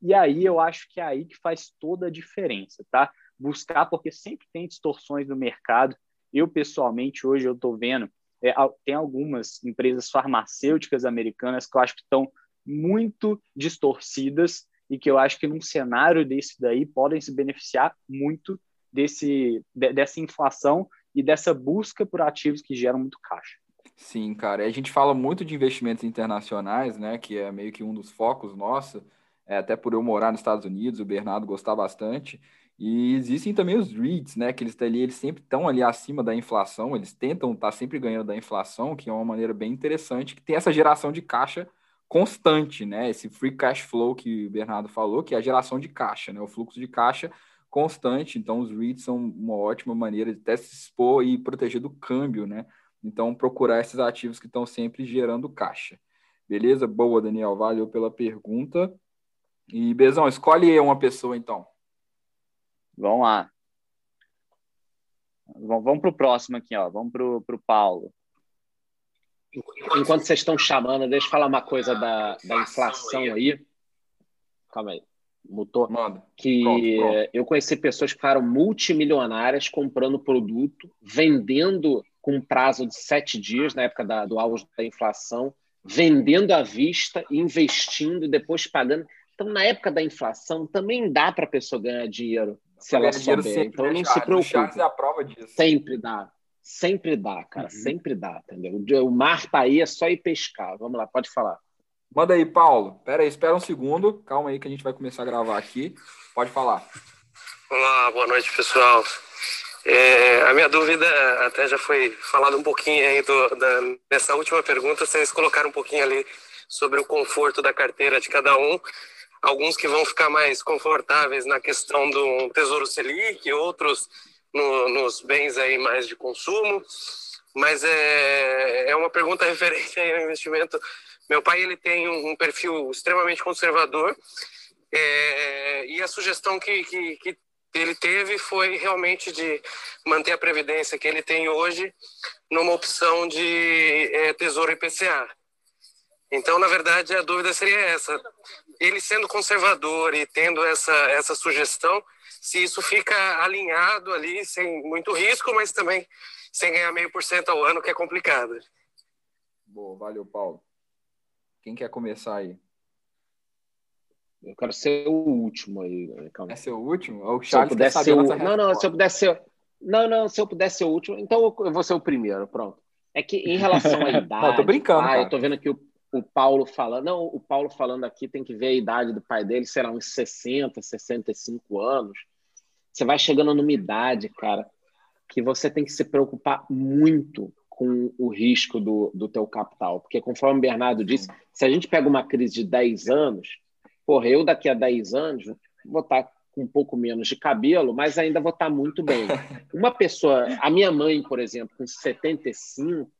E aí eu acho que é aí que faz toda a diferença, tá? Buscar, porque sempre tem distorções no mercado. Eu, pessoalmente, hoje eu estou vendo, é, tem algumas empresas farmacêuticas americanas que eu acho que estão muito distorcidas e que eu acho que num cenário desse daí podem se beneficiar muito desse, de, dessa inflação e dessa busca por ativos que geram muito caixa. Sim, cara. A gente fala muito de investimentos internacionais, né? Que é meio que um dos focos nosso. É, até por eu morar nos Estados Unidos, o Bernardo gostar bastante. E existem também os REITs, né? Que eles, ali, eles sempre estão ali acima da inflação, eles tentam estar sempre ganhando da inflação, que é uma maneira bem interessante, que tem essa geração de caixa constante, né? Esse free cash flow que o Bernardo falou, que é a geração de caixa, né? O fluxo de caixa constante. Então, os REITs são uma ótima maneira de até se expor e proteger do câmbio, né? Então, procurar esses ativos que estão sempre gerando caixa. Beleza? Boa, Daniel. Valeu pela pergunta. E, Bezão, escolhe uma pessoa, então. Vamos lá. Vamos para o próximo aqui, ó. Vamos para o Paulo. Enquanto vocês estão chamando, deixa eu falar uma coisa da, da inflação aí. Calma aí. Mutou. Manda. Que Pronto, pronto. eu conheci pessoas que ficaram multimilionárias comprando produto, vendendo com prazo de sete dias, na época da, do auge da inflação, vendendo à vista, investindo e depois pagando. Então, na época da inflação, também dá para a pessoa ganhar dinheiro se ela dinheiro souber. sempre, Então, né, não se Charles preocupe. é a prova disso. Sempre dá. Sempre dá, cara. Uhum. Sempre dá, entendeu? O mar tá aí, é só ir pescar. Vamos lá, pode falar. Manda aí, Paulo. Pera aí, espera um segundo. Calma aí que a gente vai começar a gravar aqui. Pode falar. Olá, boa noite, pessoal. É, a minha dúvida até já foi falado um pouquinho aí do, da, nessa última pergunta, vocês colocaram um pouquinho ali sobre o conforto da carteira de cada um. alguns que vão ficar mais confortáveis na questão do Tesouro Selic, outros no, nos bens aí mais de consumo, mas é, é uma pergunta referente ao investimento. Meu pai ele tem um, um perfil extremamente conservador é, e a sugestão que, que, que ele teve foi realmente de manter a previdência que ele tem hoje numa opção de é, Tesouro IPCA. Então, na verdade, a dúvida seria essa: ele sendo conservador e tendo essa, essa sugestão, se isso fica alinhado ali, sem muito risco, mas também sem ganhar meio por cento ao ano, que é complicado. Boa, valeu, Paulo. Quem quer começar aí? Eu quero ser o último aí. Calma. É ser o último? O Charles se eu pudesse ser o... Não, não, se eu pudesse ser. Não, não, se eu pudesse ser o último, então eu vou ser o primeiro, pronto. É que em relação à idade. não, tô brincando. Ah, eu tô vendo aqui o, o Paulo falando. Não, o Paulo falando aqui tem que ver a idade do pai dele, será uns 60, 65 anos. Você vai chegando numa idade, cara, que você tem que se preocupar muito com o risco do, do teu capital. Porque, conforme o Bernardo disse, se a gente pega uma crise de 10 anos, porra, eu daqui a 10 anos vou estar com um pouco menos de cabelo, mas ainda vou estar muito bem. Uma pessoa, a minha mãe, por exemplo, com 75,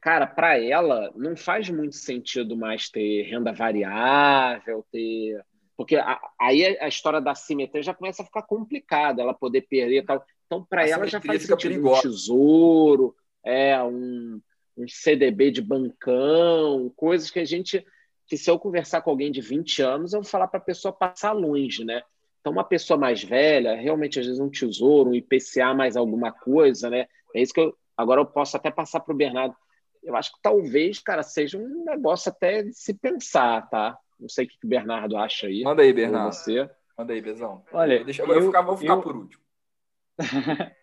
cara, para ela não faz muito sentido mais ter renda variável, ter. Porque a, aí a história da simetria já começa a ficar complicada, ela poder perder e tal. Então, para ela já faz sentido um tesouro, é, um, um CDB de bancão, coisas que a gente que se eu conversar com alguém de 20 anos, eu vou falar para a pessoa passar longe, né? Então, uma pessoa mais velha, realmente, às vezes, um tesouro, um IPCA, mais alguma coisa, né? É isso que eu. Agora eu posso até passar para o Bernardo. Eu acho que talvez, cara, seja um negócio até de se pensar, tá? Não sei o que o Bernardo acha aí. Manda aí, Bernardo. Você. Manda aí, Bezão. Olha, Deixa, eu, eu, vou ficar, vou ficar eu, por último.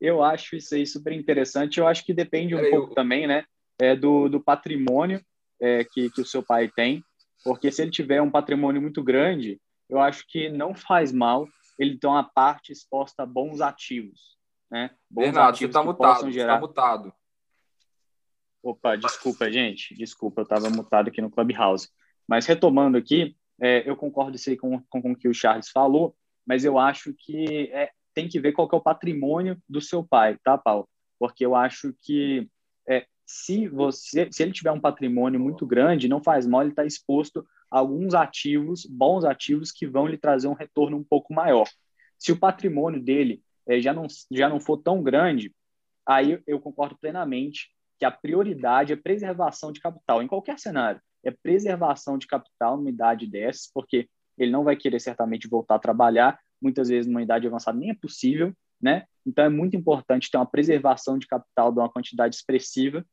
eu acho isso aí super interessante. Eu acho que depende um pouco também, né? É, do, do patrimônio é, que, que o seu pai tem, porque se ele tiver um patrimônio muito grande, eu acho que não faz mal ele ter uma parte exposta a bons ativos, né? Bons Bernardo, ativos você está mutado, gerar... tá mutado. Opa, desculpa, gente, desculpa, eu estava mutado aqui no Clubhouse. Mas retomando aqui, é, eu concordo com, com, com o que o Charles falou, mas eu acho que é, tem que ver qual que é o patrimônio do seu pai, tá, Paulo? Porque eu acho que é, se você, se ele tiver um patrimônio muito grande, não faz mal ele estar tá exposto a alguns ativos, bons ativos que vão lhe trazer um retorno um pouco maior. Se o patrimônio dele é, já, não, já não for tão grande, aí eu concordo plenamente que a prioridade é preservação de capital, em qualquer cenário. É preservação de capital numa idade dessas, porque ele não vai querer certamente voltar a trabalhar, muitas vezes numa idade avançada nem é possível, né? Então é muito importante ter uma preservação de capital de uma quantidade expressiva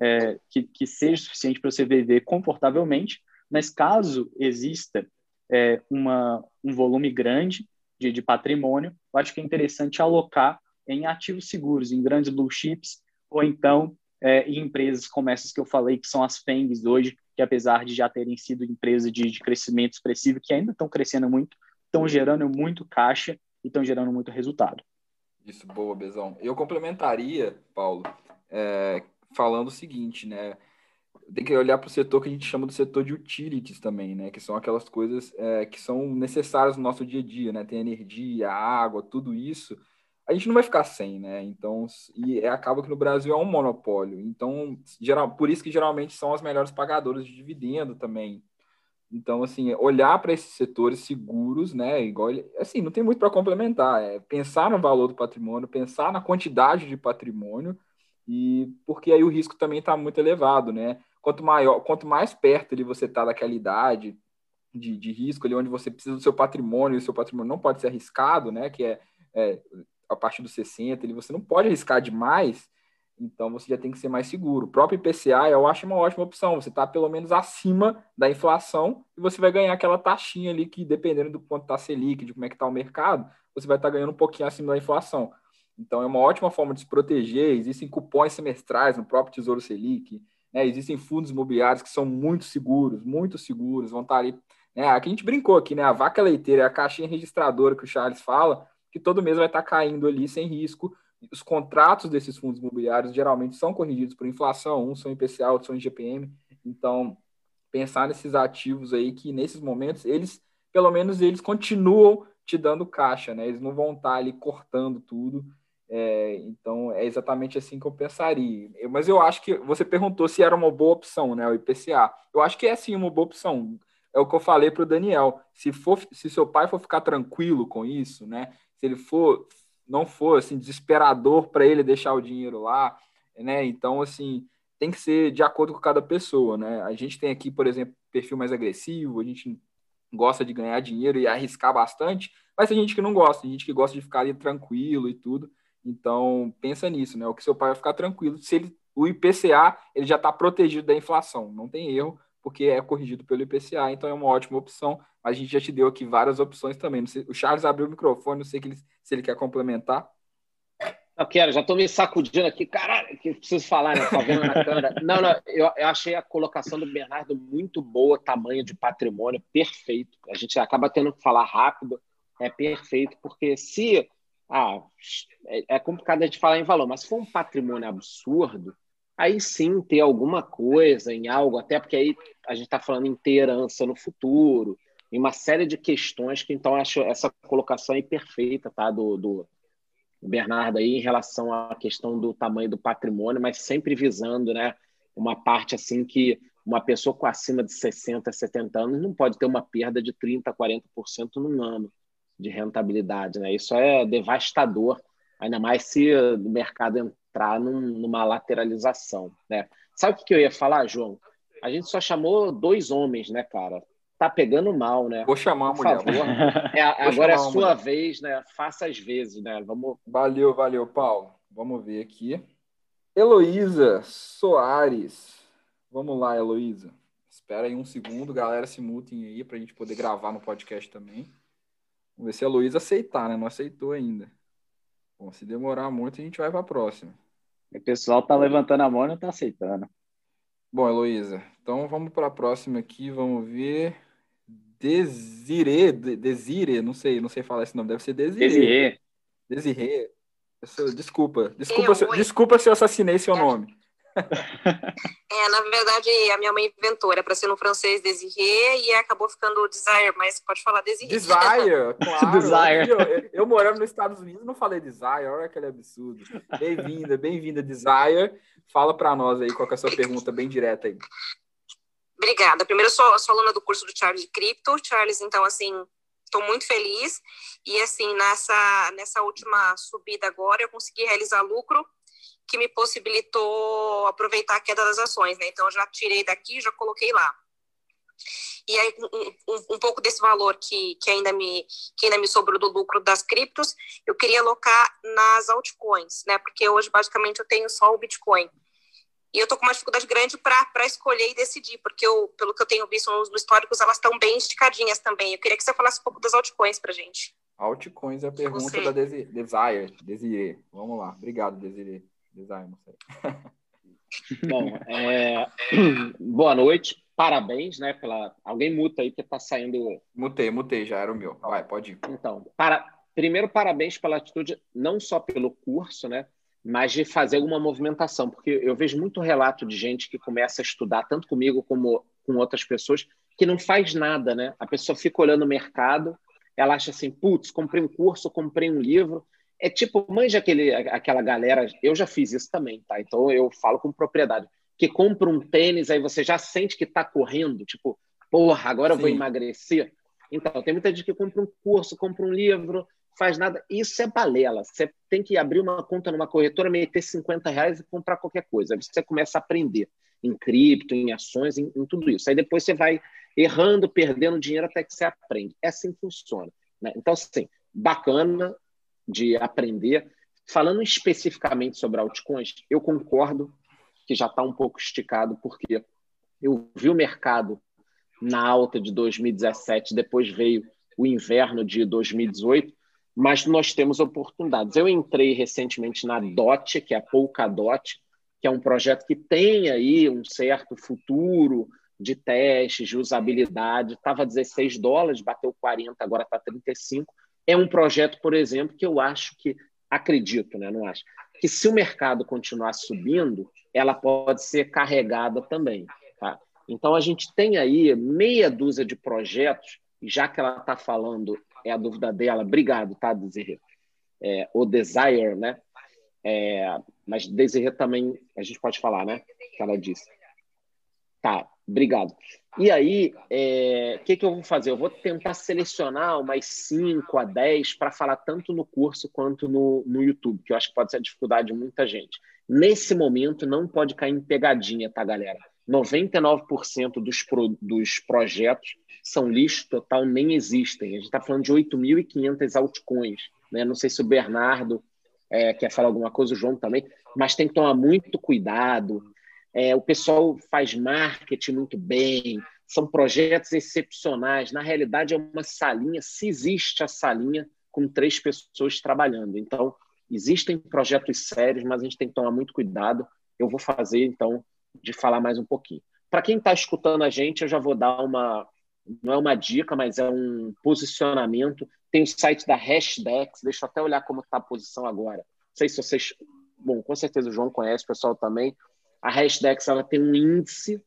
é, que, que, seja suficiente para você viver confortavelmente, mas caso exista é, uma, um volume grande de, de patrimônio, eu acho que é interessante alocar em ativos seguros, em grandes blue chips, ou então é, em empresas como essas que eu falei, que são as FENGs hoje, que apesar de já terem sido empresas de, de crescimento expressivo, que ainda estão crescendo muito, estão gerando muito caixa e estão gerando muito resultado. Isso, boa, Bezão. Eu complementaria, Paulo, é, falando o seguinte, né? Tem que olhar para o setor que a gente chama do setor de utilities também, né? Que são aquelas coisas é, que são necessárias no nosso dia a dia, né? Tem energia, água, tudo isso. A gente não vai ficar sem, né? Então, e é, acaba que no Brasil é um monopólio. Então, geral, por isso que geralmente são as melhores pagadoras de dividendo também. Então, assim, olhar para esses setores seguros, né? Igual, assim, não tem muito para complementar. É pensar no valor do patrimônio, pensar na quantidade de patrimônio e porque aí o risco também está muito elevado, né? Quanto maior, quanto mais perto ali você está daquela idade de, de risco, ali onde você precisa do seu patrimônio, e o seu patrimônio não pode ser arriscado, né? Que é, é a partir dos 60, ali você não pode arriscar demais, então você já tem que ser mais seguro. O próprio IPCA eu acho uma ótima opção. Você está pelo menos acima da inflação e você vai ganhar aquela taxinha ali que, dependendo do quanto está a Selic, de como é que está o mercado, você vai estar tá ganhando um pouquinho acima da inflação. Então, é uma ótima forma de se proteger. Existem cupons semestrais no próprio Tesouro Selic. Né? Existem fundos imobiliários que são muito seguros, muito seguros. Vão estar ali. Né? Aqui a gente brincou aqui, né? A vaca leiteira é a caixinha registradora que o Charles fala, que todo mês vai estar caindo ali sem risco. Os contratos desses fundos imobiliários geralmente são corrigidos por inflação, uns são IPCA, outros são IGPM. Então, pensar nesses ativos aí que nesses momentos eles, pelo menos eles continuam te dando caixa, né? Eles não vão estar ali cortando tudo. É, então é exatamente assim que eu pensaria. Mas eu acho que você perguntou se era uma boa opção, né? O IPCA. Eu acho que é sim uma boa opção. É o que eu falei para o Daniel. Se for, se seu pai for ficar tranquilo com isso, né? Se ele for não for assim desesperador para ele deixar o dinheiro lá, né? Então assim tem que ser de acordo com cada pessoa, né? A gente tem aqui, por exemplo, perfil mais agressivo, a gente gosta de ganhar dinheiro e arriscar bastante, mas tem gente que não gosta, tem gente que gosta de ficar ali tranquilo e tudo. Então, pensa nisso, né? O que seu pai vai ficar tranquilo. Se ele, o IPCA, ele já está protegido da inflação, não tem erro, porque é corrigido pelo IPCA, então é uma ótima opção. A gente já te deu aqui várias opções também. Sei, o Charles abriu o microfone, não sei que ele, se ele quer complementar. Eu quero, já estou me sacudindo aqui, caralho, que preciso falar, né? Tá vendo na câmera. Não, não, eu, eu, achei a colocação do Bernardo muito boa, tamanho de patrimônio, perfeito. A gente acaba tendo que falar rápido, é perfeito, porque se. Ah, é, é complicado a gente falar em valor, mas se for um patrimônio absurdo, aí sim ter alguma coisa em algo, até porque aí a gente está falando em ter herança no futuro, em uma série de questões que então acho essa colocação aí perfeita, tá? Do, do Bernardo aí em relação à questão do tamanho do patrimônio, mas sempre visando, né? Uma parte assim que uma pessoa com acima de 60, 70 anos não pode ter uma perda de 30, 40% num ano de rentabilidade, né? Isso é devastador, ainda mais se o mercado entrar num, numa lateralização, né? Sabe o que eu ia falar, João? A gente só chamou dois homens, né, cara? Tá pegando mal, né? Vou chamar a mulher. É, agora é a sua mulher. vez, né? Faça as vezes, né? Vamos. Valeu, valeu, Paulo. Vamos ver aqui. Heloísa Soares. Vamos lá, Heloísa. Espera aí um segundo, galera, se mutem aí para a gente poder gravar no podcast também. Vamos ver se a Heloísa aceitar, né? Não aceitou ainda. Bom, se demorar muito, a gente vai para a próxima. O pessoal tá levantando a mão e não tá aceitando. Bom, Heloísa, então vamos para a próxima aqui, vamos ver. Desire, Desire, não sei, não sei falar esse nome, deve ser Desire. Desire. Desire. Desculpa, desculpa, eu, se, desculpa se eu assassinei seu nome. É, na verdade, a minha mãe inventou, era para ser no francês Desiré e acabou ficando Desire, mas pode falar Desiré. Desire, claro. Desire. Eu, eu, morando nos Estados Unidos não falei Desire, olha aquele absurdo. Bem-vinda, bem-vinda, Desire. Fala para nós aí qual é a sua pergunta bem direta aí. Obrigada. Primeiro, eu sou, sou aluna do curso do Charles de Cripto. Charles, então, assim, estou muito feliz. E, assim, nessa, nessa última subida agora, eu consegui realizar lucro que me possibilitou aproveitar a queda das ações, né? Então, eu já tirei daqui, já coloquei lá. E aí, um, um, um, pouco desse valor que, que, ainda me, que ainda me sobrou do lucro das criptos, eu queria alocar nas altcoins, né? Porque hoje, basicamente, eu tenho só o Bitcoin. E eu tô com uma dificuldade grande para escolher e decidir, porque eu, pelo que eu tenho visto nos históricos, elas estão bem esticadinhas também. Eu queria que você falasse um pouco das altcoins para gente. Altcoins é a pergunta você. da Desire. Desire. Vamos lá. Obrigado, Desire. Desire, não sei. Bom, é... boa noite. Parabéns, né? Pela... Alguém muta aí que está saindo. Mutei, mutei, já era o meu. Vai, pode ir. Então, para... primeiro, parabéns pela atitude, não só pelo curso, né? mas de fazer alguma movimentação, porque eu vejo muito relato de gente que começa a estudar, tanto comigo como com outras pessoas, que não faz nada, né? A pessoa fica olhando o mercado, ela acha assim, putz, comprei um curso, comprei um livro. É tipo, manja aquele, aquela galera, eu já fiz isso também, tá? Então eu falo com propriedade, que compra um tênis, aí você já sente que tá correndo, tipo, porra, agora Sim. eu vou emagrecer. Então, tem muita gente que compra um curso, compra um livro, faz nada. Isso é balela. Você tem que abrir uma conta numa corretora, meter 50 reais e comprar qualquer coisa. Aí você começa a aprender em cripto, em ações, em, em, tudo isso. Aí depois você vai errando, perdendo dinheiro até que você aprende. É assim que funciona. Né? Então, assim, bacana de aprender. Falando especificamente sobre altcoins, eu concordo que já está um pouco esticado, porque eu vi o mercado na alta de 2017, depois veio o inverno de 2018, mas nós temos oportunidades. Eu entrei recentemente na DOT, que é a Polkadot, que é um projeto que tem aí um certo futuro de testes, de usabilidade. Estava 16 dólares, bateu 40, agora está 35. É um projeto, por exemplo, que eu acho que, acredito, né? não acho, que se o mercado continuar subindo, ela pode ser carregada também. Tá? Então, a gente tem aí meia dúzia de projetos, já que ela está falando, é a dúvida dela, obrigado, tá, Desirê? É, o Desire, né? É, mas Desirê também, a gente pode falar, né? Que ela disse. Tá, obrigado. E aí, o é, que, que eu vou fazer? Eu vou tentar selecionar umas 5 a 10 para falar tanto no curso quanto no, no YouTube, que eu acho que pode ser a dificuldade de muita gente. Nesse momento, não pode cair em pegadinha, tá, galera? 99% dos, pro, dos projetos são lixo total, nem existem. A gente está falando de 8.500 altcoins. Né? Não sei se o Bernardo é, quer falar alguma coisa, o João também, mas tem que tomar muito cuidado. É, o pessoal faz marketing muito bem, são projetos excepcionais. Na realidade, é uma salinha, se existe a salinha, com três pessoas trabalhando. Então, existem projetos sérios, mas a gente tem que tomar muito cuidado. Eu vou fazer, então, de falar mais um pouquinho. Para quem está escutando a gente, eu já vou dar uma, não é uma dica, mas é um posicionamento. Tem o site da Hashdex, deixa eu até olhar como está a posição agora. Não sei se vocês, bom, com certeza o João conhece, o pessoal também. A Hashdex ela tem um índice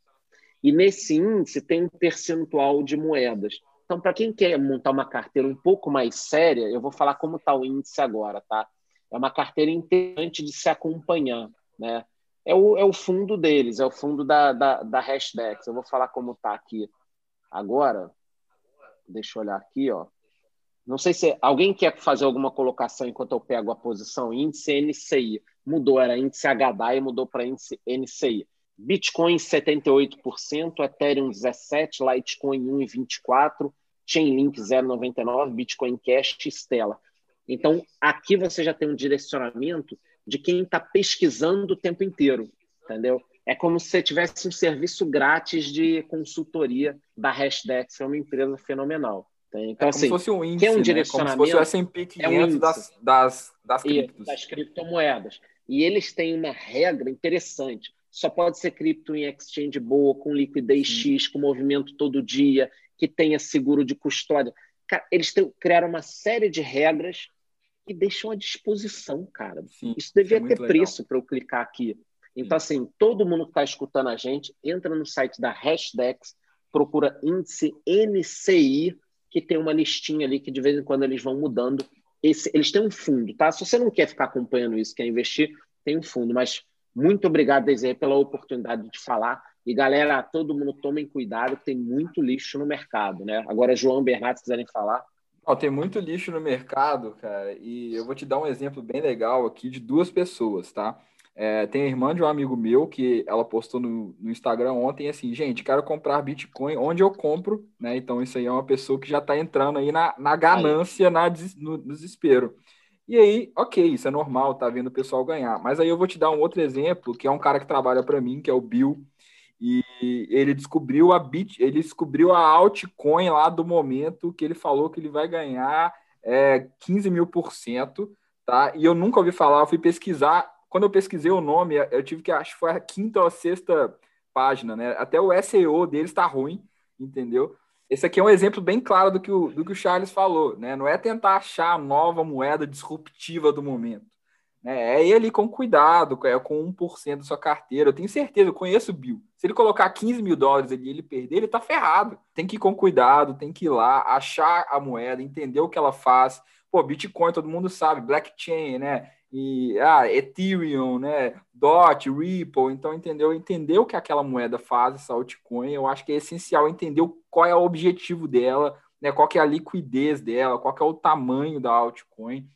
e nesse índice tem um percentual de moedas. Então, para quem quer montar uma carteira um pouco mais séria, eu vou falar como está o índice agora, tá? É uma carteira interessante de se acompanhar, né? é o, é o fundo deles, é o fundo da, da, da Hashdex. Eu vou falar como está aqui agora. Deixa eu olhar aqui, ó. Não sei se alguém quer fazer alguma colocação enquanto eu pego a posição índice NCI. Mudou, era índice HDAI, mudou para índice NCI. Bitcoin 78%, Ethereum 17%, Litecoin 1,24%, Chainlink 0,99%, Bitcoin Cash e Stella. Então, aqui você já tem um direcionamento de quem está pesquisando o tempo inteiro, entendeu? É como se você tivesse um serviço grátis de consultoria da Hashdex, é uma empresa fenomenal. Então, é como assim, se fosse um índice, é um direcionamento, né? como se fosse o S&P 500 é um das, das, das criptos. das criptomoedas. E eles têm uma regra interessante. Só pode ser cripto em exchange boa, com liquidez Sim. X, com movimento todo dia, que tenha seguro de custódia. Cara, eles criaram uma série de regras e deixam à disposição, cara. Sim, isso devia é ter preço para eu clicar aqui. Então, Sim. assim, todo mundo que está escutando a gente, entra no site da Hashdex, procura índice NCI, que tem uma listinha ali que de vez em quando eles vão mudando. Esse, eles têm um fundo, tá? Se você não quer ficar acompanhando isso, quer investir, tem um fundo. Mas muito obrigado, Desiree, pela oportunidade de falar. E galera, todo mundo tomem cuidado, tem muito lixo no mercado, né? Agora, João Bernardo, se quiserem falar. Oh, tem muito lixo no mercado, cara, e eu vou te dar um exemplo bem legal aqui de duas pessoas, tá? É, tem a irmã de um amigo meu que ela postou no, no, Instagram ontem assim, gente, quero comprar Bitcoin, onde eu compro, né? Então isso aí é uma pessoa que já está entrando aí na, na ganância, na, no, no desespero. E aí, ok, isso é normal, tá vendo o pessoal ganhar. Mas aí eu vou te dar um outro exemplo, que é um cara que trabalha para mim, que é o Bill e ele descobriu a bit, ele descobriu a altcoin lá do momento que ele falou que ele vai ganhar é, 15 mil por cento, tá? E eu nunca ouvi falar, eu fui pesquisar. Quando eu pesquisei o nome, eu tive que acho que foi a quinta ou a sexta página, né? Até o SEO deles está ruim, entendeu? Esse aqui é um exemplo bem claro do que o, do que o Charles falou, né? Não é tentar achar a nova moeda disruptiva do momento. Né? É ali com cuidado, é com 1% da sua carteira. Eu tenho certeza, eu conheço o Bill. Se ele colocar 15 mil dólares ali e ele perder, ele tá ferrado. Tem que ir com cuidado, tem que ir lá, achar a moeda, entender o que ela faz. Pô, Bitcoin, todo mundo sabe, blockchain, né? E ah, Ethereum, né? DOT, Ripple, então entendeu? Entender o que aquela moeda faz, essa altcoin, eu acho que é essencial entender qual é o objetivo dela, né? Qual que é a liquidez dela, qual que é o tamanho da altcoin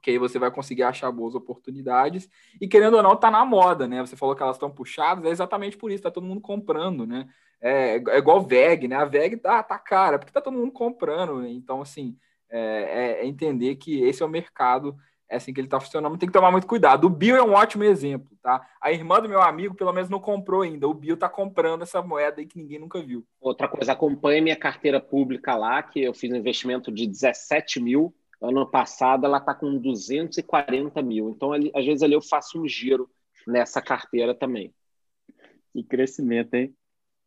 porque aí você vai conseguir achar boas oportunidades. E querendo ou não, tá na moda, né? Você falou que elas estão puxadas, é exatamente por isso, tá todo mundo comprando, né? É, é igual VEG, né? A VEG tá, tá cara, porque tá todo mundo comprando. Né? Então, assim, é, é, entender que esse é o mercado, é assim que ele tá funcionando, tem que tomar muito cuidado. O Bill é um ótimo exemplo, tá? A irmã do meu amigo, pelo menos, não comprou ainda. O Bill tá comprando essa moeda aí que ninguém nunca viu. Outra coisa, acompanhe minha carteira pública lá, que eu fiz um investimento de 17 mil Ano passado ela está com 240 mil. Então, ali, às vezes ali eu faço um giro nessa carteira também. Que crescimento, hein?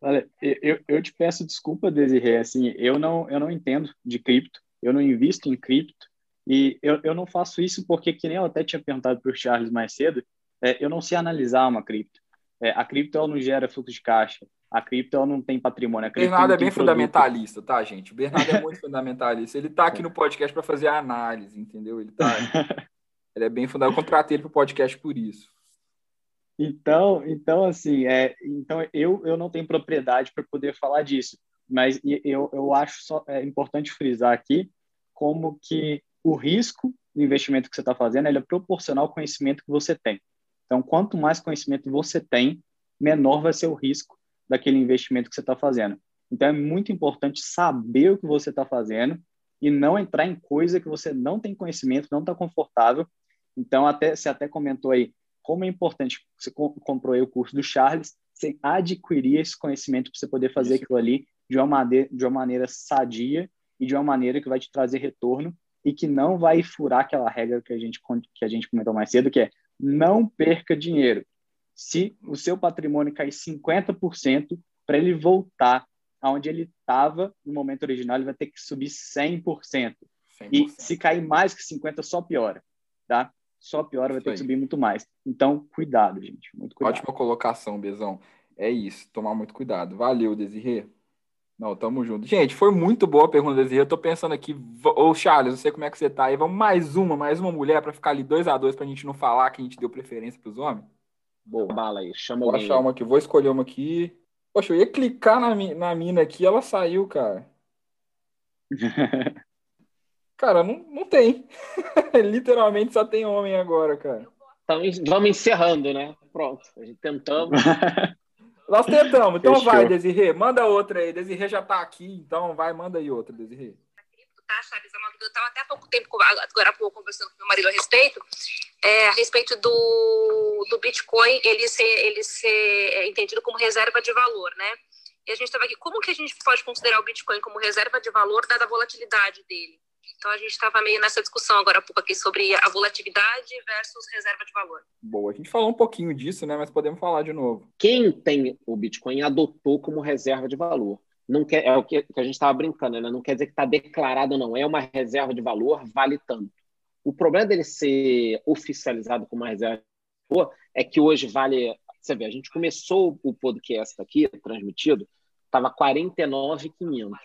Olha, eu, eu te peço desculpa, Desirê, assim, eu não, eu não entendo de cripto, eu não invisto em cripto, e eu, eu não faço isso porque, que nem eu até tinha perguntado para o Charles mais cedo, é, eu não sei analisar uma cripto. É, a cripto ela não gera fluxo de caixa, A cripto ela não tem patrimônio. O Bernardo é bem fundamentalista, tá, gente? O Bernardo é muito fundamentalista. Ele tá aqui no podcast para fazer a análise, entendeu? Ele tá. ele é bem fundamental. Eu contratei ele pro podcast por isso. Então, então assim, é, então eu, eu não tenho propriedade para poder falar disso, mas eu, eu acho só, é importante frisar aqui como que o risco do investimento que você está fazendo ele é proporcional ao conhecimento que você tem. Então, quanto mais conhecimento você tem, menor vai ser o risco daquele investimento que você está fazendo. Então, é muito importante saber o que você está fazendo e não entrar em coisa que você não tem conhecimento, não está confortável. Então, até você até comentou aí como é importante, você comprou aí o curso do Charles, você adquirir esse conhecimento para você poder fazer Isso. aquilo ali de uma, maneira, de uma maneira sadia e de uma maneira que vai te trazer retorno e que não vai furar aquela regra que a gente, que a gente comentou mais cedo, que é não perca dinheiro. Se o seu patrimônio cair 50%, para ele voltar aonde ele estava no momento original, ele vai ter que subir 100%. 100%. E se cair mais que 50%, só piora, tá? Só piora, vai ter que subir muito mais. Então, cuidado, gente. Muito cuidado. Ótima colocação, Bezão. É isso, tomar muito cuidado. Valeu, Desirê. Não, tamo junto. Gente, foi muito boa a pergunta, Desirê. Eu tô pensando aqui, ô Charles, não sei como é que você tá aí. Vamos mais uma, mais uma mulher para ficar ali dois a dois pra gente não falar que a gente deu preferência pros homens? Boa, bala aí, chama Vou achar uma aqui, vou escolher uma aqui. Poxa, eu ia clicar na, na mina aqui ela saiu, cara. cara, não, não tem. Literalmente só tem homem agora, cara. Então, vamos encerrando, né? Pronto, a gente tentamos. Nós tentamos. Então Fechou. vai, Desirê. Manda outra aí. Desirê já tá aqui, então vai, manda aí outra, Desirê. Tá, Chaves? Eu estava até há pouco tempo, agora há pouco, conversando com meu marido a respeito, é, a respeito do, do Bitcoin ele ser, ele ser é, entendido como reserva de valor, né? E a gente estava aqui, como que a gente pode considerar o Bitcoin como reserva de valor dada a volatilidade dele? Então a gente estava meio nessa discussão agora há pouco aqui sobre a volatilidade versus reserva de valor. Boa, a gente falou um pouquinho disso, né? Mas podemos falar de novo. Quem tem o Bitcoin adotou como reserva de valor. Não quer, é o que, que a gente estava brincando, né? Não quer dizer que está declarado não. É uma reserva de valor, vale tanto. O problema dele ser oficializado como uma reserva de valor é que hoje vale. Você vê, a gente começou o podcast aqui, transmitido, estava 49,500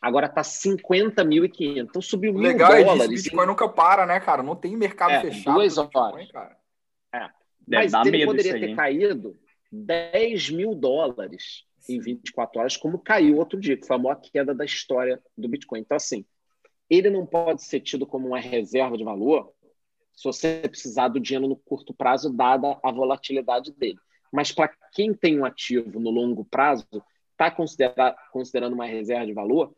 agora está 50.500. Então subiu mil Legal é dólares. Isso, Bitcoin nunca para, né, cara? Não tem mercado é, fechado. Duas horas. cara. É. Mas ele poderia ter caído 10 mil dólares em 24 horas, como caiu outro dia, que foi a maior queda da história do Bitcoin. Então, assim, ele não pode ser tido como uma reserva de valor se você precisar do dinheiro no curto prazo, dada a volatilidade dele. Mas para quem tem um ativo no longo prazo, está considerando uma reserva de valor,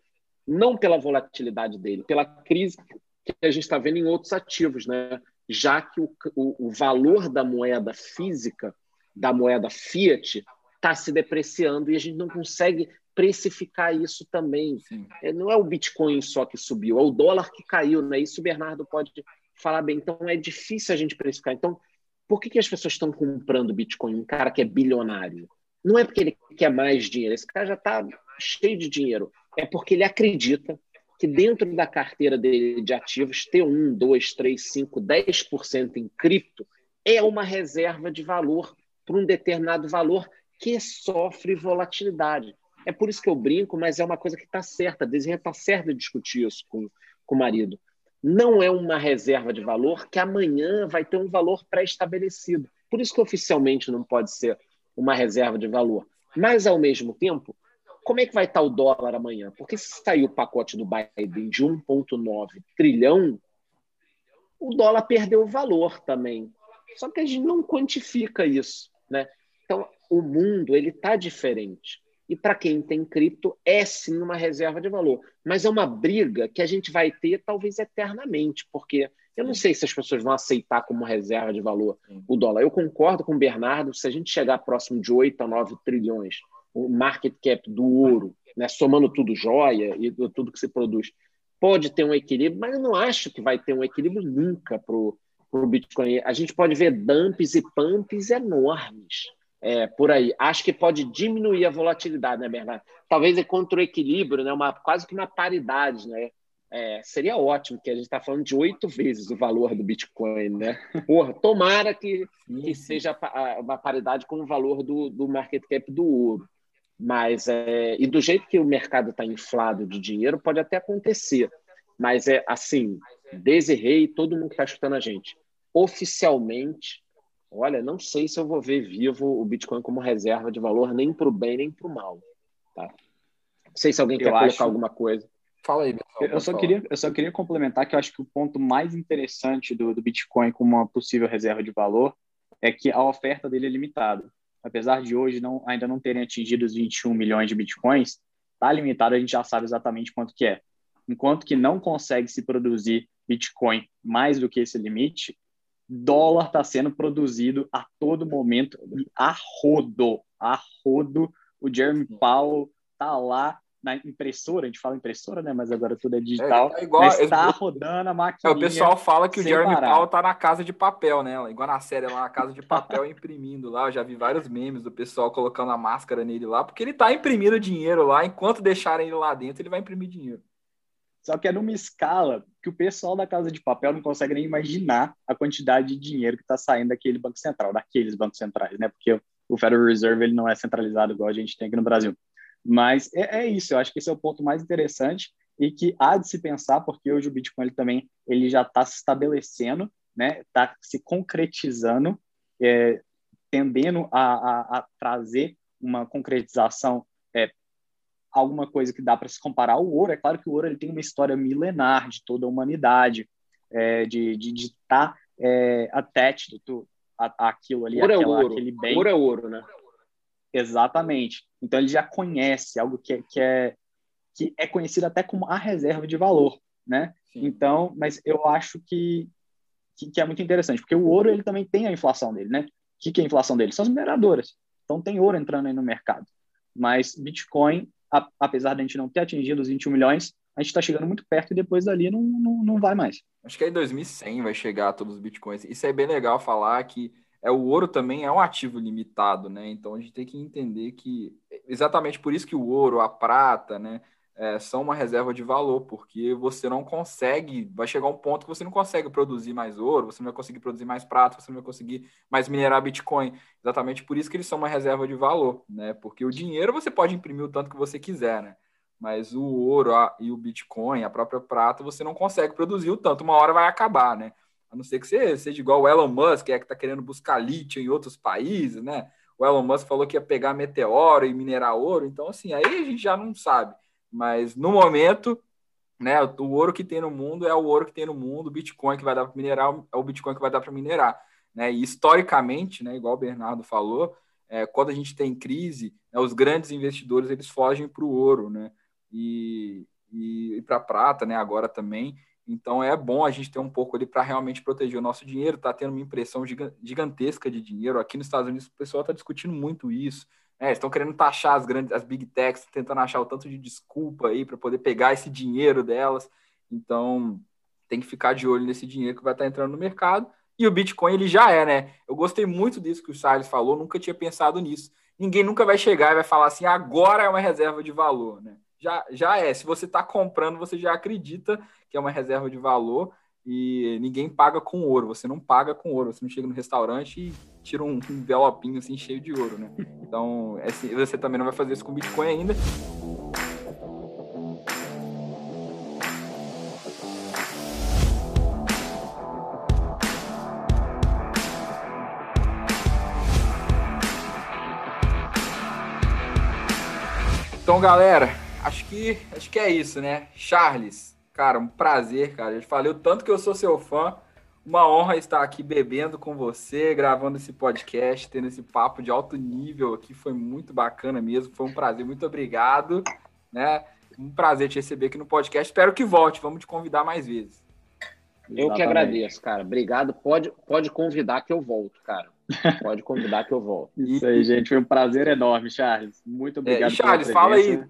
não pela volatilidade dele, pela crise que a gente está vendo em outros ativos, né? já que o, o, o valor da moeda física, da moeda fiat, está se depreciando e a gente não consegue precificar isso também. É, não é o Bitcoin só que subiu, é o dólar que caiu, né? Isso o Bernardo pode falar bem. Então é difícil a gente precificar. Então, por que, que as pessoas estão comprando Bitcoin? Um cara que é bilionário. Não é porque ele quer mais dinheiro, esse cara já está cheio de dinheiro é porque ele acredita que dentro da carteira dele de ativos, ter 1, 2, 3, 5, 10% em cripto é uma reserva de valor para um determinado valor que sofre volatilidade. É por isso que eu brinco, mas é uma coisa que está certa. A Desirê está certa de discutir isso com, com o marido. Não é uma reserva de valor que amanhã vai ter um valor pré-estabelecido. Por isso que oficialmente não pode ser uma reserva de valor. Mas, ao mesmo tempo, como é que vai estar o dólar amanhã? Porque se sair o pacote do Biden de 1,9 trilhão, o dólar perdeu o valor também. Só que a gente não quantifica isso, né? Então, o mundo ele está diferente. E para quem tem cripto, é sim uma reserva de valor. Mas é uma briga que a gente vai ter talvez eternamente, porque eu não sei se as pessoas vão aceitar como reserva de valor o dólar. Eu concordo com o Bernardo, se a gente chegar próximo de 8 a 9 trilhões o market cap do ouro, né, somando tudo joia e tudo que se produz, pode ter um equilíbrio, mas eu não acho que vai ter um equilíbrio nunca para o Bitcoin. A gente pode ver dumps e pumps enormes é, por aí. Acho que pode diminuir a volatilidade, né, Bernardo? Talvez é contra o equilíbrio, né, uma, quase que uma paridade, né? É, seria ótimo, que a gente está falando de oito vezes o valor do Bitcoin, né? Porra, tomara que, que seja uma paridade com o valor do, do market cap do ouro. Mas é, e do jeito que o mercado está inflado de dinheiro, pode até acontecer. Mas é assim, Desirei, todo mundo que está escutando a gente, oficialmente, olha, não sei se eu vou ver vivo o Bitcoin como reserva de valor, nem para o bem, nem para o mal. Tá? Não sei se alguém eu quer acho... colocar alguma coisa. Fala aí, pessoal. Eu só, queria, eu só queria complementar que eu acho que o ponto mais interessante do, do Bitcoin como uma possível reserva de valor é que a oferta dele é limitada apesar de hoje não, ainda não terem atingido os 21 milhões de bitcoins, está limitado, a gente já sabe exatamente quanto que é. Enquanto que não consegue se produzir bitcoin mais do que esse limite, dólar está sendo produzido a todo momento a rodo, a rodo. O Jeremy Powell está lá na impressora, a gente fala impressora, né? Mas agora tudo é digital. É, é igual, mas tá rodando a máquina. É, o pessoal fala que o Jeremy. Powell tá na casa de papel, né? Igual na série lá, na casa de papel imprimindo lá. Eu já vi vários memes do pessoal colocando a máscara nele lá, porque ele tá imprimindo dinheiro lá. Enquanto deixarem ele lá dentro, ele vai imprimir dinheiro. Só que é numa escala que o pessoal da casa de papel não consegue nem imaginar a quantidade de dinheiro que está saindo daquele banco central, daqueles bancos centrais, né? Porque o Federal Reserve ele não é centralizado igual a gente tem aqui no Brasil. Mas é, é, isso, eu acho que esse é o ponto mais interessante e que há de se pensar, porque hoje o Bitcoin ele também ele já está se estabelecendo, né? Está se concretizando, é, tendendo a, a, a, trazer uma concretização, é, alguma coisa que dá para se comparar ao ouro. É claro que o ouro ele tem uma história milenar de toda a humanidade, é, de estar de, de tá, é, attached to, a, aquilo ali, ouro é aquela, é ouro. aquele bem. Ouro é ouro, né? Exatamente. Então ele já conhece algo que, é, que é que é conhecido até como a reserva de valor, né? Sim. Então, mas eu acho que, que, que, é muito interessante, porque o ouro ele também tem a inflação dele, né? O que, que é a inflação dele? São as mineradoras. Então tem ouro entrando aí no mercado. Mas Bitcoin, a, apesar de a gente não ter atingido os 21 milhões, a gente está chegando muito perto e depois dali não, não, não vai mais. Acho que aí 2100 vai chegar todos os bitcoins. Isso é bem legal falar que é o ouro também é um ativo limitado, né? Então a gente tem que entender que exatamente por isso que o ouro, a prata, né, é, são uma reserva de valor, porque você não consegue, vai chegar um ponto que você não consegue produzir mais ouro, você não vai conseguir produzir mais prata, você não vai conseguir mais minerar Bitcoin. Exatamente por isso que eles são uma reserva de valor, né? Porque o dinheiro você pode imprimir o tanto que você quiser, né? Mas o ouro a, e o Bitcoin, a própria prata, você não consegue produzir o tanto, uma hora vai acabar, né? A não ser que você seja igual o Elon Musk, é que está querendo buscar lítio em outros países, né? O Elon Musk falou que ia pegar meteoro e minerar ouro, então assim, aí a gente já não sabe. Mas no momento, né, o ouro que tem no mundo é o ouro que tem no mundo, o Bitcoin que vai dar para minerar é o Bitcoin que vai dar para minerar, né? E historicamente, né, igual o Bernardo falou, é, quando a gente tem crise, né, os grandes investidores eles fogem para o ouro, né? E, e, e para prata, né? Agora também. Então é bom a gente ter um pouco ali para realmente proteger o nosso dinheiro. Está tendo uma impressão gigantesca de dinheiro. Aqui nos Estados Unidos o pessoal está discutindo muito isso. É, estão querendo taxar as grandes, as big techs, tentando achar o tanto de desculpa aí para poder pegar esse dinheiro delas. Então tem que ficar de olho nesse dinheiro que vai estar tá entrando no mercado. E o Bitcoin ele já é, né? Eu gostei muito disso que o Charles falou, nunca tinha pensado nisso. Ninguém nunca vai chegar e vai falar assim, agora é uma reserva de valor, né? já, já é. Se você está comprando, você já acredita que é uma reserva de valor e ninguém paga com ouro. Você não paga com ouro. Você não chega no restaurante e tira um envelopinho assim cheio de ouro, né? Então, é assim, você também não vai fazer isso com Bitcoin ainda. Então, galera, acho que acho que é isso, né? Charles, cara, um prazer, cara. Eu falei o tanto que eu sou seu fã. Uma honra estar aqui bebendo com você, gravando esse podcast, tendo esse papo de alto nível aqui. Foi muito bacana mesmo. Foi um prazer. Muito obrigado, né? Um prazer te receber aqui no podcast. Espero que volte. Vamos te convidar mais vezes. Eu Exatamente. que agradeço, cara. Obrigado. Pode, pode convidar que eu volto, cara. Pode convidar que eu volto. Isso aí, gente. Foi um prazer enorme, Charles. Muito obrigado. É, Charles, fala aí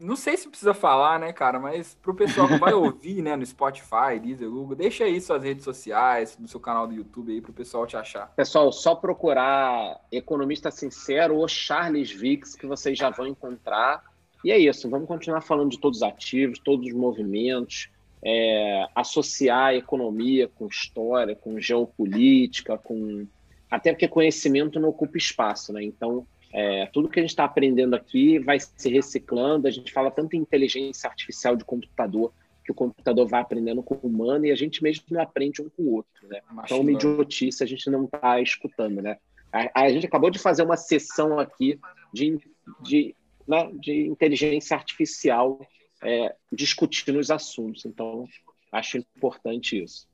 não sei se precisa falar, né, cara, mas pro pessoal que vai ouvir, né, no Spotify, Deezer, Google, deixa aí suas redes sociais, no seu canal do YouTube aí pro pessoal te achar. Pessoal, só procurar Economista Sincero ou Charles Vix que vocês já vão encontrar. E é isso, vamos continuar falando de todos os ativos, todos os movimentos, é, associar a economia com história, com geopolítica, com até porque conhecimento não ocupa espaço, né? Então, É, tudo que a gente está aprendendo aqui vai se reciclando. A gente fala tanto em inteligência artificial de computador, que o computador vai aprendendo com o humano e a gente mesmo não aprende um com o outro. Né? Então, uma idiotice a gente não está escutando. Né? A, a, gente acabou de fazer uma sessão aqui de, de, né, de inteligência artificial é, discutindo os assuntos. Então, acho importante isso.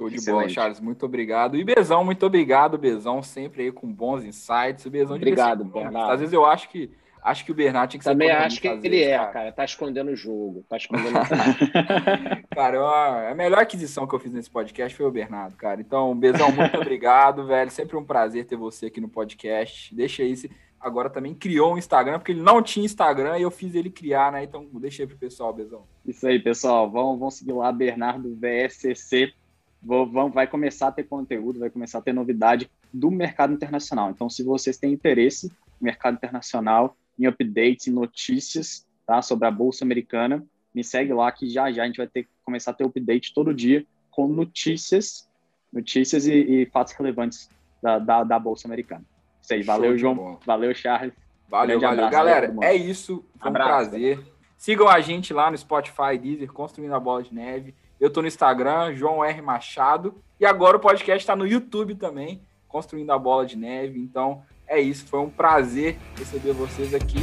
Show de Excelente. bola, Charles. Muito obrigado. E Bezão, muito obrigado, Bezão, sempre aí com bons insights. O Bezão obrigado, Bernardo. Às vezes eu acho que acho que o Bernardo tinha que ser Também acho que ele vezes, é, cara. cara. Tá escondendo o jogo. Tá escondendo o jogo. cara, a melhor aquisição que eu fiz nesse podcast foi o Bernardo, cara. Então, Bezão, muito obrigado, velho. Sempre um prazer ter você aqui no podcast. Deixa aí se agora também criou um Instagram, porque ele não tinha Instagram e eu fiz ele criar, né? Então deixa aí pro pessoal, Bezão. Isso aí, pessoal. Vão, vão seguir lá, Bernardo VSCC. Vou, vão, vai começar a ter conteúdo, vai começar a ter novidade do mercado internacional. Então, se vocês têm interesse no mercado internacional, em updates, em notícias tá, sobre a Bolsa Americana, me segue lá que já já a gente vai ter começar a ter update todo dia com notícias, notícias e, e fatos relevantes da, da, da Bolsa Americana. Isso aí, valeu, João. Bom. Valeu, Charles. Valeu, valeu. Abraço, Galera, é isso. Foi um prazer. Sigam a gente lá no Spotify, Deezer, Construindo a Bola de Neve. Eu tô no Instagram, João R. Machado. E agora o podcast está no YouTube também, Construindo a Bola de Neve. Então, é isso. Foi um prazer receber vocês aqui.